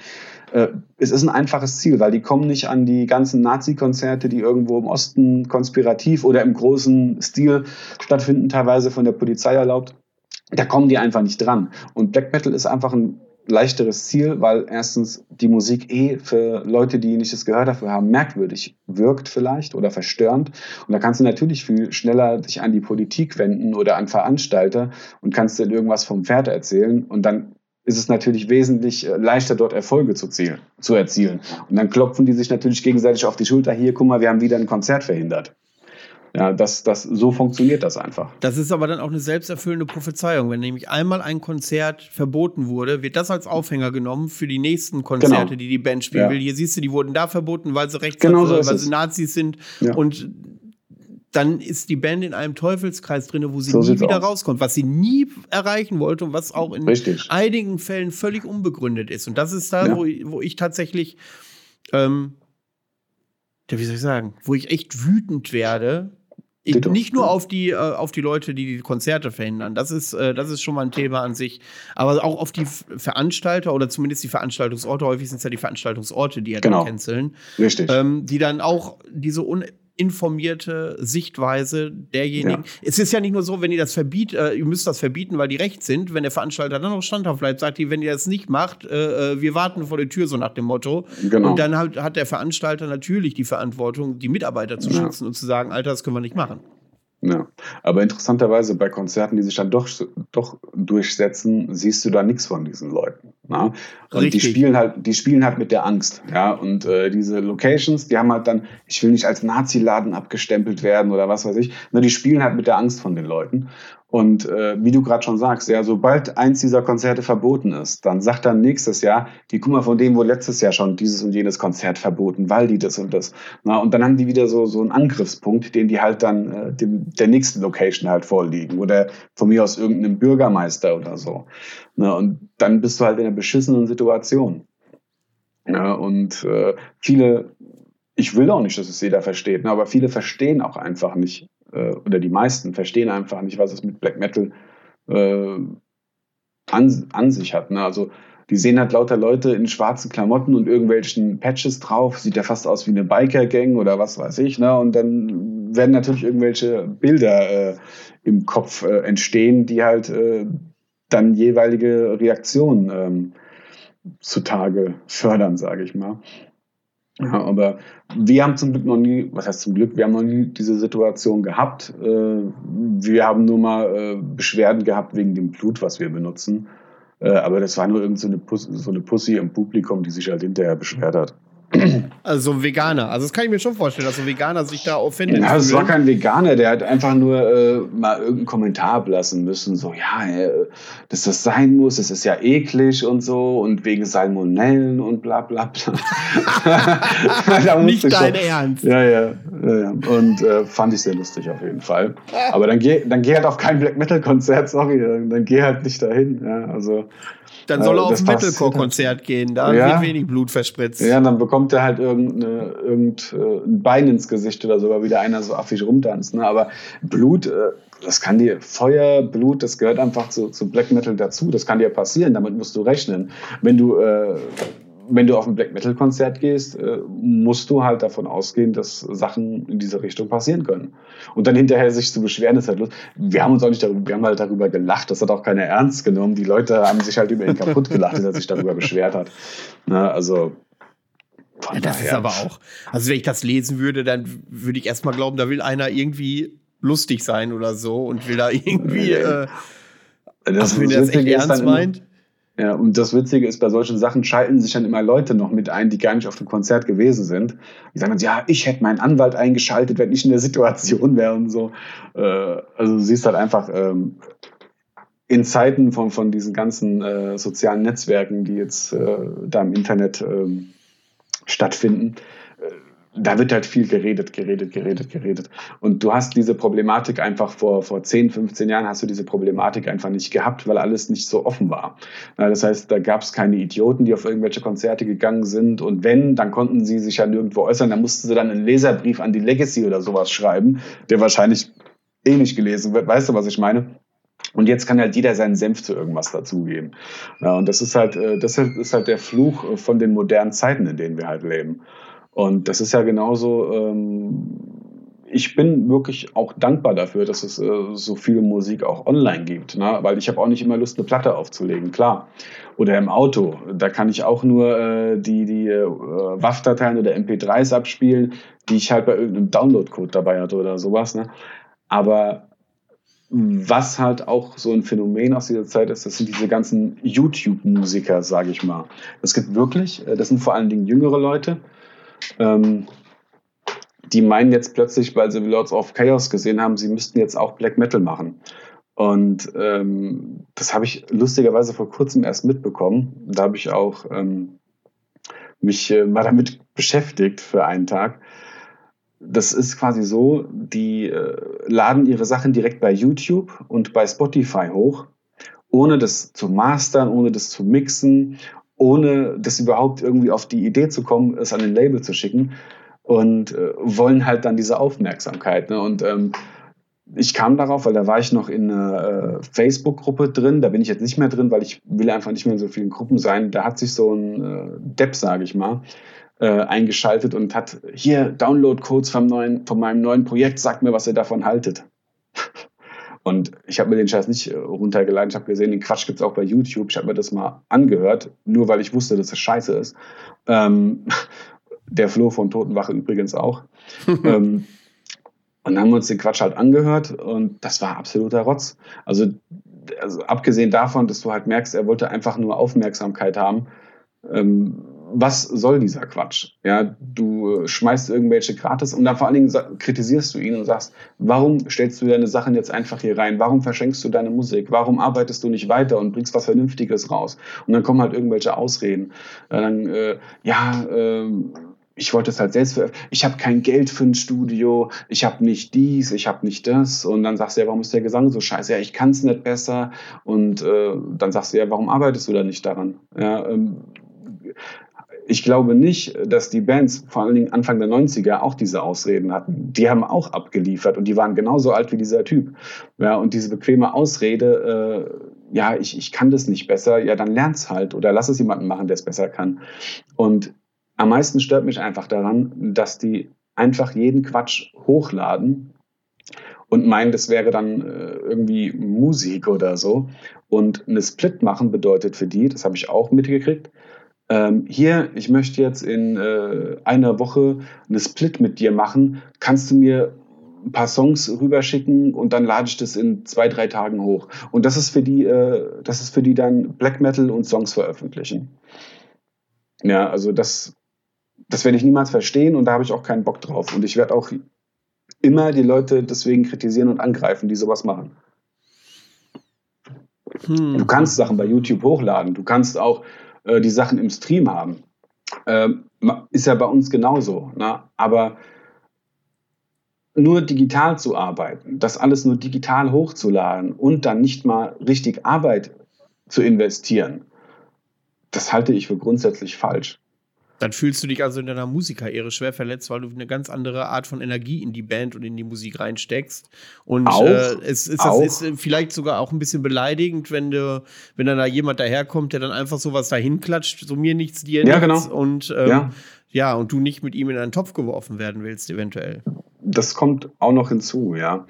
äh, es ist ein einfaches Ziel, weil die kommen nicht an die ganzen Nazi-Konzerte, die irgendwo im Osten konspirativ oder im großen Stil stattfinden, teilweise von der Polizei erlaubt. Da kommen die einfach nicht dran. Und Black Metal ist einfach ein leichteres Ziel, weil erstens die Musik eh für Leute, die nicht das Gehör dafür haben, merkwürdig wirkt vielleicht oder verstörend. Und da kannst du natürlich viel schneller dich an die Politik wenden oder an Veranstalter und kannst dir irgendwas vom Pferd erzählen und dann ist es natürlich wesentlich äh, leichter, dort Erfolge zu, zielen, zu erzielen. Und dann klopfen die sich natürlich gegenseitig auf die Schulter. Hier, guck mal, wir haben wieder ein Konzert verhindert. Ja, das, das, so funktioniert das einfach. Das ist aber dann auch eine selbsterfüllende Prophezeiung. Wenn nämlich einmal ein Konzert verboten wurde, wird das als Aufhänger genommen für die nächsten Konzerte, genau. die die Band spielen ja. will. Hier siehst du, die wurden da verboten, weil sie rechts genau so weil sie Nazis sind. Ja. Und dann ist die Band in einem Teufelskreis drin, wo sie so nie wieder aus. rauskommt, was sie nie erreichen wollte und was auch in Richtig. einigen Fällen völlig unbegründet ist. Und das ist da, ja. wo, wo ich tatsächlich, ähm, wie soll ich sagen, wo ich echt wütend werde, Nicht nur auf die, äh, auf die Leute, die die Konzerte verhindern. Das ist, äh, das ist schon mal ein Thema an sich. Aber auch auf die Veranstalter oder zumindest die Veranstaltungsorte. Häufig sind es ja die Veranstaltungsorte, die ja genau. dann canceln. Richtig. Ähm, die dann auch diese un informierte Sichtweise derjenigen. Ja. Es ist ja nicht nur so, wenn ihr das verbietet, äh, ihr müsst das verbieten, weil die rechts sind. Wenn der Veranstalter dann noch standhaft bleibt, sagt die, wenn ihr das nicht macht, äh, äh, wir warten vor der Tür, so nach dem Motto. Genau. Und dann hat, hat der Veranstalter natürlich die Verantwortung, die Mitarbeiter zu ja. schützen und zu sagen, Alter, das können wir nicht machen. Ja, aber interessanterweise bei Konzerten, die sich dann doch, doch durchsetzen, siehst du da nichts von diesen Leuten. Na? Und die spielen halt, die spielen halt mit der Angst. Ja, und äh, diese Locations, die haben halt dann, ich will nicht als Nazi-Laden abgestempelt werden oder was weiß ich, na, die spielen halt mit der Angst von den Leuten. Und äh, wie du gerade schon sagst, ja, sobald eins dieser Konzerte verboten ist, dann sagt dann nächstes Jahr, die guck mal, von denen wurde letztes Jahr schon dieses und jenes Konzert verboten, weil die das und das. Na, und dann haben die wieder so, so einen Angriffspunkt, den die halt dann äh, dem, der nächsten Location halt vorliegen. Oder von mir aus irgendeinem Bürgermeister oder so. Na, und dann bist du halt in einer beschissenen Situation. Ja, und äh, viele, ich will auch nicht, dass es jeder versteht, aber viele verstehen auch einfach nicht, äh, oder die meisten verstehen einfach nicht, was es mit Black Metal äh, an, an sich hat. Ne? Also die sehen halt lauter Leute in schwarzen Klamotten und irgendwelchen Patches drauf, sieht ja fast aus wie eine Biker-Gang oder was weiß ich. Ne? Und dann werden natürlich irgendwelche Bilder äh, im Kopf äh, entstehen, die halt äh, dann jeweilige Reaktionen ähm, zutage fördern, sage ich mal. Ja, aber wir haben zum Glück noch nie, was heißt zum Glück, wir haben noch nie diese Situation gehabt. Äh, wir haben nur mal äh, Beschwerden gehabt wegen dem Blut, was wir benutzen. Äh, aber das war nur irgendeine so so eine Pussy im Publikum, die sich halt hinterher beschwert hat. Also so ein Veganer. Also das kann ich mir schon vorstellen, dass so ein Veganer sich da auffindet. Ja, es war kein Veganer, der hat einfach nur äh, mal irgendeinen Kommentar ablassen müssen. So, ja, äh, dass das sein muss, es ist ja eklig und so und wegen Salmonellen und bla bla bla. Nicht dein schon, Ernst. Ja, ja. ja, Und äh, fand ich sehr lustig auf jeden Fall. Aber dann geh, dann geh halt auf kein Black Metal Konzert, sorry, dann, dann geh halt nicht dahin. Ja, also dann soll er auf ein Metalcore-Konzert gehen, da ja. wird wenig Blut verspritzt. Ja, dann bekommt er halt irgendein irgend, äh, Bein ins Gesicht oder sogar wieder einer so affig rumtanzt. Ne? Aber Blut, äh, das kann dir, Feuer, Blut, das gehört einfach zu, zu Black Metal dazu. Das kann dir passieren, damit musst du rechnen. Wenn du äh, wenn du auf ein Black Metal Konzert gehst, äh, musst du halt davon ausgehen, dass Sachen in diese Richtung passieren können. Und dann hinterher sich zu beschweren, ist halt los. Wir haben uns auch nicht darüber, wir haben halt darüber gelacht. Das hat auch keiner ernst genommen. Die Leute haben sich halt über ihn kaputt gelacht, dass er sich darüber beschwert hat. Na, also. Ja, das daher. ist aber auch. Also, wenn ich das lesen würde, dann würde ich erstmal glauben, da will einer irgendwie lustig sein oder so und will da irgendwie. Äh, das, also, wenn er das echt ernst meint. Ja, und das Witzige ist, bei solchen Sachen schalten sich dann immer Leute noch mit ein, die gar nicht auf dem Konzert gewesen sind. Die sagen dann, ja, ich hätte meinen Anwalt eingeschaltet, wenn ich in der Situation wäre und so. Äh, also du siehst halt einfach, ähm, in Zeiten von, von diesen ganzen äh, sozialen Netzwerken, die jetzt äh, da im Internet ähm, stattfinden, da wird halt viel geredet, geredet, geredet, geredet. Und du hast diese Problematik einfach vor, vor 10, 15 Jahren hast du diese Problematik einfach nicht gehabt, weil alles nicht so offen war. Das heißt, da gab es keine Idioten, die auf irgendwelche Konzerte gegangen sind. Und wenn, dann konnten sie sich ja nirgendwo äußern. Da mussten sie dann einen Leserbrief an die Legacy oder sowas schreiben, der wahrscheinlich eh nicht gelesen wird. Weißt du, was ich meine? Und jetzt kann halt jeder seinen Senf zu irgendwas dazugeben. Ja, und das ist halt, äh, das ist halt der Fluch von den modernen Zeiten, in denen wir halt leben. Und das ist ja genauso, ähm, ich bin wirklich auch dankbar dafür, dass es äh, so viel Musik auch online gibt, ne? weil ich habe auch nicht immer Lust, eine Platte aufzulegen, klar. Oder im Auto, da kann ich auch nur äh, die, die äh, WAV-Dateien oder MP3s abspielen, die ich halt bei irgendeinem Download-Code dabei hatte oder sowas. Ne? Aber was halt auch so ein Phänomen aus dieser Zeit ist, das sind diese ganzen YouTube-Musiker, sage ich mal. Das gibt wirklich, äh, das sind vor allen Dingen jüngere Leute, ähm, die meinen jetzt plötzlich, weil sie Lords of Chaos gesehen haben, sie müssten jetzt auch Black Metal machen. Und ähm, das habe ich lustigerweise vor kurzem erst mitbekommen. Da habe ich auch ähm, mich äh, mal damit beschäftigt für einen Tag. Das ist quasi so, die äh, laden ihre Sachen direkt bei YouTube und bei Spotify hoch, ohne das zu mastern, ohne das zu mixen, ohne das überhaupt irgendwie auf die Idee zu kommen, es an den Label zu schicken und äh, wollen halt dann diese Aufmerksamkeit. Ne? Und ähm, ich kam darauf, weil da war ich noch in einer äh, Facebook-Gruppe drin. Da bin ich jetzt nicht mehr drin, weil ich will einfach nicht mehr in so vielen Gruppen sein. Da hat sich so ein äh, Depp, sage ich mal, äh, eingeschaltet und hat hier Download-Codes von meinem neuen Projekt. Sagt mir, was ihr davon haltet. Und ich habe mir den Scheiß nicht äh, runtergeladen. Ich habe gesehen, den Quatsch gibt es auch bei YouTube. Ich habe mir das mal angehört, nur weil ich wusste, dass das scheiße ist. Ähm, der Flo von Totenwache übrigens auch. ähm, und dann haben wir uns den Quatsch halt angehört und das war absoluter Rotz. Also, also abgesehen davon, dass du halt merkst, er wollte einfach nur Aufmerksamkeit haben. Ähm, was soll dieser Quatsch? Ja, du äh, schmeißt irgendwelche gratis und dann vor allen Dingen kritisierst du ihn und sagst, warum stellst du deine Sachen jetzt einfach hier rein? Warum verschenkst du deine Musik? Warum arbeitest du nicht weiter und bringst was Vernünftiges raus? Und dann kommen halt irgendwelche Ausreden. Dann, äh, ja, äh, ich wollte es halt selbst veröffentlichen. Ich habe kein Geld für ein Studio, ich habe nicht dies, ich habe nicht das. Und dann sagst du ja, warum ist der Gesang so scheiße? Ja, ich kann es nicht besser. Und äh, dann sagst du ja, warum arbeitest du da nicht daran? Ja, ähm, ich glaube nicht, dass die Bands vor allen Dingen Anfang der 90er auch diese Ausreden hatten. Die haben auch abgeliefert und die waren genauso alt wie dieser Typ. Ja, und diese bequeme Ausrede, äh, ja, ich, ich kann das nicht besser, ja, dann lern's halt oder lass es jemanden machen, der es besser kann. Und am meisten stört mich einfach daran, dass die einfach jeden Quatsch hochladen und meinen, das wäre dann äh, irgendwie Musik oder so. Und eine Split machen bedeutet für die, das habe ich auch mitgekriegt, ähm, hier, ich möchte jetzt in äh, einer Woche eine Split mit dir machen. Kannst du mir ein paar Songs rüberschicken und dann lade ich das in zwei, drei Tagen hoch. Und das ist für die, äh, das ist für die dann Black Metal und Songs veröffentlichen. Ja, also das, das werde ich niemals verstehen und da habe ich auch keinen Bock drauf. Und ich werde auch immer die Leute deswegen kritisieren und angreifen, die sowas machen. Hm. Du kannst Sachen bei YouTube hochladen. Du kannst auch äh, die Sachen im Stream haben. Ähm, ist ja bei uns genauso. Ne? Aber nur digital zu arbeiten, das alles nur digital hochzuladen und dann nicht mal richtig Arbeit zu investieren, das halte ich für grundsätzlich falsch. Dann fühlst du dich also in deiner Musikkarriere schwer verletzt, weil du eine ganz andere Art von Energie in die Band und in die Musik reinsteckst. Und auch, äh, es ist, auch. ist vielleicht sogar auch ein bisschen beleidigend, wenn du, wenn dann da jemand daherkommt, der dann einfach sowas dahin klatscht, so mir nichts, dir ja, nichts. Genau. Und ähm, ja. ja, und du nicht mit ihm in einen Topf geworfen werden willst, eventuell. Das kommt auch noch hinzu, ja.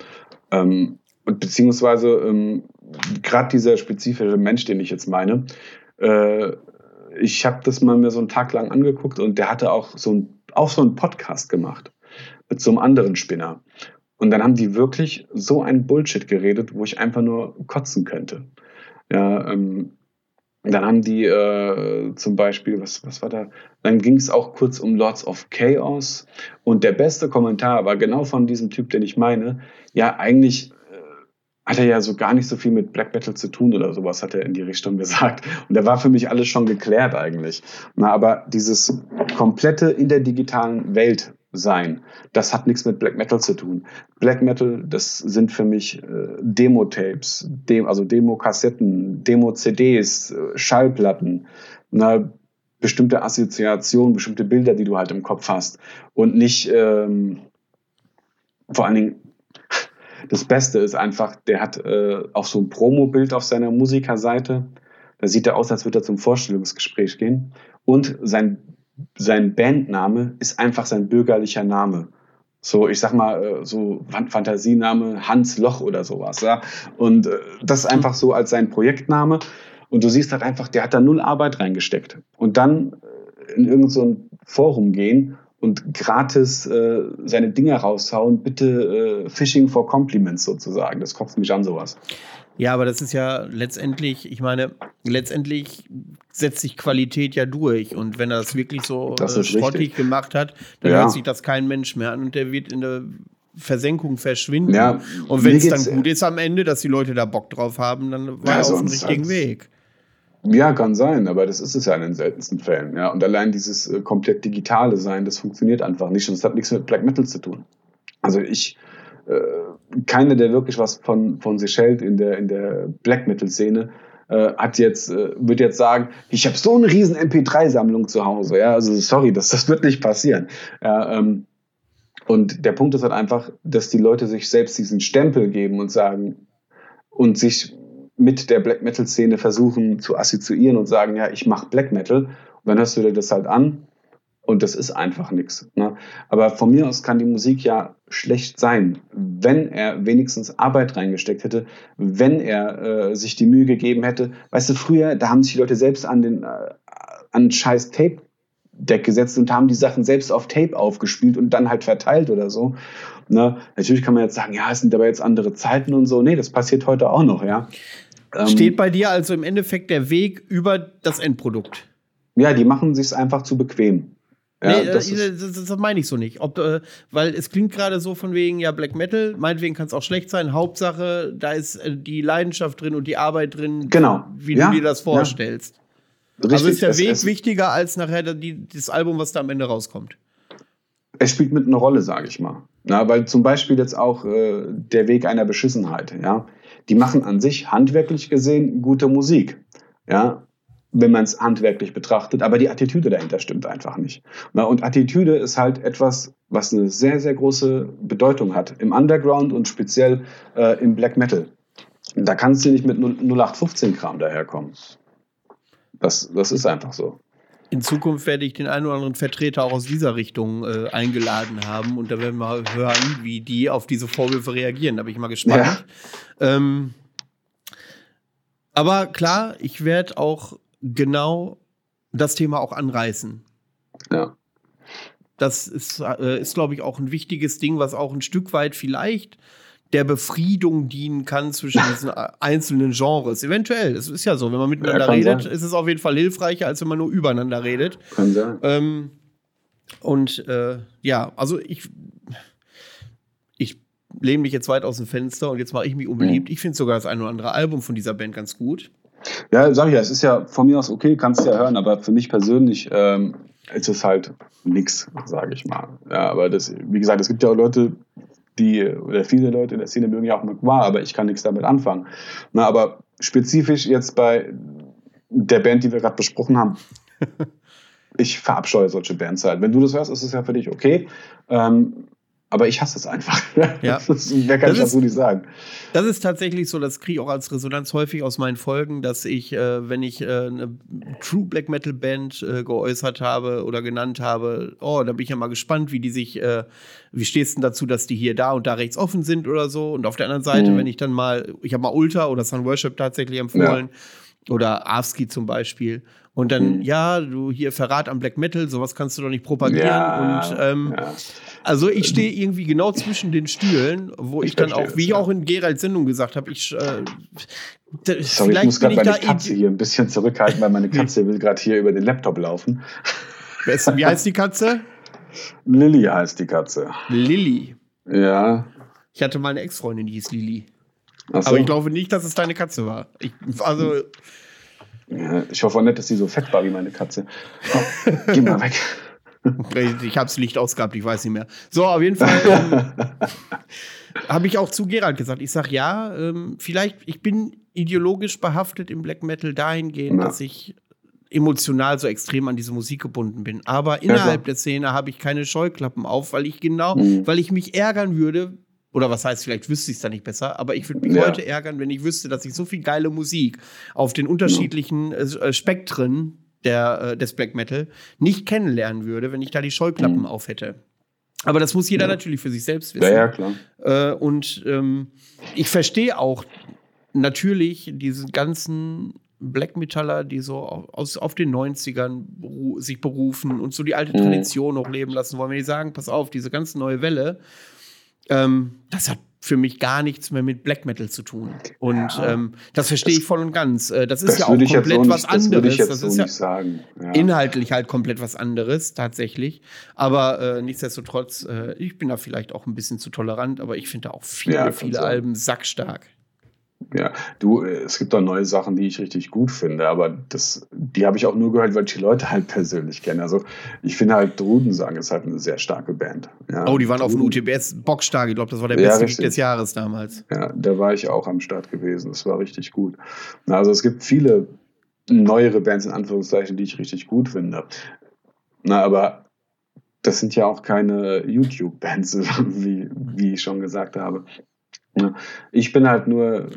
Ähm, beziehungsweise ähm, gerade dieser spezifische Mensch, den ich jetzt meine, äh, ich habe das mal mir so einen Tag lang angeguckt und der hatte auch so, ein, auch so einen Podcast gemacht mit so einem anderen Spinner. Und dann haben die wirklich so ein Bullshit geredet, wo ich einfach nur kotzen könnte. Ja, ähm, dann haben die äh, zum Beispiel, was, was war da? Dann ging es auch kurz um Lords of Chaos. Und der beste Kommentar war genau von diesem Typ, den ich meine. Ja, eigentlich hat er ja so gar nicht so viel mit Black Metal zu tun oder sowas, hat er in die Richtung gesagt. Und da war für mich alles schon geklärt eigentlich. Na, aber dieses komplette in der digitalen Welt sein. Das hat nichts mit Black Metal zu tun. Black Metal, das sind für mich äh, Demo-Tapes, Dem also Demo-Kassetten, Demo-CDs, äh, Schallplatten, eine bestimmte Assoziationen, bestimmte Bilder, die du halt im Kopf hast. Und nicht ähm, vor allen Dingen das Beste ist einfach, der hat äh, auch so ein Promo-Bild auf seiner Musikerseite. Da sieht er aus, als würde er zum Vorstellungsgespräch gehen. Und sein, sein Bandname ist einfach sein bürgerlicher Name. So, ich sag mal, äh, so Fantasiename Hans Loch oder sowas. Ja? Und äh, das ist einfach so als sein Projektname. Und du siehst halt einfach, der hat da null Arbeit reingesteckt. Und dann äh, in irgendein so Forum gehen und gratis äh, seine Dinge raushauen, bitte äh, Phishing for Compliments sozusagen. Das kotzt mich an, sowas. Ja, aber das ist ja letztendlich, ich meine, letztendlich setzt sich Qualität ja durch. Und wenn er das wirklich so das äh, schrottig gemacht hat, dann ja. hört sich das kein Mensch mehr an und der wird in der Versenkung verschwinden. Ja, und wenn es dann gut ist am Ende, dass die Leute da Bock drauf haben, dann war ja, er auf dem richtigen Weg. Ja, kann sein, aber das ist es ja in den seltensten Fällen. Ja. Und allein dieses äh, komplett digitale Sein, das funktioniert einfach nicht und das hat nichts mit Black Metal zu tun. Also ich, äh, keiner, der wirklich was von, von sich hält in der, in der Black Metal-Szene, äh, hat jetzt, äh, wird jetzt sagen, ich habe so eine riesen MP3-Sammlung zu Hause. Ja, also sorry, das, das wird nicht passieren. Ja, ähm, und der Punkt ist halt einfach, dass die Leute sich selbst diesen Stempel geben und sagen und sich mit der Black Metal Szene versuchen zu assoziieren und sagen, ja, ich mache Black Metal. Und dann hörst du dir das halt an und das ist einfach nichts. Ne? Aber von mir aus kann die Musik ja schlecht sein, wenn er wenigstens Arbeit reingesteckt hätte, wenn er äh, sich die Mühe gegeben hätte. Weißt du, früher, da haben sich die Leute selbst an den äh, an scheiß Tape Deck gesetzt und haben die Sachen selbst auf Tape aufgespielt und dann halt verteilt oder so. Ne? Natürlich kann man jetzt sagen, ja, es sind aber jetzt andere Zeiten und so. Nee, das passiert heute auch noch, ja. Ähm, Steht bei dir also im Endeffekt der Weg über das Endprodukt? Ja, die machen sich einfach zu bequem. Ja, nee, das, das, das, das, meine ich so nicht. Ob, äh, weil es klingt gerade so von wegen, ja, Black Metal, meinetwegen kann es auch schlecht sein. Hauptsache, da ist äh, die Leidenschaft drin und die Arbeit drin, genau. wie ja, du dir das vorstellst. Ja. also ist der es, Weg es, wichtiger als nachher die, das Album, was da am Ende rauskommt. Es spielt mit einer Rolle, sage ich mal. Na, weil zum Beispiel jetzt auch äh, der Weg einer Beschissenheit, ja die machen an sich handwerklich gesehen gute Musik. Ja, wenn man es handwerklich betrachtet, aber die Attitüde dahinter stimmt einfach nicht. Und Attitüde ist halt etwas, was eine sehr, sehr große Bedeutung hat im Underground und speziell äh, im Black Metal. Da kannst du nicht mit 0815-Kram daherkommen. Das, das ist einfach so. In Zukunft werde ich den einen oder anderen Vertreter auch aus dieser Richtung äh, eingeladen haben und da werden wir hören, wie die auf diese Vorwürfe reagieren. Da bin ich mal gespannt. Ja. Ähm, aber klar, ich werde auch genau das Thema auch anreißen. Ja. Das ist, äh, ist glaube ich, auch ein wichtiges Ding, was auch ein Stück weit vielleicht der Befriedung dienen kann zwischen diesen einzelnen Genres. Eventuell, es ist ja so, wenn man miteinander ja, redet, sein. ist es auf jeden Fall hilfreicher, als wenn man nur übereinander redet. Kann sein. Ähm, und äh, ja, also ich, ich lehne mich jetzt weit aus dem Fenster und jetzt mache ich mich unbeliebt. Mhm. Ich finde sogar das ein oder andere Album von dieser Band ganz gut. Ja, sag ich ja, es ist ja von mir aus okay, kannst du ja hören, aber für mich persönlich ähm, ist es halt nix, sage ich mal. Ja, aber das, wie gesagt, es gibt ja auch Leute, die, oder viele Leute in der Szene mögen ja auch Magma, aber ich kann nichts damit anfangen. Na, aber spezifisch jetzt bei der Band, die wir gerade besprochen haben, ich verabscheue solche Bands halt. Wenn du das hörst, ist es ja für dich okay. Ähm, aber ich hasse es einfach. Ja. Das, wer kann das ich dazu nicht sagen? Das ist tatsächlich so, das kriege ich auch als Resonanz häufig aus meinen Folgen, dass ich, äh, wenn ich äh, eine True Black Metal Band äh, geäußert habe oder genannt habe, oh, da bin ich ja mal gespannt, wie die sich, äh, wie stehst du denn dazu, dass die hier da und da rechts offen sind oder so. Und auf der anderen Seite, mhm. wenn ich dann mal, ich habe mal Ultra oder Sun Worship tatsächlich empfohlen. Ja oder Avsky zum Beispiel. Und dann, mhm. ja, du hier Verrat am Black Metal, sowas kannst du doch nicht propagieren. Ja, und ähm, ja. also ich stehe irgendwie genau zwischen den Stühlen, wo ich, ich dann auch, wie ich auch in Geralds Sendung gesagt habe, ich äh, Sorry, ich muss gerade meine Katze hier ein bisschen zurückhalten, weil meine Katze will gerade hier über den Laptop laufen. Wie heißt die Katze? Lilly heißt die Katze. Lilly. Ja. Ich hatte mal eine Ex-Freundin, die hieß Lilly. So. Aber ich glaube nicht, dass es deine Katze war. Ich, also. Ich hoffe auch nicht, dass sie so fett war wie meine Katze. Oh, geh mal weg. Ich habe das Licht ausgehabt, ich weiß nicht mehr. So, auf jeden Fall ähm, habe ich auch zu Gerald gesagt. Ich sage ja, ähm, vielleicht, ich bin ideologisch behaftet im Black Metal dahingehend, ja. dass ich emotional so extrem an diese Musik gebunden bin. Aber innerhalb ja, der Szene habe ich keine Scheuklappen auf, weil ich genau, mhm. weil ich mich ärgern würde, oder was heißt, vielleicht wüsste ich es da nicht besser, aber ich würde mich ja. heute ärgern, wenn ich wüsste, dass ich so viel geile Musik auf den unterschiedlichen äh, Spektren der, äh, des Black Metal nicht kennenlernen würde, wenn ich da die Scheuklappen mhm. auf hätte. Aber das muss jeder ja. natürlich für sich selbst wissen. Ja, ja klar. Äh, und ähm, ich verstehe auch natürlich diesen ganzen Black Metaller, die so aus, auf den 90ern beru sich berufen und so die alte mhm. Tradition noch leben lassen wollen. Wenn die sagen, pass auf, diese ganze neue Welle, ähm, das hat für mich gar nichts mehr mit Black Metal zu tun. Und ja, ähm, das verstehe ich voll und ganz. Äh, das ist das ja auch komplett so was anderes. Das, das ist ja sagen. Ja. inhaltlich halt komplett was anderes, tatsächlich. Aber äh, nichtsdestotrotz, äh, ich bin da vielleicht auch ein bisschen zu tolerant, aber ich finde da auch viele, ja, viele Alben sackstark. Ja, du, es gibt auch neue Sachen, die ich richtig gut finde, aber das, die habe ich auch nur gehört, weil ich die Leute halt persönlich kenne. Also ich finde halt Drudensang ist halt eine sehr starke Band. Ja, oh, die waren Druden. auf dem UTBS bockstark. Ich glaube, das war der beste ja, des Jahres damals. Ja, da war ich auch am Start gewesen. Das war richtig gut. Also es gibt viele neuere Bands in Anführungszeichen, die ich richtig gut finde. Na, aber das sind ja auch keine YouTube-Bands, wie, wie ich schon gesagt habe. Ich bin halt nur.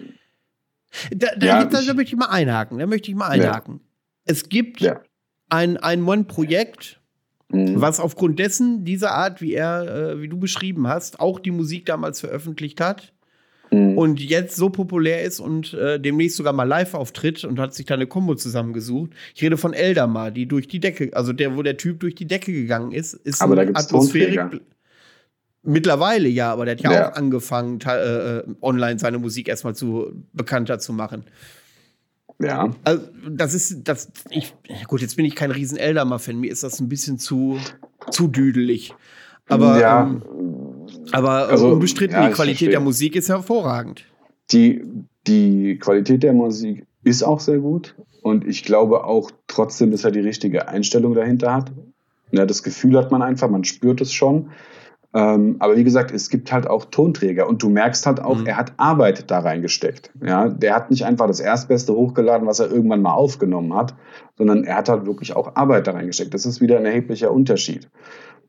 Da, da, ja, da, da möchte ich mal einhaken. Da möchte ich mal einhaken. Ja. Es gibt ja. ein, ein One-Projekt, mhm. was aufgrund dessen, dieser Art, wie er, äh, wie du beschrieben hast, auch die Musik damals veröffentlicht hat mhm. und jetzt so populär ist und äh, demnächst sogar mal live auftritt und hat sich da eine Kombo zusammengesucht. Ich rede von Eldamar, die durch die Decke, also der, wo der Typ durch die Decke gegangen ist, ist Aber da gibt's Atmosphärik. Mittlerweile ja, aber der hat ja, ja. auch angefangen, äh, online seine Musik erstmal zu bekannter zu machen. Ja. Also, das ist, das, ich, gut, jetzt bin ich kein riesen Eldamer-Fan, mir ist das ein bisschen zu, zu düdelig. Aber, ja. ähm, aber also, unbestritten, ja, die Qualität der Musik ist hervorragend. Die, die Qualität der Musik ist auch sehr gut. Und ich glaube auch trotzdem, dass er die richtige Einstellung dahinter hat. Ja, das Gefühl hat man einfach, man spürt es schon. Ähm, aber wie gesagt, es gibt halt auch Tonträger und du merkst halt auch, mhm. er hat Arbeit da reingesteckt. Ja, der hat nicht einfach das Erstbeste hochgeladen, was er irgendwann mal aufgenommen hat, sondern er hat halt wirklich auch Arbeit da reingesteckt. Das ist wieder ein erheblicher Unterschied.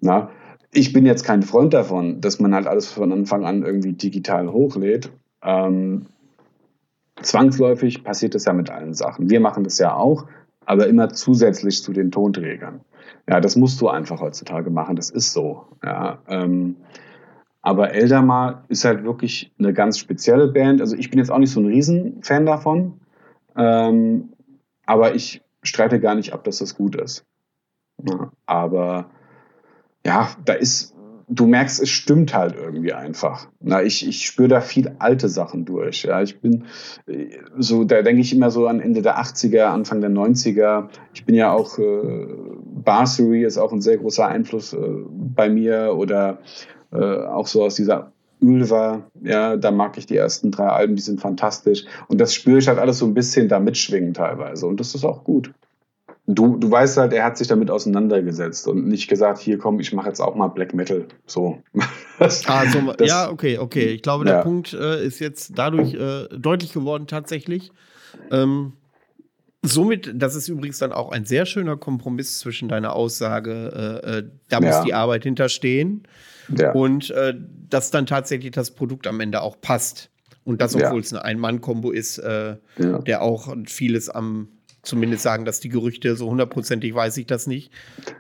Ja, ich bin jetzt kein Freund davon, dass man halt alles von Anfang an irgendwie digital hochlädt. Ähm, zwangsläufig passiert das ja mit allen Sachen. Wir machen das ja auch, aber immer zusätzlich zu den Tonträgern. Ja, das musst du einfach heutzutage machen. Das ist so. Ja, ähm, aber Eldamar ist halt wirklich eine ganz spezielle Band. Also ich bin jetzt auch nicht so ein Riesenfan davon. Ähm, aber ich streite gar nicht ab, dass das gut ist. Aber ja, da ist du merkst, es stimmt halt irgendwie einfach. Na, ich, ich spüre da viel alte Sachen durch. Ja, ich bin so, da denke ich immer so an Ende der 80er, Anfang der 90er. Ich bin ja auch, äh, Barsery ist auch ein sehr großer Einfluss äh, bei mir oder äh, auch so aus dieser Ulva, ja, da mag ich die ersten drei Alben, die sind fantastisch. Und das spüre ich halt alles so ein bisschen da mitschwingen teilweise. Und das ist auch gut du, du weißt halt, er hat sich damit auseinandergesetzt und nicht gesagt, hier komm, ich mache jetzt auch mal Black Metal. So. das, ah, so das, ja, okay, okay. Ich glaube, der ja. Punkt äh, ist jetzt dadurch äh, deutlich geworden tatsächlich. Ähm, somit, das ist übrigens dann auch ein sehr schöner Kompromiss zwischen deiner Aussage, äh, äh da muss ja. die Arbeit hinterstehen ja. und äh, dass dann tatsächlich das Produkt am Ende auch passt. Und das, obwohl es eine Ein-Mann-Kombo ist, äh, der auch vieles am zumindest sagen, dass die Gerüchte, so hundertprozentig weiß ich das nicht,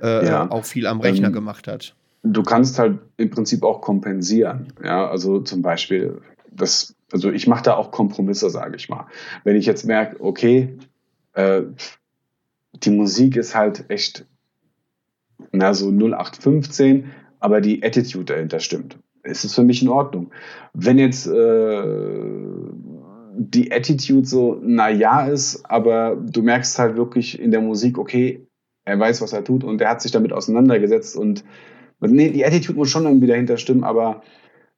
äh, ja. auch viel am Rechner ähm, gemacht hat. Du kannst halt im Prinzip auch kompensieren. Ja, also zum Beispiel, das, also ich mache da auch Kompromisse, sage ich mal. Wenn ich jetzt merke, okay, äh, die Musik ist halt echt, na, so 0815, aber die Attitude dahinter stimmt. Ist es für mich in Ordnung. Wenn jetzt äh, die Attitude so, na ja ist, aber du merkst halt wirklich in der Musik, okay, er weiß, was er tut und er hat sich damit auseinandergesetzt und nee, die Attitude muss schon irgendwie dahinter stimmen, aber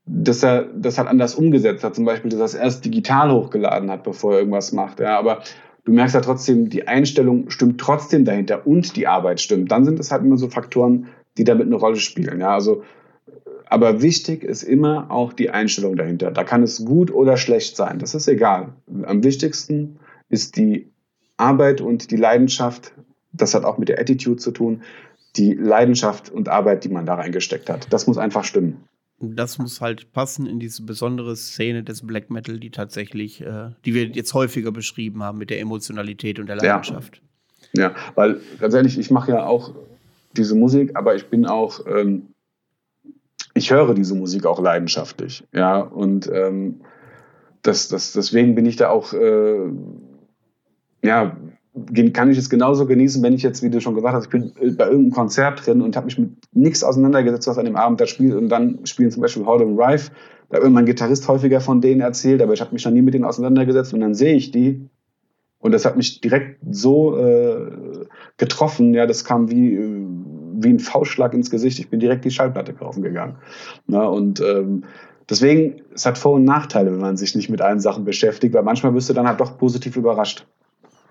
dass er das halt anders umgesetzt hat, zum Beispiel, dass er es erst digital hochgeladen hat, bevor er irgendwas macht, ja, aber du merkst ja halt trotzdem, die Einstellung stimmt trotzdem dahinter und die Arbeit stimmt. Dann sind es halt immer so Faktoren, die damit eine Rolle spielen. Ja, also, aber wichtig ist immer auch die Einstellung dahinter. Da kann es gut oder schlecht sein. Das ist egal. Am wichtigsten ist die Arbeit und die Leidenschaft. Das hat auch mit der Attitude zu tun. Die Leidenschaft und Arbeit, die man da reingesteckt hat. Das muss einfach stimmen. Das muss halt passen in diese besondere Szene des Black Metal, die tatsächlich, äh, die wir jetzt häufiger beschrieben haben mit der Emotionalität und der Leidenschaft. Ja, ja weil ganz ehrlich, ich mache ja auch diese Musik, aber ich bin auch, ähm, ich höre diese Musik auch leidenschaftlich. Ja, und ähm, das, das, deswegen bin ich da auch, äh, ja, kann ich es genauso genießen, wenn ich jetzt, wie du schon gesagt hast, ich bin bei irgendeinem Konzert drin und habe mich mit nichts auseinandergesetzt, was an dem Abend da spielt. Und dann spielen zum Beispiel Hall and Rife. Da hat irgendein Gitarrist häufiger von denen erzählt, aber ich habe mich noch nie mit denen auseinandergesetzt. Und dann sehe ich die und das hat mich direkt so äh, getroffen. Ja, das kam wie, wie ein Faustschlag ins Gesicht. Ich bin direkt die Schallplatte kaufen gegangen. Na, und ähm, deswegen, es hat Vor- und Nachteile, wenn man sich nicht mit allen Sachen beschäftigt, weil manchmal wirst du dann halt doch positiv überrascht.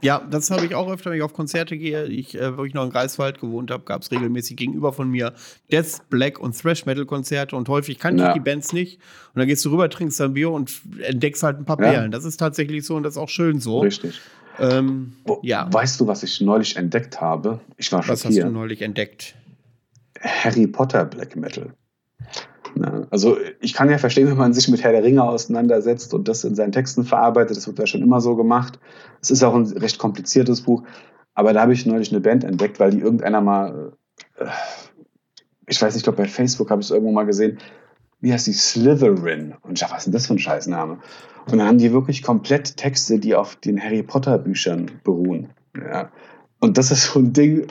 Ja, das habe ich auch öfter, wenn ich auf Konzerte gehe. Ich, äh, wo ich noch in Greifswald gewohnt habe, gab es regelmäßig gegenüber von mir Death, Black und Thrash Metal Konzerte und häufig kannte ja. ich die Bands nicht. Und dann gehst du rüber, trinkst ein Bier und entdeckst halt ein paar Perlen. Ja. Das ist tatsächlich so und das ist auch schön so. Richtig. Ähm, ja. Weißt du, was ich neulich entdeckt habe? Ich war Was hast du neulich entdeckt? Harry Potter Black Metal. Ja, also ich kann ja verstehen, wenn man sich mit Herr der Ringe auseinandersetzt und das in seinen Texten verarbeitet. Das wird ja schon immer so gemacht. Es ist auch ein recht kompliziertes Buch. Aber da habe ich neulich eine Band entdeckt, weil die irgendeiner mal, äh, ich weiß nicht, ich glaube bei Facebook habe ich es irgendwo mal gesehen, wie heißt die? Slytherin. Und dachte, was ist denn das für ein Scheißname? Und dann haben die wirklich komplett Texte, die auf den Harry Potter Büchern beruhen. Ja. Und das ist so ein Ding,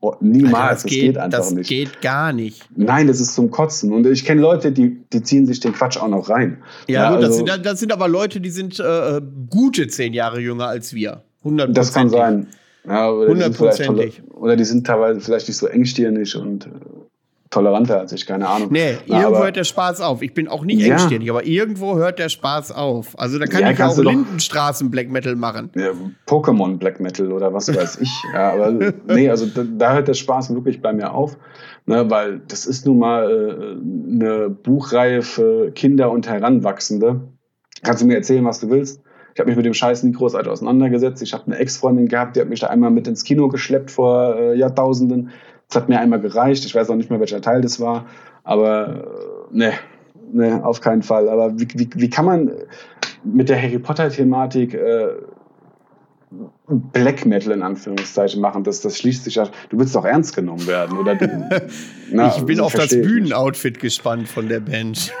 oh, niemals, Alter, das, das geht, geht, einfach das nicht. Das geht gar nicht. Nein, das ist zum Kotzen. Und ich kenne Leute, die, die ziehen sich den Quatsch auch noch rein. Ja, ja gut, also, das, sind, das sind aber Leute, die sind äh, gute zehn Jahre jünger als wir. 100 Das kann sein. Ja, oder, die oder die sind teilweise vielleicht nicht so engstirnig und äh, toleranter als ich, keine Ahnung. Nee, irgendwo hört der Spaß auf. Ich bin auch nicht ja. engstirnig, aber irgendwo hört der Spaß auf. Also da kann ja, ich auch Lindenstraßen Black Metal machen. Ja, Pokémon Black Metal oder was weiß ich. ja, aber nee, also da, da, hört der Spaß wirklich bei mir auf. Ne, weil das ist nun mal äh, eine Buchreihe für Kinder und Heranwachsende. Kannst du mir erzählen, was du willst? Ich habe mich mit dem Scheiß nie großartig auseinandergesetzt. Ich habe eine Ex-Freundin gehabt, die hat mich da einmal mit ins Kino geschleppt vor äh, Jahrtausenden. Das hat mir einmal gereicht. Ich weiß auch nicht mehr, welcher Teil das war. Aber äh, ne, ne, auf keinen Fall. Aber wie, wie, wie kann man mit der Harry Potter-Thematik äh, Black Metal in Anführungszeichen machen? Das, das schließt sich ja. Du willst doch ernst genommen werden, oder? Na, ich bin auf das Bühnenoutfit gespannt von der Band.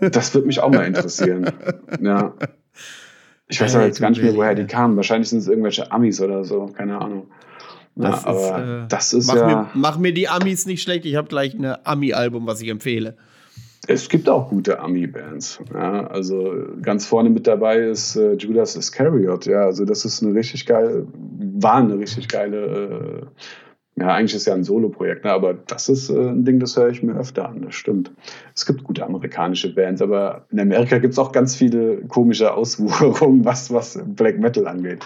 Das würde mich auch mal interessieren. ja. Ich weiß aber jetzt gar nicht mehr, woher die kamen. Wahrscheinlich sind es irgendwelche Amis oder so, keine Ahnung. Das ja, ist, äh, das ist mach ja. Mir, mach mir die Amis nicht schlecht. Ich habe gleich ein Ami-Album, was ich empfehle. Es gibt auch gute Ami-Bands. Ja, also ganz vorne mit dabei ist äh, Judas Iscariot. Ja, also das ist eine richtig geile, war eine richtig geile. Äh, ja, eigentlich ist ja ein Solo-Projekt, ne? aber das ist äh, ein Ding, das höre ich mir öfter an. Das stimmt. Es gibt gute amerikanische Bands, aber in Amerika gibt es auch ganz viele komische Auswucherungen, was, was Black Metal angeht.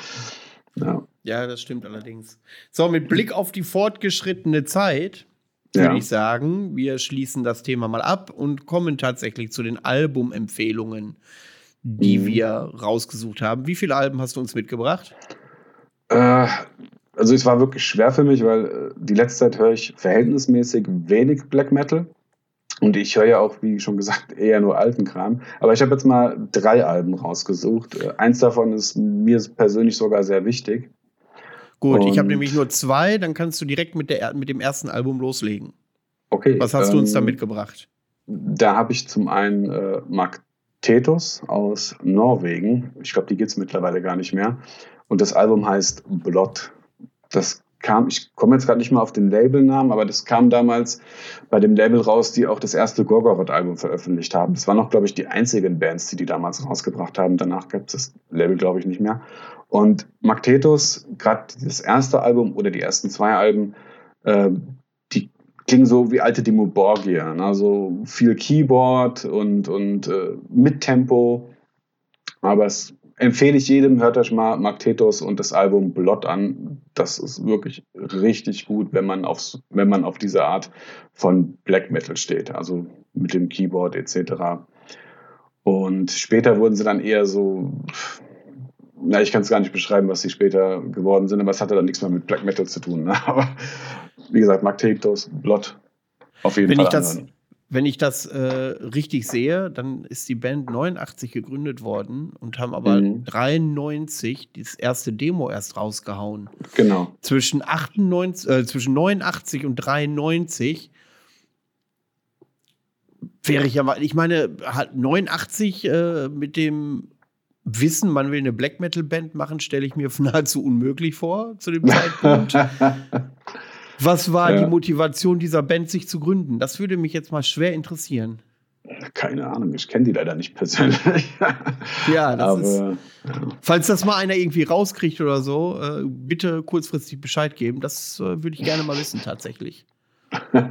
Ja. Ja, das stimmt allerdings. So, mit Blick auf die fortgeschrittene Zeit würde ja. ich sagen, wir schließen das Thema mal ab und kommen tatsächlich zu den Albumempfehlungen, die mhm. wir rausgesucht haben. Wie viele Alben hast du uns mitgebracht? Äh, also es war wirklich schwer für mich, weil äh, die letzte Zeit höre ich verhältnismäßig wenig Black Metal. Und ich höre ja auch, wie schon gesagt, eher nur alten Kram. Aber ich habe jetzt mal drei Alben rausgesucht. Äh, eins davon ist mir persönlich sogar sehr wichtig. Gut, und ich habe nämlich nur zwei, dann kannst du direkt mit, der, mit dem ersten Album loslegen. Okay. Was hast ähm, du uns da ähm, mitgebracht? Da habe ich zum einen äh, Mark Tetos aus Norwegen. Ich glaube, die gibt es mittlerweile gar nicht mehr. Und das Album heißt Blot. Das kam, ich komme jetzt gerade nicht mal auf den Labelnamen, aber das kam damals bei dem Label raus, die auch das erste Gorgoroth-Album veröffentlicht haben. Das waren noch, glaube ich, die einzigen Bands, die die damals rausgebracht haben. Danach gab es das Label, glaube ich, nicht mehr. Und Magtetus, gerade das erste Album oder die ersten zwei Alben, äh, die klingen so wie alte Demo Borgia. Also viel Keyboard und, und äh, mit Tempo. Aber es empfehle ich jedem, hört euch mal Magnetos und das Album Blot an. Das ist wirklich richtig gut, wenn man, aufs, wenn man auf diese Art von Black Metal steht, also mit dem Keyboard etc. Und später wurden sie dann eher so, na, ich kann es gar nicht beschreiben, was sie später geworden sind, aber es hatte dann nichts mehr mit Black Metal zu tun. Ne? Aber wie gesagt, Magnetos, Blot, auf jeden wenn Fall. Ich das, wenn ich das äh, richtig sehe, dann ist die Band 89 gegründet worden und haben aber mhm. 93 das erste Demo erst rausgehauen. Genau. Zwischen, 98, äh, zwischen 89 und 93 wäre ich ja mal, ich meine, hat 89 äh, mit dem Wissen, man will eine Black Metal Band machen, stelle ich mir nahezu unmöglich vor zu dem Zeitpunkt. Was war ja. die Motivation dieser Band, sich zu gründen? Das würde mich jetzt mal schwer interessieren. Keine Ahnung, ich kenne die leider nicht persönlich. ja, das Aber, ist. Falls das mal einer irgendwie rauskriegt oder so, äh, bitte kurzfristig Bescheid geben. Das äh, würde ich gerne mal wissen, tatsächlich.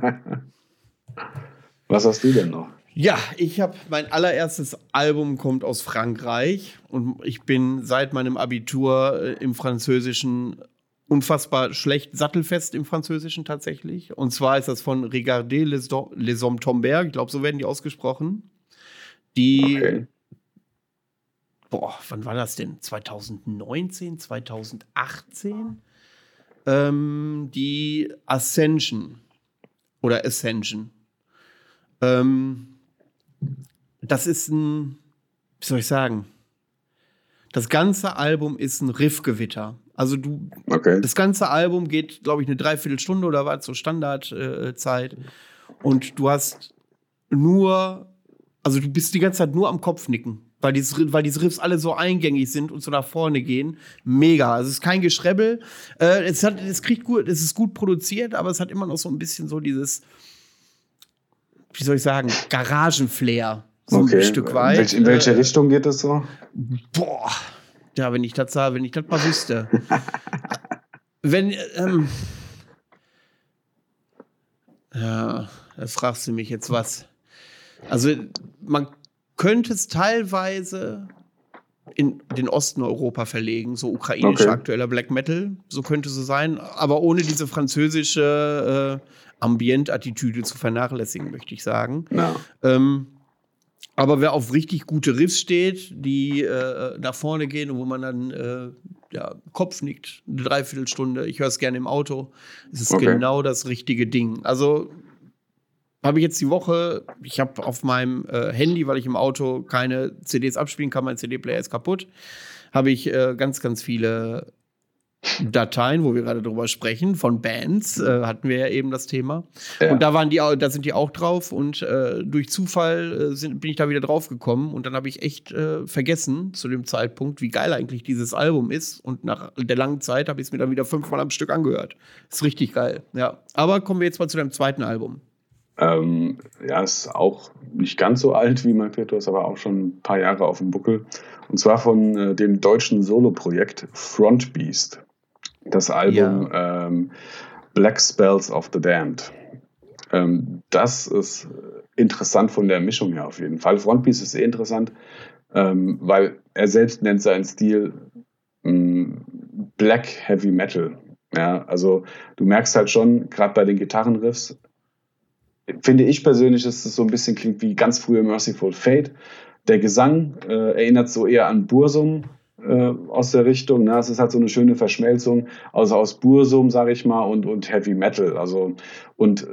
Was hast du denn noch? Ja, ich habe mein allererstes Album kommt aus Frankreich und ich bin seit meinem Abitur äh, im Französischen unfassbar schlecht sattelfest im Französischen tatsächlich. Und zwar ist das von Regardez les, les Hommes Tomberg, ich glaube, so werden die ausgesprochen. Die, okay. boah, wann war das denn? 2019, 2018? Ähm, die Ascension oder Ascension. Ähm, das ist ein, wie soll ich sagen? Das ganze Album ist ein Riffgewitter. Also du, okay. das ganze Album geht, glaube ich, eine Dreiviertelstunde oder was, so Standardzeit. Äh, und du hast nur, also du bist die ganze Zeit nur am Kopf nicken. Weil diese, weil diese Riffs alle so eingängig sind und so nach vorne gehen. Mega. Also es ist kein Geschrebbel. Äh, es, hat, es kriegt gut, es ist gut produziert, aber es hat immer noch so ein bisschen so dieses, wie soll ich sagen, Garagenflair. So okay. ein Stück weit. In welche, in welche äh, Richtung geht das so? Boah, ja, wenn ich das wenn ich das mal wüsste. wenn, ähm, ja, da fragst du mich jetzt was. Also, man könnte es teilweise in den Osten Europa verlegen, so ukrainischer okay. aktueller Black Metal, so könnte es so sein, aber ohne diese französische äh, Ambient-Attitüde zu vernachlässigen, möchte ich sagen. Ja. Ähm, aber wer auf richtig gute Riffs steht, die äh, nach vorne gehen und wo man dann äh, ja, Kopf nickt, eine Dreiviertelstunde, ich höre es gerne im Auto, es ist okay. genau das richtige Ding. Also habe ich jetzt die Woche, ich habe auf meinem äh, Handy, weil ich im Auto keine CDs abspielen kann, mein CD-Player ist kaputt, habe ich äh, ganz, ganz viele Dateien, wo wir gerade drüber sprechen, von Bands, äh, hatten wir ja eben das Thema. Ja. Und da waren die, da sind die auch drauf und äh, durch Zufall äh, sind, bin ich da wieder drauf gekommen und dann habe ich echt äh, vergessen zu dem Zeitpunkt, wie geil eigentlich dieses Album ist. Und nach der langen Zeit habe ich es mir dann wieder fünfmal am Stück angehört. Ist richtig geil, ja. Aber kommen wir jetzt mal zu deinem zweiten Album. Ähm, ja, ist auch nicht ganz so alt wie Magnetos, aber auch schon ein paar Jahre auf dem Buckel. Und zwar von äh, dem deutschen Solo-Projekt Front Beast das Album ja. ähm, Black Spells of the Damned. Ähm, das ist interessant von der Mischung her auf jeden Fall. Frontpiece ist sehr interessant, ähm, weil er selbst nennt seinen Stil ähm, Black Heavy Metal. Ja, also du merkst halt schon, gerade bei den Gitarrenriffs, finde ich persönlich, dass es so ein bisschen klingt wie ganz früher Merciful Fate. Der Gesang äh, erinnert so eher an Bursum, äh, aus der Richtung. Ne? Es ist halt so eine schöne Verschmelzung also aus Bursum, sage ich mal, und, und Heavy Metal. Also, und äh,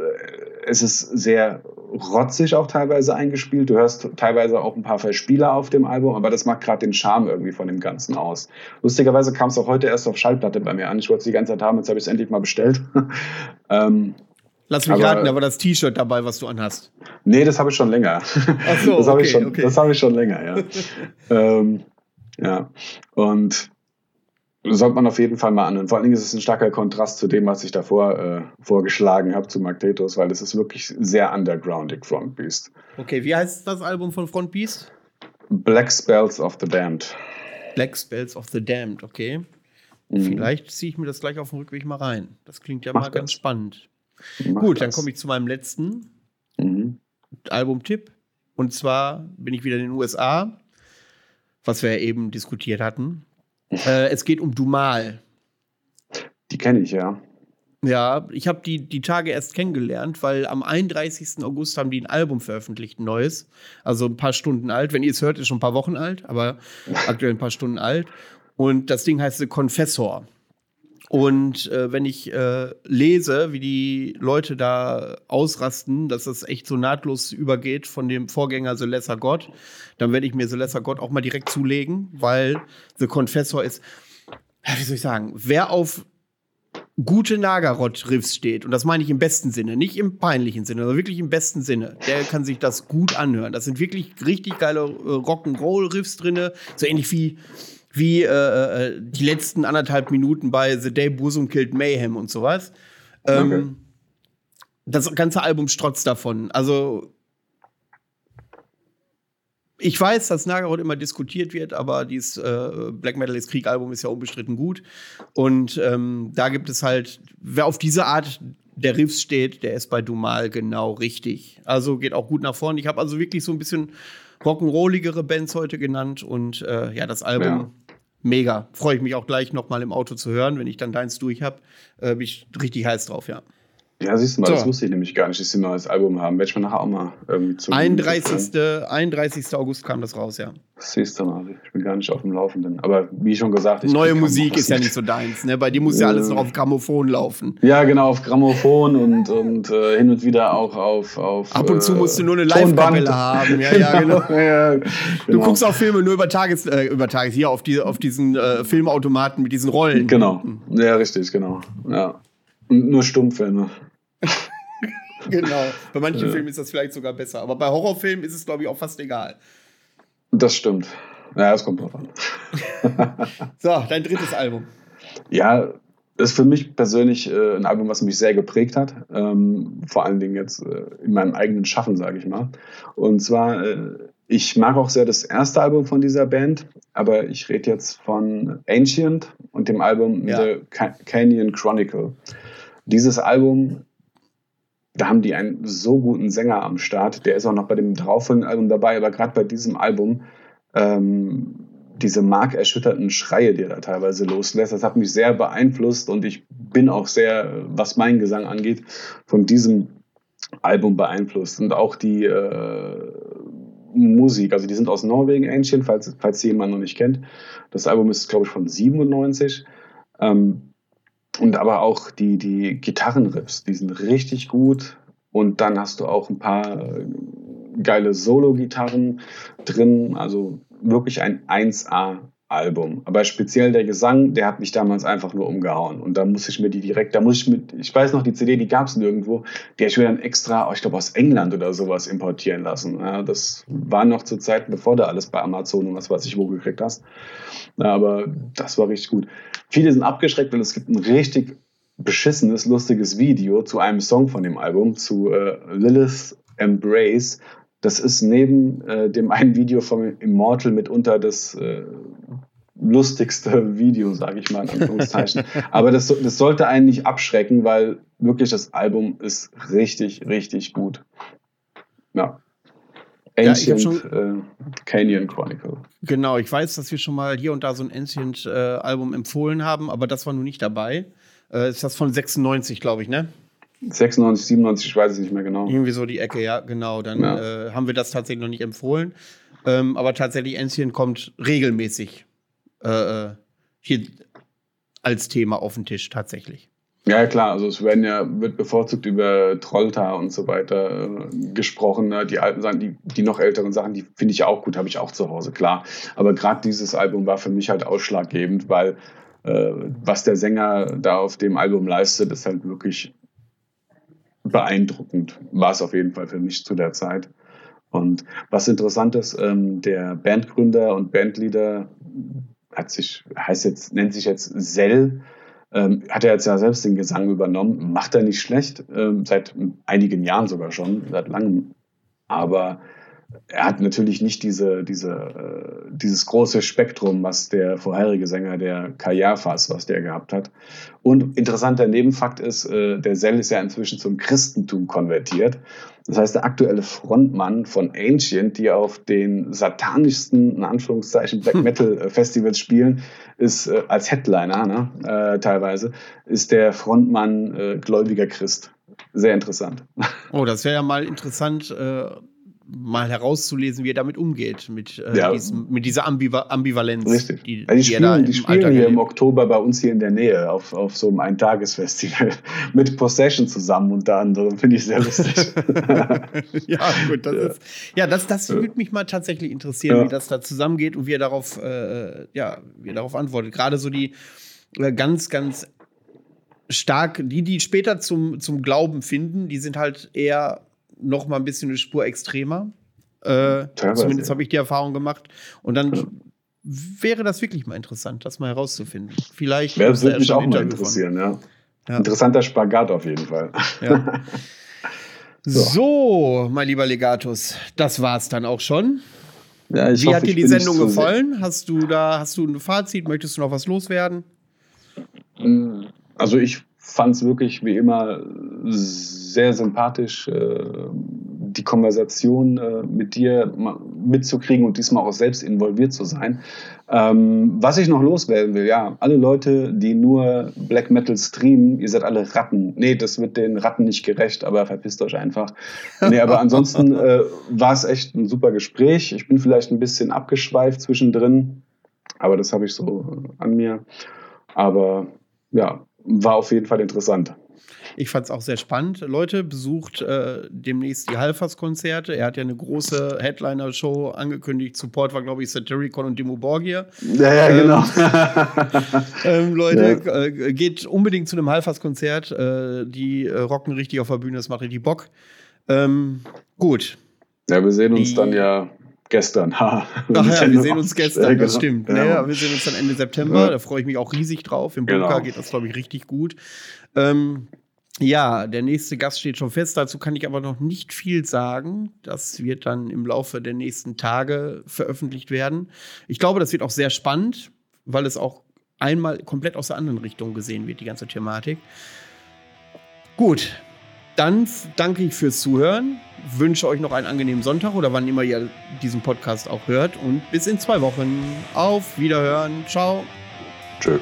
es ist sehr rotzig auch teilweise eingespielt. Du hörst teilweise auch ein paar Verspieler auf dem Album, aber das macht gerade den Charme irgendwie von dem Ganzen aus. Lustigerweise kam es auch heute erst auf Schallplatte bei mir an. Ich wollte es die ganze Zeit haben, jetzt habe ich es endlich mal bestellt. ähm, Lass mich aber, raten, da war das T-Shirt dabei, was du anhast. Nee, das habe ich schon länger. Ach so, das habe okay, ich, schon, okay. das hab ich schon länger, ja. ähm, ja, und sollte man auf jeden Fall mal anhören. Vor allen Dingen ist es ein starker Kontrast zu dem, was ich davor äh, vorgeschlagen habe, zu Magnetos, weil es ist wirklich sehr undergroundig, Front Beast. Okay, wie heißt das Album von Front Beast? Black Spells of the Damned. Black Spells of the Damned, okay. Mhm. Vielleicht ziehe ich mir das gleich auf dem Rückweg mal rein. Das klingt ja Mach mal das. ganz spannend. Mach Gut, das. dann komme ich zu meinem letzten mhm. Albumtipp. Und zwar bin ich wieder in den USA was wir eben diskutiert hatten. Äh, es geht um Dumal. Die kenne ich, ja. Ja, ich habe die, die Tage erst kennengelernt, weil am 31. August haben die ein Album veröffentlicht, ein neues. Also ein paar Stunden alt. Wenn ihr es hört, ist schon ein paar Wochen alt, aber aktuell ein paar Stunden alt. Und das Ding heißt The Confessor. Und äh, wenn ich äh, lese, wie die Leute da ausrasten, dass das echt so nahtlos übergeht von dem Vorgänger The Lesser God, dann werde ich mir The Lesser God auch mal direkt zulegen, weil The Confessor ist, wie soll ich sagen, wer auf gute Nagarot-Riffs steht, und das meine ich im besten Sinne, nicht im peinlichen Sinne, sondern wirklich im besten Sinne, der kann sich das gut anhören. Das sind wirklich richtig geile äh, Rock'n'Roll-Riffs drin, so ähnlich wie wie äh, äh, die letzten anderthalb Minuten bei The Day Bosom Killed Mayhem und sowas. Ähm, okay. Das ganze Album strotzt davon. Also ich weiß, dass Nagarot immer diskutiert wird, aber dieses äh, Black Metal ist Krieg Album ist ja unbestritten gut. Und ähm, da gibt es halt, wer auf diese Art der Riffs steht, der ist bei Dumal genau richtig. Also geht auch gut nach vorne. Ich habe also wirklich so ein bisschen rock'n'rolligere Bands heute genannt und äh, ja, das Album ja. mega. Freue ich mich auch gleich nochmal im Auto zu hören, wenn ich dann deins durch habe. Äh, bin ich richtig heiß drauf, ja. Ja, siehst du mal, so. das wusste ich nämlich gar nicht, dass sie ein neues Album haben. Werde ich mal nachher auch mal irgendwie zu. 31. 31. August kam das raus, ja. Siehst du mal, ich bin gar nicht auf dem Laufenden. Aber wie schon gesagt, ich Neue Musik ist ja nicht so deins, ne? Bei dir muss ja alles noch auf Grammophon laufen. Ja, genau, auf Grammophon und, und äh, hin und wieder auch auf. auf Ab und zu musst du nur eine Live-Kapelle haben, ja, ja, genau. ja, genau. Du guckst auch Filme nur über Tages, äh, über Tages hier auf, die, auf diesen äh, Filmautomaten mit diesen Rollen. Genau, ja, richtig, genau. Ja. Und nur Stummfilme. genau. Bei manchen ja. Filmen ist das vielleicht sogar besser. Aber bei Horrorfilmen ist es, glaube ich, auch fast egal. Das stimmt. Ja, das kommt drauf an. so, dein drittes Album. Ja, ist für mich persönlich äh, ein Album, was mich sehr geprägt hat. Ähm, vor allen Dingen jetzt äh, in meinem eigenen Schaffen, sage ich mal. Und zwar, äh, ich mag auch sehr das erste Album von dieser Band, aber ich rede jetzt von Ancient und dem Album ja. The Canyon Chronicle. Dieses Album da haben die einen so guten Sänger am Start. Der ist auch noch bei dem darauffolgenden Album dabei, aber gerade bei diesem Album, ähm, diese markerschütterten Schreie, die er da teilweise loslässt, das hat mich sehr beeinflusst und ich bin auch sehr, was mein Gesang angeht, von diesem Album beeinflusst. Und auch die äh, Musik, also die sind aus Norwegen, Ancient, falls, falls sie jemand noch nicht kennt. Das Album ist, glaube ich, von 97. Ähm, und aber auch die, die Gitarrenriffs, die sind richtig gut. Und dann hast du auch ein paar äh, geile Solo-Gitarren drin. Also wirklich ein 1A Album. Aber speziell der Gesang, der hat mich damals einfach nur umgehauen. Und da muss ich mir die direkt, da muss ich mit, ich weiß noch, die CD, die gab es nirgendwo, die habe ich mir dann extra, ich glaube aus England oder sowas importieren lassen. Ja, das war noch zu Zeiten, bevor du alles bei Amazon und was weiß ich wo gekriegt hast. Aber das war richtig gut. Viele sind abgeschreckt, weil es gibt ein richtig beschissenes, lustiges Video zu einem Song von dem Album, zu äh, Lilith Embrace. Das ist neben äh, dem einen Video von Immortal mitunter das äh, lustigste Video, sage ich mal in Anführungszeichen. Aber das, das sollte einen nicht abschrecken, weil wirklich das Album ist richtig, richtig gut. Ja. Ancient ja, schon, äh, Canyon Chronicle. Genau, ich weiß, dass wir schon mal hier und da so ein Ancient-Album äh, empfohlen haben, aber das war nun nicht dabei. Äh, ist das von 96, glaube ich, ne? 96, 97, ich weiß es nicht mehr genau. Irgendwie so die Ecke, ja, genau. Dann ja. Äh, haben wir das tatsächlich noch nicht empfohlen. Ähm, aber tatsächlich, Ancient kommt regelmäßig äh, äh, hier als Thema auf den Tisch, tatsächlich. Ja, klar, also es werden ja, wird bevorzugt über Trolltar und so weiter äh, gesprochen. Ne? Die alten Sachen, die, die noch älteren Sachen, die finde ich ja auch gut, habe ich auch zu Hause, klar. Aber gerade dieses Album war für mich halt ausschlaggebend, weil äh, was der Sänger da auf dem Album leistet, ist halt wirklich beeindruckend. War es auf jeden Fall für mich zu der Zeit. Und was interessant ist, ähm, der Bandgründer und Bandleader hat sich, heißt jetzt, nennt sich jetzt Sell, ähm, hat er jetzt ja selbst den Gesang übernommen, macht er nicht schlecht, ähm, seit einigen Jahren sogar schon, seit langem. Aber er hat natürlich nicht diese, diese, äh, dieses große Spektrum, was der vorherige Sänger, der Kajafas, was der gehabt hat. Und interessanter Nebenfakt ist, äh, der Sell ist ja inzwischen zum Christentum konvertiert. Das heißt, der aktuelle Frontmann von Ancient, die auf den satanischsten, in Anführungszeichen, Black Metal äh, Festivals spielen, ist als Headliner ne, äh, teilweise, ist der Frontmann äh, gläubiger Christ. Sehr interessant. Oh, das wäre ja mal interessant, äh, mal herauszulesen, wie er damit umgeht, mit, äh, Ja. diesem, mit dieser Ambiva Ambivalenz. Richtig. Die, Ja, die, die er da spielen, die im spielen Alltag hier im erlebt. Oktober bei uns hier in der Nähe auf, auf so einem Eintagesfestival mit Possession zusammen unter anderem. Finde ich sehr lustig. ja, gut, das Ja. ist. Ja, das, das würde mich mal tatsächlich interessieren, Ja. wie das da zusammengeht und wie er darauf, äh, ja, wie er darauf antwortet. Gerade so die äh, ganz, ganz stark, die, die später zum, zum Glauben finden, die sind halt eher noch mal ein bisschen eine Spur extremer. Äh, zumindest habe ich die Erfahrung gemacht. Und dann Ja. wäre das wirklich mal interessant, das mal herauszufinden. Vielleicht er mich schon auch mal interessieren. Ja. Ja. Interessanter Spagat auf jeden Fall. Ja. So, mein lieber Legatus, das war's dann auch schon. Ja, Wie hoffe, hat dir die Sendung gefallen? Hast du da, hast du ein Fazit? Möchtest du noch was loswerden? Also ich fand es wirklich wie immer sehr sympathisch, äh, die Konversation äh, mit dir mitzukriegen und diesmal auch selbst involviert zu sein. Ähm, was ich noch loswerden will, ja, alle Leute, die nur Black Metal streamen, ihr seid alle Ratten. Nee, das wird den Ratten nicht gerecht, aber verpisst euch einfach. Nee, aber ansonsten äh, war es echt ein super Gespräch. Ich bin vielleicht ein bisschen abgeschweift zwischendrin, aber das habe ich so äh, an mir. Aber ja, war auf jeden Fall interessant. Ich fand es auch sehr spannend. Leute, besucht äh, demnächst die Halfers-Konzerte. Er hat ja eine große Headliner-Show angekündigt. Support war, glaube ich, Satyricon und Dimo Borgir. Ja, ja, genau. Ähm, Leute, äh, geht unbedingt zu einem Halfers-Konzert. Äh, die äh, rocken richtig auf der Bühne, das macht richtig Bock. Ähm, gut. ja, wir sehen uns Die- dann ja gestern. Ha. Ach ja, wir sehen uns gestern, das stimmt. Ja. Ja. wir sehen uns dann Ende September, Ja. da freue ich mich auch riesig drauf. Im Bunker Genau. geht das, glaube ich, richtig gut. Ähm, ja, der nächste Gast steht schon fest, dazu kann ich aber noch nicht viel sagen. Das wird dann im Laufe der nächsten Tage veröffentlicht werden. Ich glaube, das wird auch sehr spannend, weil es auch einmal komplett aus der anderen Richtung gesehen wird, die ganze Thematik. Gut, dann danke ich fürs Zuhören, wünsche euch noch einen angenehmen Sonntag oder wann immer ihr diesen Podcast auch hört und bis in zwei Wochen. Auf Wiederhören. Ciao. Tschö.